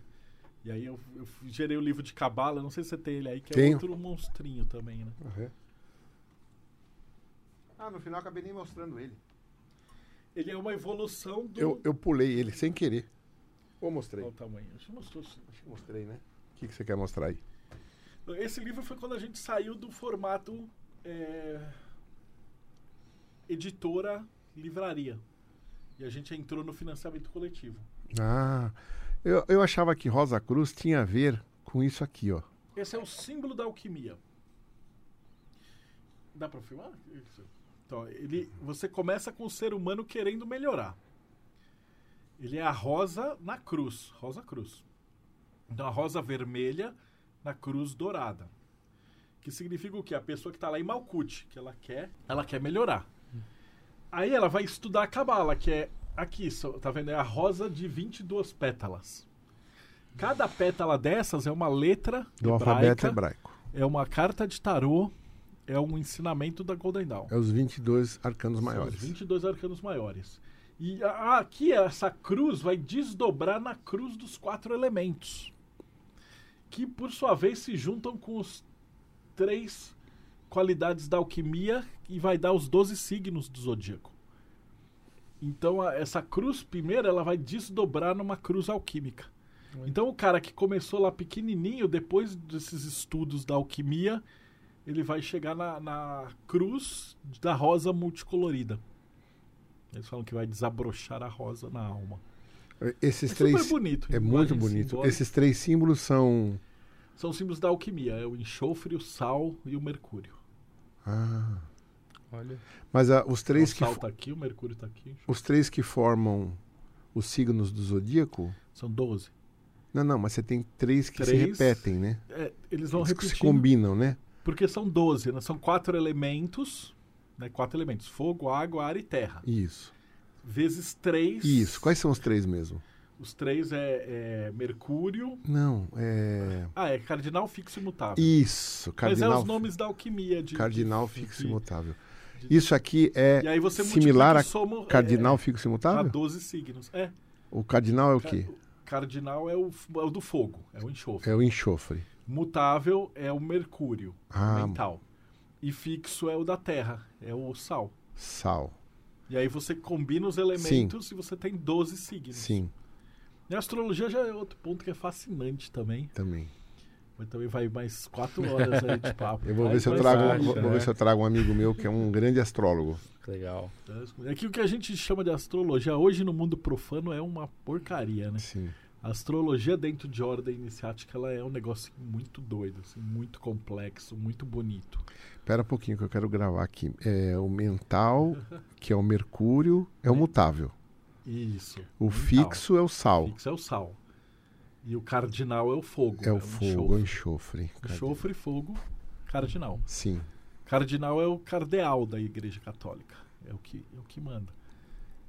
E aí eu, eu gerei o livro de Cabala, não sei se você tem ele aí, que é Tenho. outro monstrinho também, né? Ah, no final acabei nem mostrando ele. Ele é uma evolução do. Eu, eu pulei ele sem querer. Ou mostrei? Qual o tamanho? Acho que mostrou sim. Acho que mostrei, né? O que, que você quer mostrar aí? Esse livro foi quando a gente saiu do formato é, editora livraria. E a gente entrou no financiamento coletivo. Ah, eu, eu achava que Rosa Cruz tinha a ver com isso aqui, ó. Esse é o símbolo da alquimia. Dá pra filmar? Isso. Então, ele, você começa com o ser humano querendo melhorar. Ele é a rosa na cruz, rosa cruz. Então, a rosa vermelha na cruz dourada. Que significa o quê? A pessoa que está lá em Malkuth, que ela quer, ela quer melhorar. Aí ela vai estudar a Cabala, que é aqui, só- tá vendo? É a rosa de 22 pétalas. Cada pétala dessas é uma letra Do hebraica, alfabeto hebraico. é uma carta de tarô é um ensinamento da Golden Dawn. É os 22 arcanos São maiores. Os 22 arcanos maiores. E a- aqui essa cruz vai desdobrar na cruz dos quatro elementos. Que por sua vez se juntam com os três qualidades da alquimia e vai dar os 12 signos do zodíaco. Então a- essa cruz primeira ela vai desdobrar numa cruz alquímica. Então o cara que começou lá pequenininho, depois desses estudos da alquimia, ele vai chegar na, na cruz da rosa multicolorida. Eles falam que vai desabrochar a rosa na alma. Esses É três. super bonito. É muito bonito. simbólica. Esses três símbolos são. São símbolos da alquimia. É o enxofre, o sal e o mercúrio. Ah. Olha. Mas ah, os três o que fo- tá aqui, o mercúrio tá aqui. os três que formam os signos do zodíaco. São 12. Não, não, mas você tem três que se Três. repetem, né? É, eles vão que se combinam, né? Porque são 12, né? São quatro elementos. Né? Quatro elementos. Fogo, água, ar e terra. Isso. Vezes três. Isso. Quais são os três mesmo? Os três é, é mercúrio. Não, é. Ah, é cardinal fixo e mutável. Isso, Mas é cardinal. os nomes da alquimia. De, Cardinal de- fixo imutável. Isso aqui é E similar a o somo, é, cardinal fixo a imutável? 12 signos. É. O cardinal é o quê? Cardinal é o, é o do fogo, é o enxofre. É o enxofre. Mutável é o mercúrio, Ah, mental. E fixo é o da terra, é o sal. sal. E aí você combina os elementos e você tem 12 signos. Sim, E a astrologia já é outro ponto que é fascinante também. também. Mas também vai mais quatro horas aí de papo. Eu vou ver se eu trago, tarde, vou, vou né? ver se eu trago um amigo meu que é um grande astrólogo. Legal. É que o que a gente chama de astrologia hoje no mundo profano é uma porcaria, né? Sim. A astrologia dentro de ordem iniciática ela é um negócio muito doido, assim, muito complexo, muito bonito. Espera um pouquinho que eu quero gravar aqui. É o mental, que é o mercúrio, é o mutável. Isso. O mental. fixo é o sal. Fixo é o sal. E o cardinal é o fogo. É o fogo, o enxofre. enxofre. Enxofre, fogo, cardinal. Sim. Cardinal é o cardeal da Igreja Católica. É o que, é o que manda.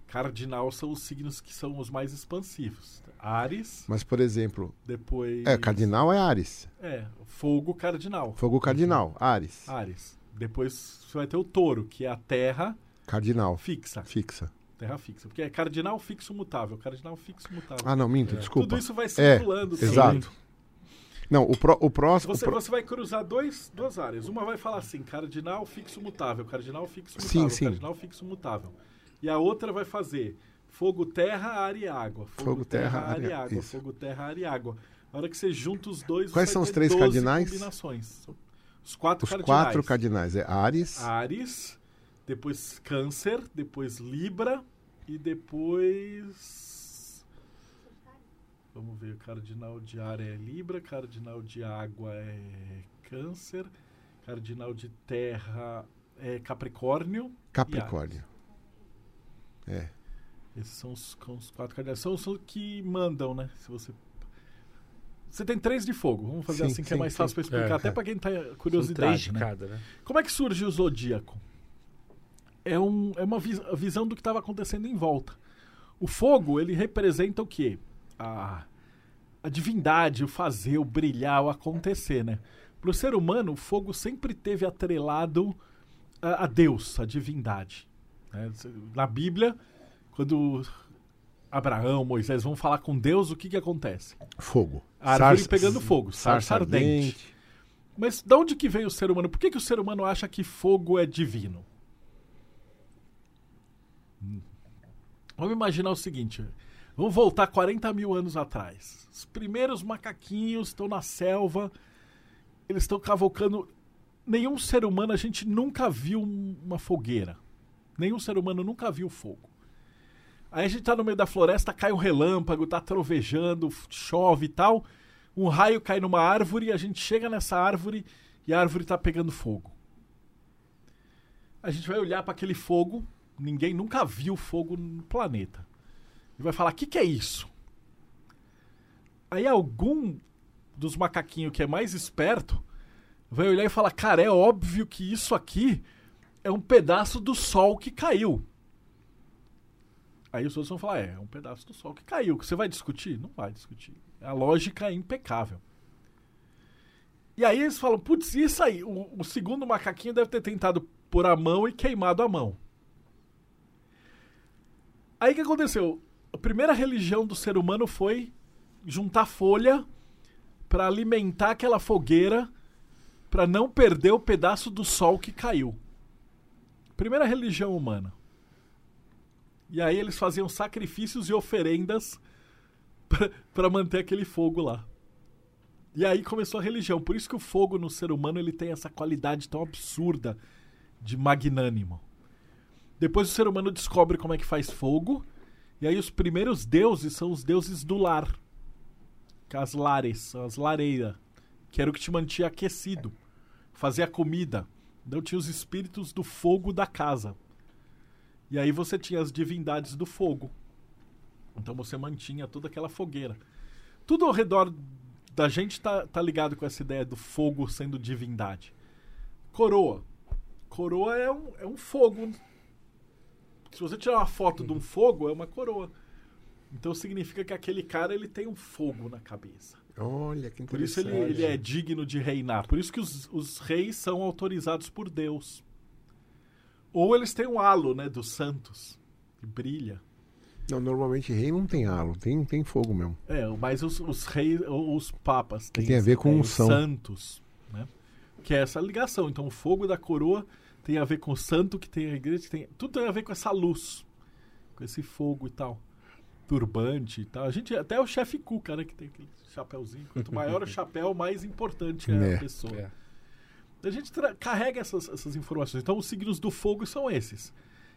Cardinal são os signos que são os mais expansivos. Ares, Mas, por exemplo, depois. é, cardinal é Ares. É, fogo cardinal. Fogo cardinal, Ares. Ares. Depois você vai ter o touro, que é a terra Cardinal, fixa. fixa. Terra fixa. Porque é cardinal fixo mutável. Cardinal fixo mutável. Ah, não, minto, É. desculpa. Tudo isso vai É, circulando. também. Exato. Não, o, pró, o próximo. o Você, pró- você vai cruzar dois, duas áreas. Uma vai falar assim, cardinal fixo mutável, cardinal fixo Sim, mutável, sim. cardinal fixo mutável. E a outra vai fazer fogo, terra, ar e água. Fogo, Fogo, terra, terra, ar e água. isso. Fogo, terra, ar e água. A hora que você junta os dois, Quais são os três 12 cardinais? combinações. Os quatro Os cardinais. quatro cardinais. É Ares, Ares, depois câncer, depois libra e depois... Vamos ver, o cardinal de ar é libra, cardinal de água é câncer, cardinal de terra é capricórnio. Capricórnio. É. Esses são os, os quatro cardinais. São os que mandam, né? Se você... Você tem três de fogo. Vamos fazer Sim, assim que é sim, mais sim. fácil para explicar, É, até é. para quem tá São três curiosidade, de né? cada, né? Como é que surge o zodíaco? É, um, é uma vis- visão do que estava acontecendo em volta. O fogo, ele representa o quê? A, a divindade, o fazer, o brilhar, o acontecer, né? Para o ser humano, o fogo sempre teve atrelado a, a Deus, a divindade. né? Na Bíblia, quando Abraão, Moisés vão falar com Deus, o que, que acontece? Fogo. A árvore Sarça- pegando fogo, sarça ardente. Mas de onde que veio o ser humano? Por que, que o ser humano acha que fogo é divino? Vamos imaginar o seguinte: vamos voltar 40 mil anos atrás. Os primeiros macaquinhos estão na selva, eles estão cavocando. Nenhum ser humano, a gente nunca viu um- uma fogueira. Nenhum ser humano nunca viu fogo. Aí a gente tá no meio da floresta, cai um relâmpago, tá trovejando, chove e tal. Um raio cai numa árvore, a gente chega nessa árvore e a árvore tá pegando fogo. A gente vai olhar para aquele fogo, ninguém nunca viu fogo no planeta. E vai falar: "O que que é isso?" Aí algum dos macaquinhos que é mais esperto vai olhar e falar: "Cara, é óbvio que isso aqui é um pedaço do sol que caiu." Aí os outros vão falar: é, é um pedaço do sol que caiu. Você vai discutir? Não vai discutir. A lógica é impecável. E aí eles falam, putz, isso aí? O, o segundo macaquinho deve ter tentado pôr a mão e queimado a mão. Aí o que aconteceu? A primeira religião do ser humano foi juntar folha para alimentar aquela fogueira para não perder o pedaço do sol que caiu. Primeira religião humana. E aí eles faziam sacrifícios e oferendas *laughs* para manter aquele fogo lá. E aí começou a religião. Por isso que o fogo no ser humano ele tem essa qualidade tão absurda de magnânimo. Depois o ser humano descobre como é que faz fogo. E aí os primeiros deuses são os deuses do lar. As lares, as lareiras. Que era o que te mantinha aquecido. Fazia comida. Então tinha os espíritos do fogo da casa. E aí você tinha as divindades do fogo. Então você mantinha toda aquela fogueira. Tudo ao redor da gente tá, tá ligado com essa ideia do fogo sendo divindade. Coroa. Coroa é um, é um fogo. Se você tirar uma foto de um fogo, é uma coroa. Então significa que aquele cara ele tem um fogo na cabeça. Olha, que Por isso interessante. ele, ele é digno de reinar. Por isso que os, os reis são autorizados por Deus. Ou eles têm um halo, né, dos santos, que brilha. Não, normalmente rei não tem halo, tem, tem fogo mesmo. É, mas os, os reis, os papas têm, tem a ver com têm os unção. santos, né? Que é essa ligação. Então o fogo da coroa tem a ver com o santo que tem a igreja, que tem, tudo tem a ver com essa luz, com esse fogo e tal. Turbante e tal. A gente, até o chefe Cuca, né, que tem aquele chapéuzinho. Quanto maior o chapéu, mais importante é, É. a pessoa. É. A gente carrega essas, essas informações. Então, os signos do fogo são esses.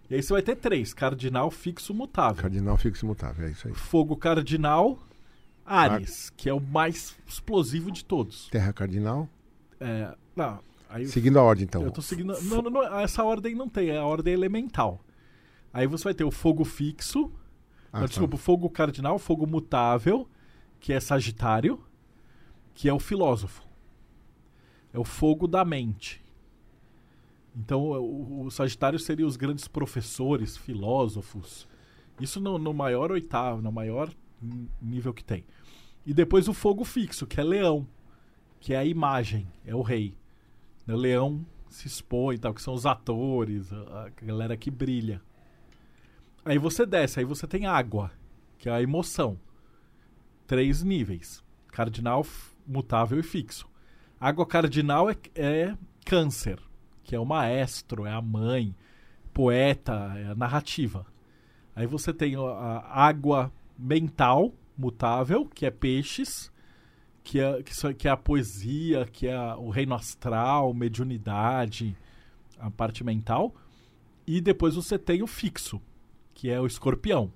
E aí você vai ter três: cardinal, fixo, mutável. Cardinal fixo imutável, é isso aí. Fogo cardinal, Ares, que é o mais explosivo de todos. Terra cardinal. É, não, aí Seguindo a ordem, então. eu tô seguindo. Não, não, não, essa ordem não tem, é a ordem elemental. Aí você vai ter o fogo fixo, Ah, não, tá. desculpa, o fogo cardinal, o fogo mutável, que é Sagitário, que é o filósofo. É o fogo da mente. Então, o, o Sagitário seria os grandes professores, filósofos. Isso no, no maior oitavo, no maior nível que tem. E depois o fogo fixo, que é Leão, que é a imagem, é o rei. O leão se expõe e tal, que são os atores, a, galera que brilha. Aí você desce, aí você tem água, que é a emoção. Três níveis: cardinal, mutável e fixo. Água cardinal é, é câncer, que é o maestro, é a mãe, poeta, é a narrativa. Aí você tem a água mental, mutável, que é peixes, que é, que, só- que é a poesia, que é a- o reino astral, mediunidade, a parte mental. E depois você tem o fixo, que é o escorpião,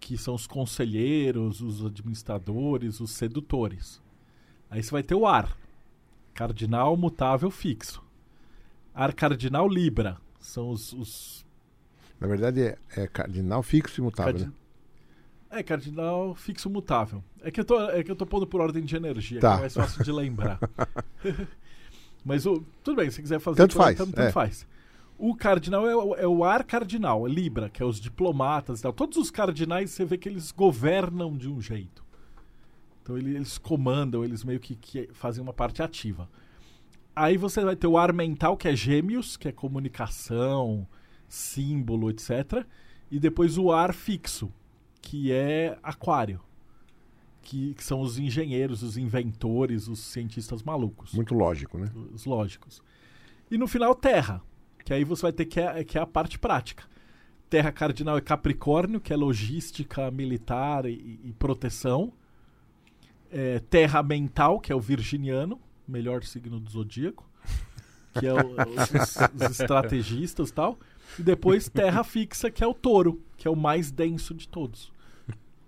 que são os conselheiros, os administradores, os sedutores. Aí você vai ter o ar, cardinal, mutável, fixo. Ar cardinal, libra, são os, os Na verdade, é, é cardinal fixo e imutável. Cardi- né? É, cardinal fixo mutável. É que eu tô, é que eu tô pondo por ordem de energia, Tá. que é mais fácil de lembrar. *laughs* Mas o, tudo bem, se quiser fazer Tanto por- faz, Tanto, é. tanto faz. O cardinal é, o- é o ar cardinal, é Libra, que é os diplomatas e tal. Todos os cardinais você vê que eles governam de um jeito. Então ele- eles comandam, eles meio que, que fazem uma parte ativa. Aí você vai ter o ar mental, que é gêmeos, que é comunicação, símbolo, etc. E depois o ar fixo, que é aquário. Que, que são os engenheiros, os inventores, os cientistas malucos Muito lógico, né? os lógicos. E no final, terra, que aí você vai ter que é, que é a parte prática. Terra cardinal é Capricórnio, que é logística militar e, e proteção. É, terra mental, que é o virginiano, melhor signo do zodíaco, que é o- os, os estrategistas e tal. E depois terra fixa, que é o touro, que é o mais denso de todos.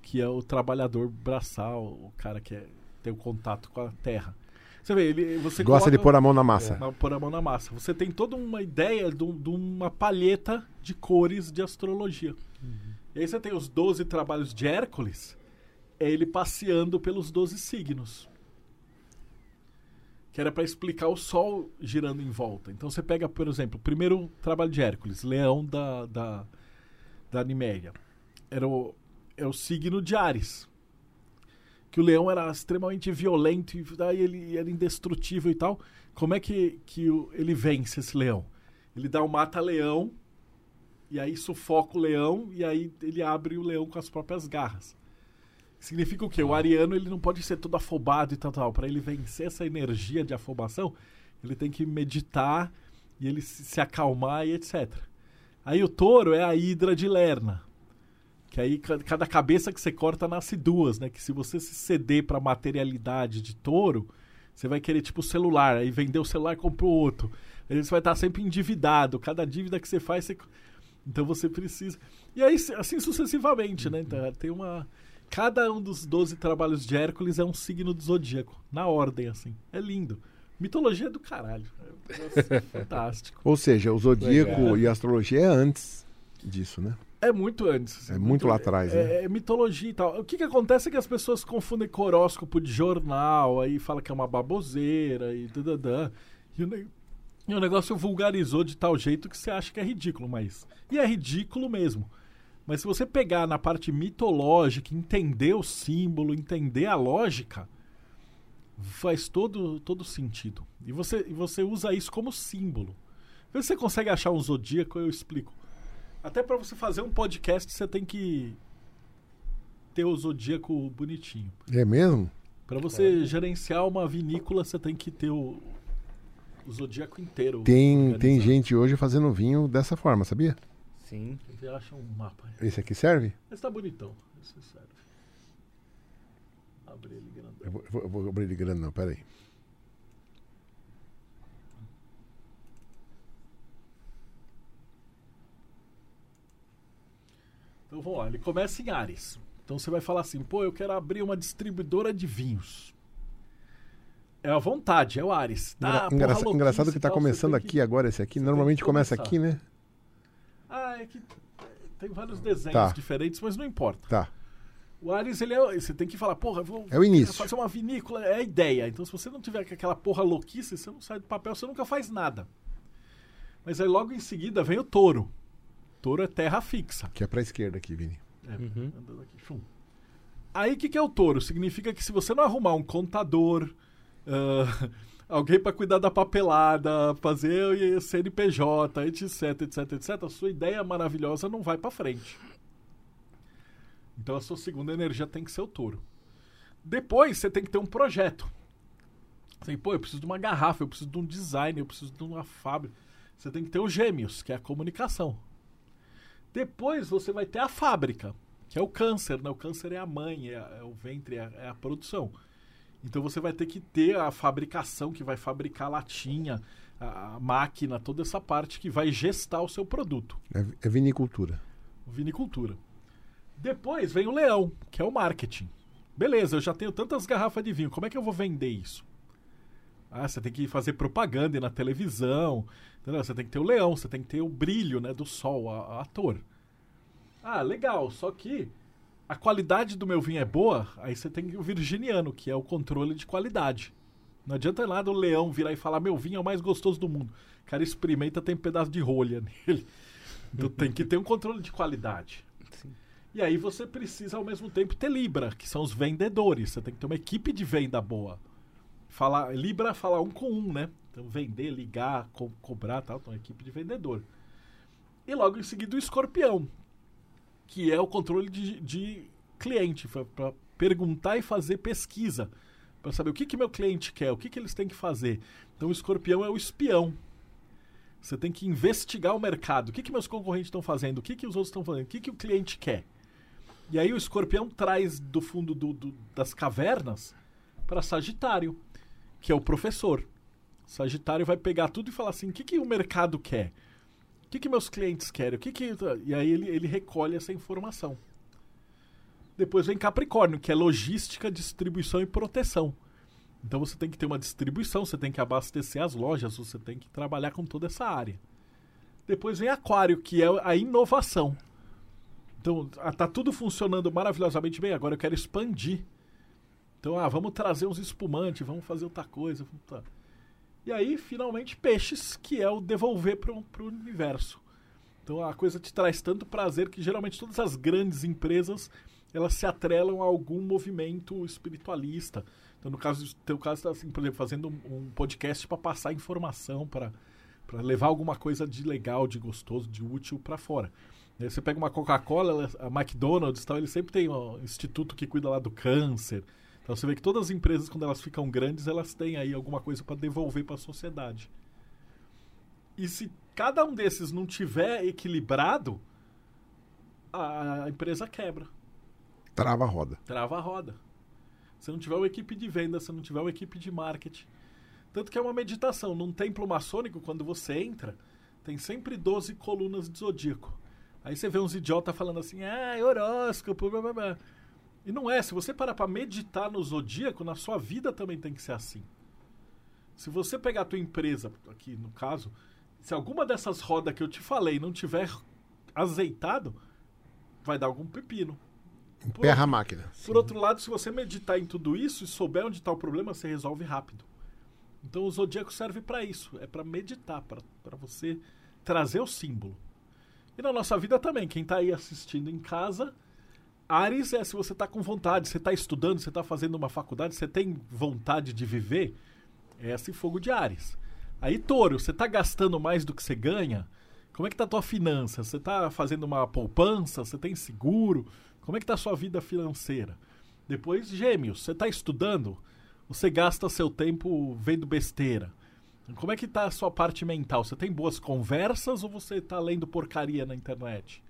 Que é o trabalhador braçal, o cara que é, tem o contato com a terra. Você vê, ele, você Gosta de coloca- pôr a mão na massa. na- pôr a mão na massa. Você tem toda uma ideia de, um- de uma palheta de cores de astrologia. E aí você tem os 12 trabalhos de Hércules, é ele passeando pelos 12 signos. Que era para explicar o Sol girando em volta. Então você pega, por exemplo, o primeiro trabalho de Hércules, Leão da, da, da Niméria. Era o, é o signo de Ares. que o leão era extremamente violento e daí ele era indestrutível e tal. Como é que, que o- ele vence esse leão? Ele dá um mata-leão e aí sufoca o leão e aí ele abre o leão com as próprias garras. Significa o quê? O ariano ele não pode ser todo afobado e tal, tal. Para ele vencer essa energia de afobação, ele tem que meditar e ele se, se acalmar e etc. Aí o touro é a hidra de Lerna. Que aí ca- cada cabeça que você corta nasce duas, né? Que se você se ceder para materialidade de touro, você vai querer tipo celular, aí vender o celular e compra o outro. Aí você vai estar sempre endividado. Cada dívida que você faz, você... então você precisa. E aí assim sucessivamente, né? Então, tem uma cada um dos 12 trabalhos de Hércules é um signo do zodíaco, na ordem assim. É lindo. Mitologia do caralho. É um negócio fantástico. Ou seja, o zodíaco Legal. e a astrologia é antes disso, né? É muito antes. É muito lá atrás, é, né? é mitologia e tal. O que, que acontece é que as pessoas confundem com horóscopo de jornal, aí fala que é uma baboseira e dadadã. E o, ne- e o negócio vulgarizou de tal jeito que você acha que é ridículo, mas. E é ridículo mesmo. Mas se você pegar na parte mitológica, entender o símbolo, entender a lógica, faz todo, todo sentido. E você, e você usa isso como símbolo. Vê se você consegue achar um zodíaco, eu explico. Até pra você fazer um podcast, você tem que ter o zodíaco bonitinho. É mesmo? Pra você gerenciar uma vinícola, você tem que ter o, o zodíaco inteiro. Tem, tem gente hoje fazendo vinho dessa forma, sabia? Sim. Você acha um mapa. Esse aqui serve? Esse tá bonitão. Esse serve. Abre ele grandão. Eu vou, eu vou- abrir ele grande, não, peraí. Então vamos lá, ele começa em Ares. Então você vai falar assim, pô, eu quero abrir uma distribuidora de vinhos. É a vontade, é o Ares. Tá, Engra- porra, engraçado que tá tal, começando aqui que- agora esse aqui. você Normalmente começa aqui, né? Ah, é que tem vários desenhos Tá. diferentes, mas não importa. Tá. O Ares, ele é, você tem que falar, porra, vou É o início. fazer uma vinícola, é a ideia. Então se você não tiver aquela porra louquice, você não sai do papel, você nunca faz nada. Mas aí logo em seguida vem o touro. Touro é terra fixa. Que é pra esquerda aqui, Vini. É, Uhum. andando aqui, chum. Aí o que, que é o touro? Significa que se você não arrumar um contador, ah, *laughs* alguém para cuidar da papelada, fazer o CNPJ, etc, etc, etc, a sua ideia maravilhosa não vai para frente. Então a sua segunda energia tem que ser o touro. Depois você tem que ter um projeto. Assim, pô, eu preciso de uma garrafa, eu preciso de um design, eu preciso de uma fábrica. Você tem que ter os gêmeos, que é a comunicação. Depois você vai ter a fábrica, que é o câncer, né? O câncer é a mãe, é, a- é o ventre, é a, é a produção. Então você vai ter que ter a fabricação que vai fabricar a latinha, a, a máquina, toda essa parte que vai gestar o seu produto. É, é vinicultura. Vinicultura. Depois vem o leão, que é o marketing. Beleza, eu já tenho tantas garrafas de vinho, como é que eu vou vender isso? Ah, você tem que fazer propaganda na televisão, entendeu? você tem que ter o leão, você tem que ter o brilho né, do sol, a, ator. Ah, legal, só que a qualidade do meu vinho é boa, aí você tem o virginiano, que é o controle de qualidade. Não adianta nada o leão virar e falar, meu vinho é o mais gostoso do mundo. O cara experimenta, tem um pedaço de rolha *laughs* nele. Então tem que ter um controle de qualidade. Sim. E aí você precisa ao mesmo tempo ter Libra, que são os vendedores. Você tem que ter uma equipe de venda boa. Falar, Libra é falar um com um, né? Então vender, ligar, co- cobrar tal, então uma equipe de vendedor. E logo em seguida o escorpião, que é o controle de, de cliente, para perguntar e fazer pesquisa. Para saber o que, que meu cliente quer, o que, que eles têm que fazer. Então o escorpião é o espião. Você tem que investigar o mercado. O que, que meus concorrentes estão fazendo? O que, que os outros estão fazendo? O que, que o cliente quer? E aí o escorpião traz do fundo do- do- das cavernas para Sagitário, que é o professor. Sagitário vai pegar tudo e falar assim: o que, que o mercado quer? O que, que meus clientes querem? O que que... E aí ele, ele recolhe essa informação. Depois vem Capricórnio, que é logística, distribuição e proteção. Então você tem que ter uma distribuição, você tem que abastecer as lojas, você tem que trabalhar com toda essa área. Depois vem Aquário, que é a inovação. Então, ah, tá tudo funcionando maravilhosamente bem, agora eu quero expandir. Então, ah, vamos trazer uns espumantes, vamos fazer outra coisa. tá. E aí, finalmente, peixes, que é o devolver para o universo. Então, a coisa te traz tanto prazer que geralmente todas as grandes empresas elas se atrelam a algum movimento espiritualista. Então, no caso, teu caso, está assim, por exemplo, fazendo um, um podcast para passar informação, para levar alguma coisa de legal, de gostoso, de útil para fora. Aí você pega uma Coca-Cola, a McDonald's, tal, ele sempre tem um instituto que cuida lá do câncer. Então você vê que todas as empresas, quando elas ficam grandes, elas têm aí alguma coisa para devolver para a sociedade. E se cada um desses não tiver equilibrado, a empresa quebra. Trava a roda. Trava a roda. Se não tiver uma equipe de venda, se não tiver uma equipe de marketing. Tanto que é uma meditação. Num templo maçônico, quando você entra, tem sempre 12 colunas de zodíaco. Aí você vê uns idiotas falando assim, ah, horóscopo, blá blá blá. E não é. Se você parar para meditar no zodíaco, na sua vida também tem que ser assim. Se você pegar a tua empresa, aqui no caso, se alguma dessas rodas que eu te falei não tiver azeitado, vai dar algum pepino. Emperra a máquina. Por outro lado, se você meditar em tudo isso e souber onde está o problema, você resolve rápido. Então o zodíaco serve para isso, é para meditar, para você trazer o símbolo. E na nossa vida também, quem está aí assistindo em casa, Ares é se você está com vontade, você está estudando, você está fazendo uma faculdade, você tem vontade de viver, é esse fogo de Ares. Aí Touro, você está gastando mais do que você ganha, como é que tá a tua finança? Você está fazendo uma poupança? Você tem seguro? Como é que tá a sua vida financeira? Depois, gêmeos, você está estudando? Você gasta seu tempo vendo besteira? Como é que tá a sua parte mental? Você tem boas conversas ou você está lendo porcaria na internet?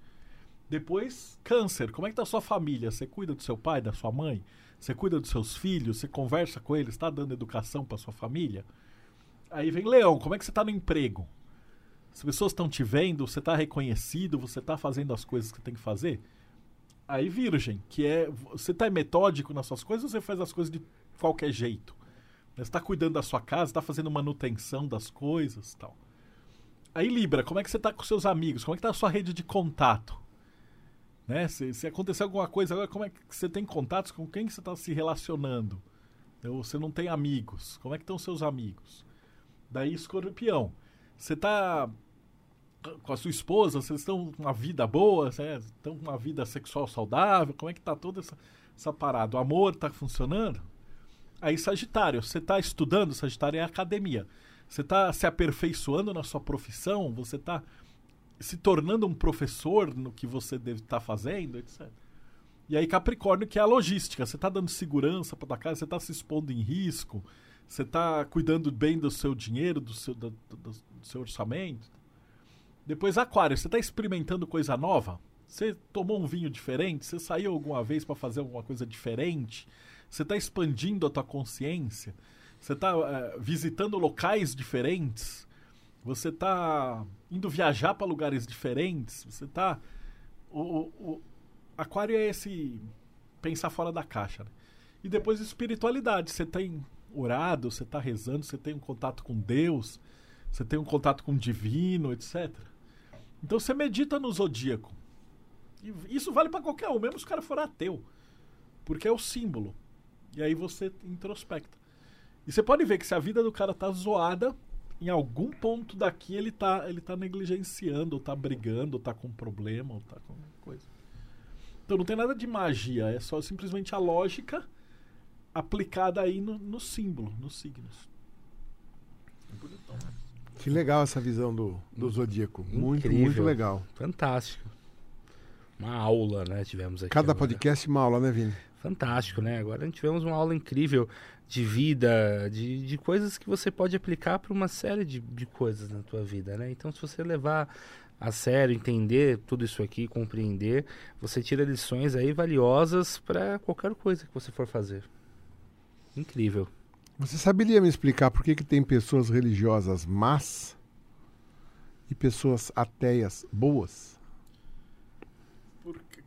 Depois, câncer. Como é que tá a sua família? Você cuida do seu pai, da sua mãe? Você cuida dos seus filhos? Você conversa com eles? Está dando educação para sua família? Aí vem leão. Como é que você está no emprego? As pessoas estão te vendo, você está reconhecido, você está fazendo as coisas que tem que fazer. Aí, virgem, que é. Você está metódico nas suas coisas ou você faz as coisas de qualquer jeito? Você está cuidando da sua casa, está fazendo manutenção das coisas tal. Aí, Libra, como é que você está com seus amigos? Como é que está a sua rede de contato? Né? Se, se acontecer alguma coisa agora, como é que você tem contatos? Com quem você está se relacionando? Ou você não tem amigos? Como é que estão seus amigos? Daí, escorpião. Você está com a sua esposa, vocês estão com uma vida boa, estão com uma vida sexual saudável, como é que está toda essa, essa parada? O amor está funcionando? Aí, Sagitário, você está estudando, Sagitário é academia. Você está se aperfeiçoando na sua profissão, você está se tornando um professor no que você deve estar tá fazendo, etc. E aí, Capricórnio, que é a logística. Você está dando segurança para tua casa, você está se expondo em risco, você está cuidando bem do seu dinheiro, do seu, do, do, do seu orçamento. Depois, Aquário, você está experimentando coisa nova? Você tomou um vinho diferente? Você saiu alguma vez para fazer alguma coisa diferente? Você está expandindo a tua consciência? Você está uh, eh, visitando locais diferentes? Você está indo viajar para lugares diferentes? Você está. O, o, o, Aquário é esse pensar fora da caixa. Né? E depois espiritualidade. Você tem orado, você está rezando, você tem um contato com Deus, você tem um contato com o divino, etc. Então você medita no zodíaco. E isso vale para qualquer um, mesmo se o cara for ateu. Porque é o símbolo. E aí você introspecta. E você pode ver que se a vida do cara tá zoada, em algum ponto daqui ele tá, ele tá negligenciando, ou tá brigando, ou tá com problema, ou tá com coisa. Então não tem nada de magia, é só simplesmente a lógica aplicada aí no, no símbolo, nos signos. Né? Que legal essa visão do, do Zodíaco. Muito, muito legal. Fantástico. Uma aula, né? Tivemos aqui. Cada agora. podcast uma aula, né, Vini? Fantástico, né? Agora tivemos uma aula incrível de vida, de, de coisas que você pode aplicar para uma série de, de coisas na tua vida, né? Então, se você levar a sério, entender tudo isso aqui, compreender, você tira lições aí valiosas para qualquer coisa que você for fazer. Incrível. Você saberia me explicar por que, que tem pessoas religiosas más e pessoas ateias boas?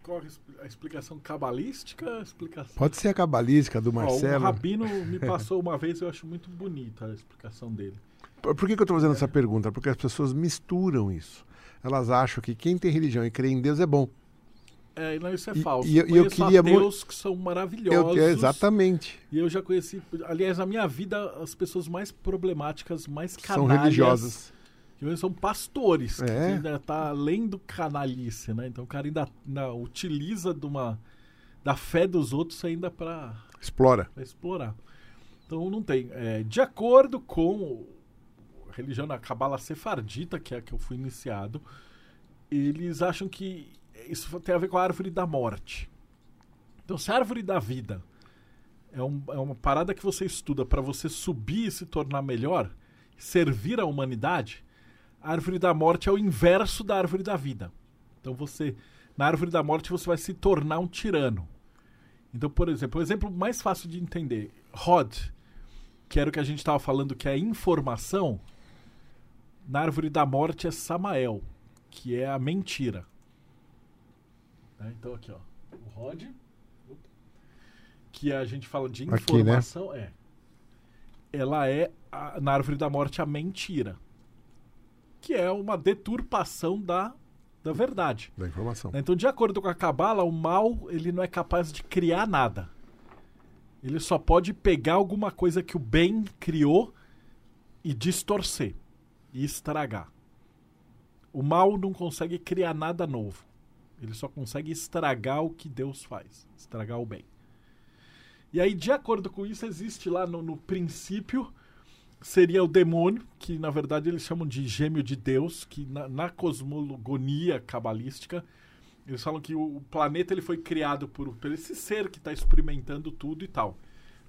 Qual a explicação cabalística? Explicação... Pode ser a cabalística do Marcelo. o Rabino me *laughs* passou uma vez, eu acho muito bonita a explicação dele. Por, por que, que eu estou fazendo é. essa pergunta? Porque as pessoas misturam isso. Elas acham que quem tem religião e crê em Deus é bom. É, não, isso é e, falso. E, eu, eu queria ateus que são maravilhosos. Eu, exatamente. E eu já conheci, aliás, na minha vida, as pessoas mais problemáticas, mais canalhas. São religiosas. São pastores, é. que ainda está além do canalice, né? Então o cara ainda, ainda utiliza de uma, da fé dos outros ainda para Explora. explorar. Então não tem. É, de acordo com a religião da Cabala Sefardita, que é a que eu fui iniciado, eles acham que isso tem a ver com a árvore da morte. Então, se a árvore da vida é, um- é uma parada que você estuda para você subir e se tornar melhor, servir à humanidade, a árvore da morte é o inverso da árvore da vida. Então, você, na árvore da morte, você vai se tornar um tirano. Então, por exemplo, o exemplo mais fácil de entender, Rod, que era o que a gente estava falando, que é informação, na árvore da morte é Samael, que é a mentira. Né? Então aqui, ó, o Rod, que a gente fala de Aqui, né? informação, é. Ela é a- na árvore da morte a mentira, que é uma deturpação da, da verdade. Da informação. Então, de acordo com a Cabala, o mal ele não é capaz de criar nada. Ele só pode pegar alguma coisa que o bem criou e distorcer e estragar. O mal não consegue criar nada novo. Ele só consegue estragar o que Deus faz, estragar o bem. E aí, de acordo com isso, existe lá no, no princípio seria o demônio, que na verdade eles chamam de gêmeo de Deus, que na, na cosmogonia cabalística eles falam que o, o planeta ele foi criado por, por esse ser que está experimentando tudo e tal.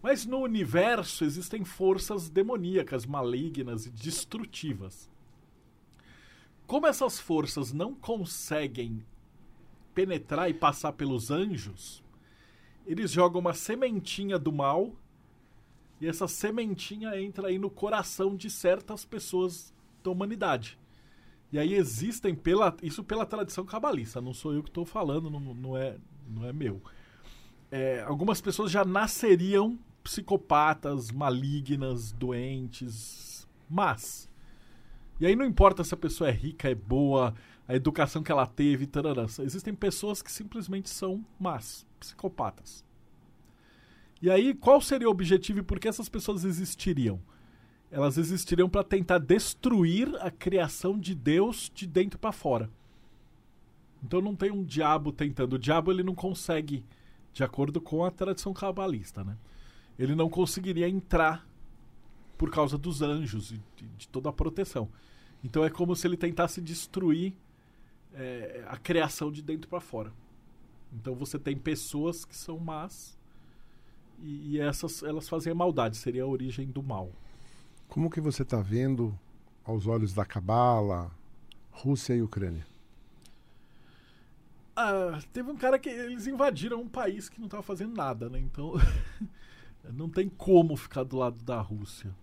Mas no universo existem forças demoníacas, malignas e destrutivas. Como essas forças não conseguem penetrar e passar pelos anjos, eles jogam uma sementinha do mal e essa sementinha entra aí no coração de certas pessoas da humanidade. E aí existem pela isso pela tradição cabalista, não sou eu que estou falando, não, não é não é meu. É, algumas pessoas já nasceriam psicopatas, malignas, doentes, mas e aí não importa se a pessoa é rica, é boa, a educação que ela teve, tarará, existem pessoas que simplesmente são más, psicopatas. E aí, qual seria o objetivo e por que essas pessoas existiriam? Elas existiriam para tentar destruir a criação de Deus de dentro para fora. Então não tem um diabo tentando. O diabo ele não consegue, de acordo com a tradição cabalista, né? Ele não conseguiria entrar por causa dos anjos e de, toda a proteção. Então é como se ele tentasse destruir é, a criação de dentro para fora. Então você tem pessoas que são más e, e essas elas fazem a maldade, seria a origem do mal. Como que você está vendo, aos olhos da Cabala, Rússia e Ucrânia? Ah, teve um cara que eles invadiram um país que não estava fazendo nada, né? Então *laughs* não tem como ficar do lado da Rússia.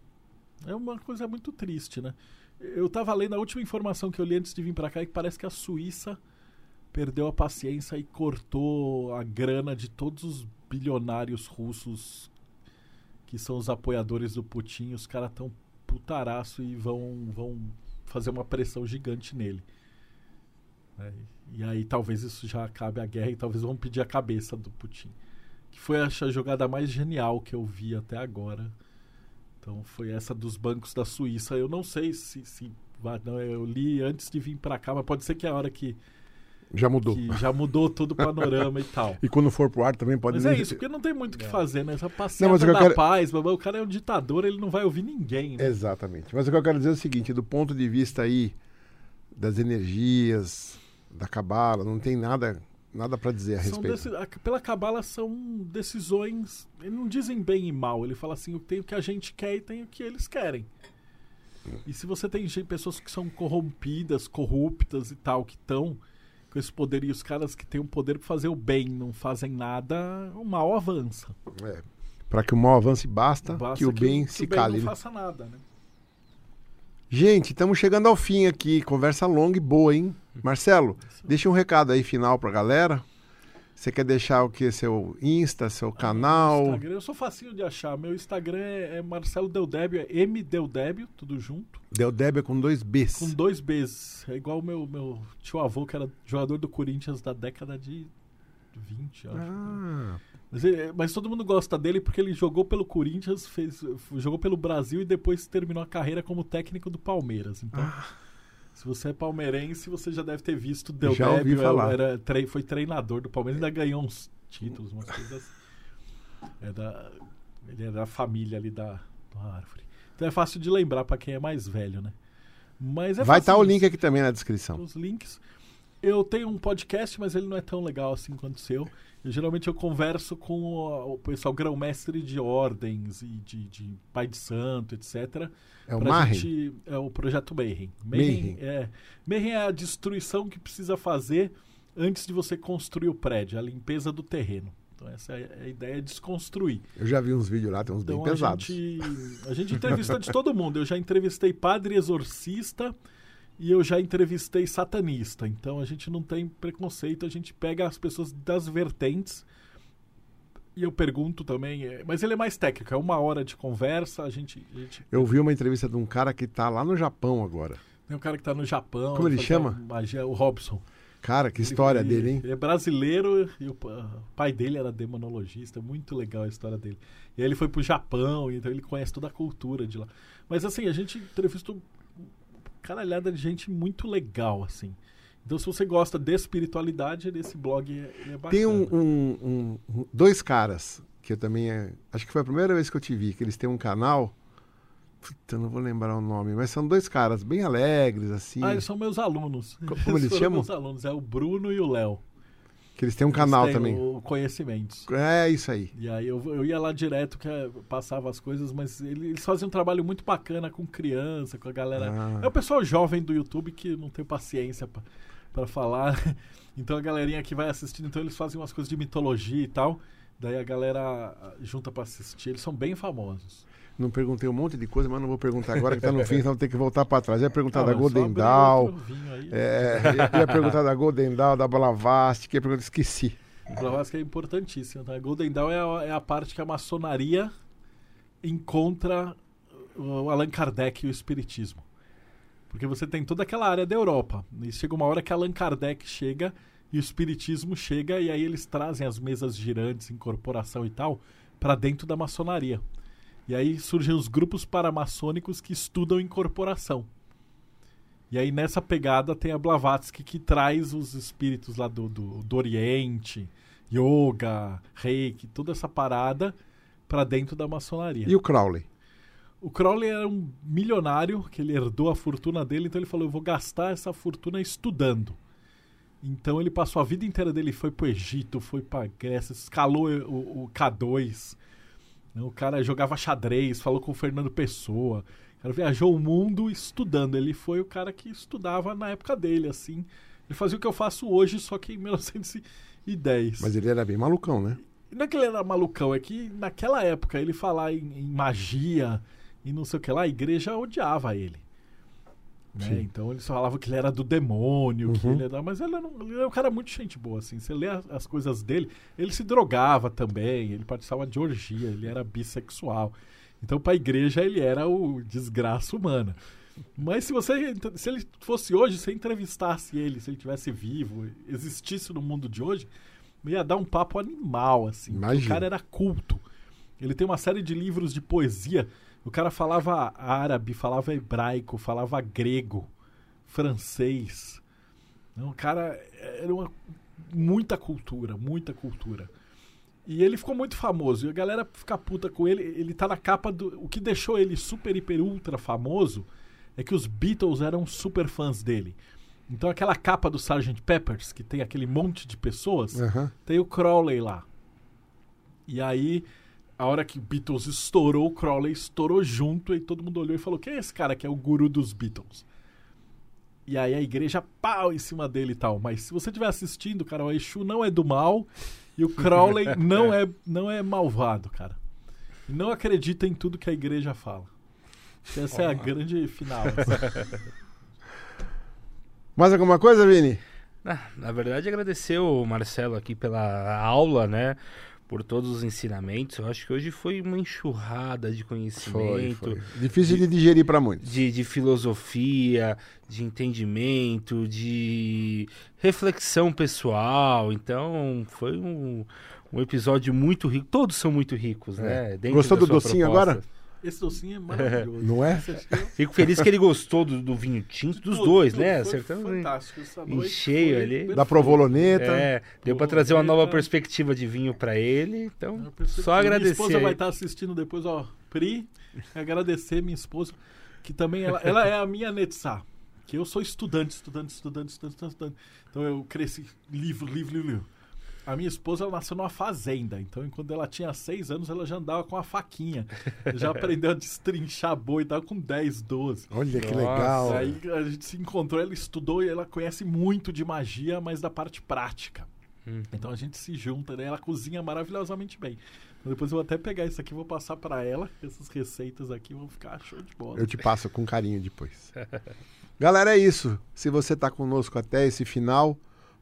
É uma coisa muito triste, né? Eu tava lendo a última informação que eu li antes de vir para cá e que parece que a Suíça perdeu a paciência e cortou a grana de todos os bilionários russos que são os apoiadores do Putin. Os caras tão putaraço e vão, vão fazer uma pressão gigante nele. né? E aí talvez isso já acabe a guerra e talvez vão pedir a cabeça do Putin. Que foi a jogada mais genial que eu vi até agora. Então foi essa dos bancos da Suíça. Eu não sei se, se não, eu li antes de vir para cá, mas pode ser que a hora que, Já mudou. que já mudou todo o panorama e tal. E quando for pro ar também pode Mas é isso, porque não tem muito o que fazer, né? Essa Não, passeada mas o que da quero- paz, babá, o cara é um ditador, ele não vai ouvir ninguém. né? Exatamente. Mas o que eu quero dizer é o seguinte, do ponto de vista aí das energias, da cabala, não tem nada nada para dizer a São respeito. pela cabala são decisões. Eles não dizem bem e mal. Ele fala assim: tem o que a gente quer e tem o que eles querem. E se você tem gente, pessoas que são corrompidas, corruptas e tal, que estão com esse poder e os caras que têm o poder para fazer o bem não fazem nada, o mal avança. É. Para que o mal avance basta, Basta que o bem que se o bem cale. não né? faça nada, né? Gente, estamos chegando ao fim aqui. Conversa longa e boa, hein? Marcelo, deixa um recado aí final pra galera. Você quer deixar o que? Seu Insta, seu canal? Instagram, eu sou facinho de achar. Meu Instagram é, é Marcelo Deldébio, é M Deldébio, tudo junto. Del Débia com dois Bs. Com dois Bs. É igual o meu, meu tio avô, que era jogador do Corinthians da década de 20, acho. Ah, Mas, ele- mas todo mundo gosta dele porque ele jogou pelo Corinthians, fez, jogou pelo Brasil e depois terminou a carreira como técnico do Palmeiras. Então, se você é palmeirense, você já deve ter visto Del Já ouvi Débio, falar. Era, tre- foi treinador do Palmeiras, ainda ganhou uns títulos, umas coisas assim. É da, ele é da família ali da, da árvore. Então é fácil de lembrar para quem é mais velho, né? Mas é Vai estar o fácil link aqui também na descrição. os links. Eu tenho um podcast, mas ele não é tão legal assim quanto o seu. Eu, geralmente eu converso com o, o pessoal grão-mestre de ordens e de, de pai de santo, etc. É o gente- é o projeto Mayhem. Mayhem. É, Mayhem é a destruição que precisa fazer antes de você construir o prédio, a limpeza do terreno. Então essa é a ideia, é desconstruir. Eu já vi uns vídeos lá, tem uns Então bem pesados. A gente, a gente entrevista de todo mundo. Eu já entrevistei padre exorcista e eu já entrevistei satanista. Então a gente não tem preconceito, a gente pega as pessoas das vertentes. E eu pergunto também, é, mas ele é mais técnico, é uma hora de conversa, a gente, a gente Eu vi uma entrevista de um cara que tá lá no Japão agora. tem um cara que tá no Japão. Como ele chama? Magia, o Robson. Cara, que história Ele- dele, hein? Ele é brasileiro e o pa- pai dele era demonologista. Muito legal a história dele. E aí ele foi pro Japão, então ele conhece toda a cultura de lá. Mas assim, a gente entrevistou caralhada de gente muito legal, assim. Então, se você gosta de espiritualidade, esse blog é, é bacana. Tem um, um- um- dois caras que eu também é, acho que foi a primeira vez que eu te vi que eles têm um canal. Puta, não vou lembrar o nome, mas são dois caras bem alegres assim. Ah, eles são meus alunos. Co- como eles *laughs* foram chamam? meus alunos. É o Bruno e o Léo. Que eles têm um Eles canal têm também. O Conhecimentos. É isso aí. E aí eu, eu ia lá direto, que é, passava as coisas, mas ele- eles fazem um trabalho muito bacana com criança, com a galera. Ah. É o pessoal jovem do YouTube que não tem paciência pra- pra falar. *laughs* Então a galerinha que vai assistindo, então eles fazem umas coisas de mitologia e tal. Daí a galera junta pra assistir. Eles são bem famosos. Não perguntei um monte de coisa, mas não vou perguntar agora que tá no fim, *laughs* então vou ter que voltar para trás. Eu ia perguntar Ah, da Golden é, eu ia perguntar da Golden da Blavatsky, que ia perguntar, esqueci. Blavatsky é importantíssimo. Tá? Golden Dawn é a, é a parte que a maçonaria encontra o Allan Kardec e o Espiritismo. Porque você tem toda aquela área da Europa. E chega uma hora que Allan Kardec chega e o Espiritismo chega, e aí eles trazem as mesas girantes, incorporação e tal, para dentro da maçonaria. E aí surgem os grupos paramaçônicos que estudam incorporação. E aí nessa pegada tem a Blavatsky que traz os espíritos lá do, do, do Oriente, yoga, reiki, toda essa parada para dentro da maçonaria. E o Crowley? O Crowley era um milionário que ele herdou a fortuna dele, então ele falou: Eu vou gastar essa fortuna estudando. Então ele passou a vida inteira dele, foi pro Egito, foi pra Grécia, escalou o, o K2. Né? O cara jogava xadrez, falou com o Fernando Pessoa. O cara viajou o mundo estudando. Ele foi o cara que estudava na época dele, assim. Ele fazia o que eu faço hoje, só que em 1910. Mas ele era bem malucão, né? Não é que ele era malucão, é que naquela época ele falar em, em magia e não sei o que lá, a igreja odiava ele. Né? Então eles falavam que ele era do demônio, que Uhum. ele era. Mas ele era, um, ele era um cara muito gente boa, assim. Você lê as, as coisas dele, ele se drogava também, ele participava de orgia, ele era bissexual. Então, pra igreja, ele era o desgraça humana. Mas se você. Se ele fosse hoje, se você entrevistasse ele, se ele tivesse vivo, existisse no mundo de hoje, ia dar um papo animal, assim. O cara era culto. Ele tem uma série de livros de poesia. O cara falava árabe, falava hebraico, falava grego, francês. Não, o cara era uma, muita cultura, muita cultura. E ele ficou muito famoso. E a galera fica puta com ele. Ele tá na capa do. O que deixou ele super, hiper, ultra famoso é que os Beatles eram super fãs dele. Então aquela capa do Sgt. Peppers, que tem aquele monte de pessoas, Aham. tem o Crowley lá. E aí, a hora que Beatles estourou, o Crowley estourou junto e todo mundo olhou e falou: Quem é esse cara que é o guru dos Beatles? E aí a igreja pau em cima dele e tal. Mas se você estiver assistindo, cara, o Exu não é do mal e o Crowley *laughs* não é, não é malvado, cara. Não acredita em tudo que a igreja fala. Essa é a grande final. assim. *laughs* Mais alguma coisa, Vini? Ah, na verdade, agradecer o Marcelo aqui pela aula, né? Por todos os ensinamentos. Eu acho que hoje foi uma enxurrada de conhecimento. Difícil de digerir para muitos. De, de filosofia, de entendimento, de reflexão pessoal. Então, foi um, um episódio muito rico. Todos são muito ricos, né? Dentro É. Gostou do docinho proposta. agora? Esse docinho é maravilhoso. Não é? Fico feliz que ele gostou do, do vinho tinto, dos Tudo, dois, tudo. né? Em- fantástico. Essa em cheio ali. Da provoloneta. É, deu pra trazer uma nova perspectiva de vinho pra ele, então só Minha agradecer. esposa aí. vai estar assistindo depois, ó. Pri, agradecer minha esposa, que também ela, ela é a minha Netsá. Que eu sou estudante, estudante, estudante, estudante, estudante. Então eu cresci livro, livro, livro. livro. A minha esposa ela nasceu numa fazenda, então quando ela tinha seis anos ela já andava com a faquinha. *laughs* Já aprendeu a destrinchar boi, estava com 10, 12. Olha que Nossa. legal. Aí a gente se encontrou, ela estudou e ela conhece muito de magia, mas da parte prática. Hum. Então a gente se junta, né? Ela cozinha maravilhosamente bem. Então, depois eu vou até pegar isso aqui, vou passar pra ela. Essas receitas aqui vão ficar show de bola. Eu te passo com carinho depois. *laughs* Galera, é isso. Se você está conosco até esse final,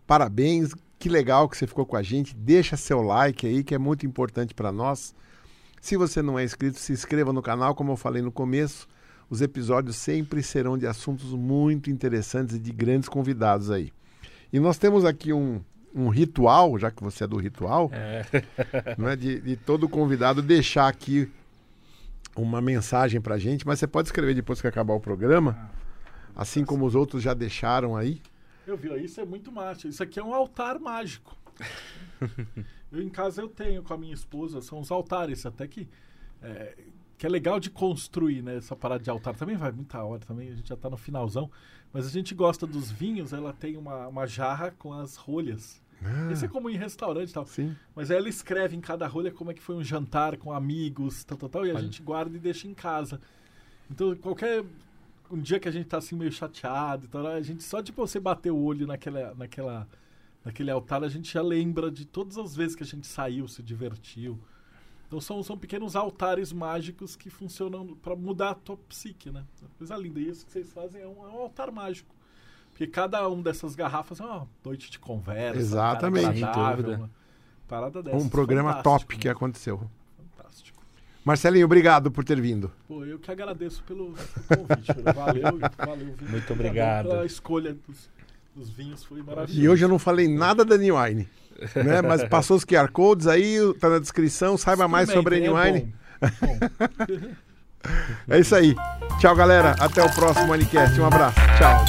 parabéns. Que legal que você ficou com a gente. Deixa seu like aí, que é muito importante para nós. Se você não é inscrito, se inscreva no canal, como eu falei no começo. Os episódios sempre serão de assuntos muito interessantes e de grandes convidados aí. E nós temos aqui um, um ritual, já que você é do ritual, É. *laughs* não é? De, de todo convidado deixar aqui uma mensagem pra gente, mas você pode escrever depois que acabar o programa, assim como os outros já deixaram aí. Eu vi, ó, isso é muito mágico. Isso aqui é um altar mágico. *laughs* eu em casa eu tenho com a minha esposa, são os altares, até que é, que é legal de construir, né? Essa parada de altar também vai muita hora, também a gente já tá no finalzão. Mas a gente gosta dos vinhos, ela tem uma, uma jarra com as rolhas. Isso é como em restaurante e tal. Sim. Mas ela escreve em cada rolha como é que foi um jantar com amigos, tal, tal, tal, e a Olha. gente guarda e deixa em casa. Então, qualquer um dia que a gente tá assim meio chateado, e tal, a gente só de você bater o olho naquela, naquela, naquele altar, a gente já lembra de todas as vezes que a gente saiu, se divertiu. Então são, são pequenos altares mágicos que funcionam para mudar a tua psique, né? Coisa linda. E isso que vocês fazem é um, é um altar mágico. Porque cada um dessas garrafas é uma noite de conversa. Exatamente. uma parada dessa. Um programa top que né? aconteceu. Marcelinho, obrigado por ter vindo. Pô, eu que agradeço pelo convite. valeu, *laughs* valeu. Muito obrigado. Pela escolha dos, dos vinhos foi maravilhoso. E hoje eu não falei nada da New Wine. Né? Mas *laughs* passou os QR Codes aí, tá na descrição, saiba mais sobre a New Wine. É, bom, bom. é isso aí. Tchau, galera. Até o próximo Manicast. Um abraço. Tchau.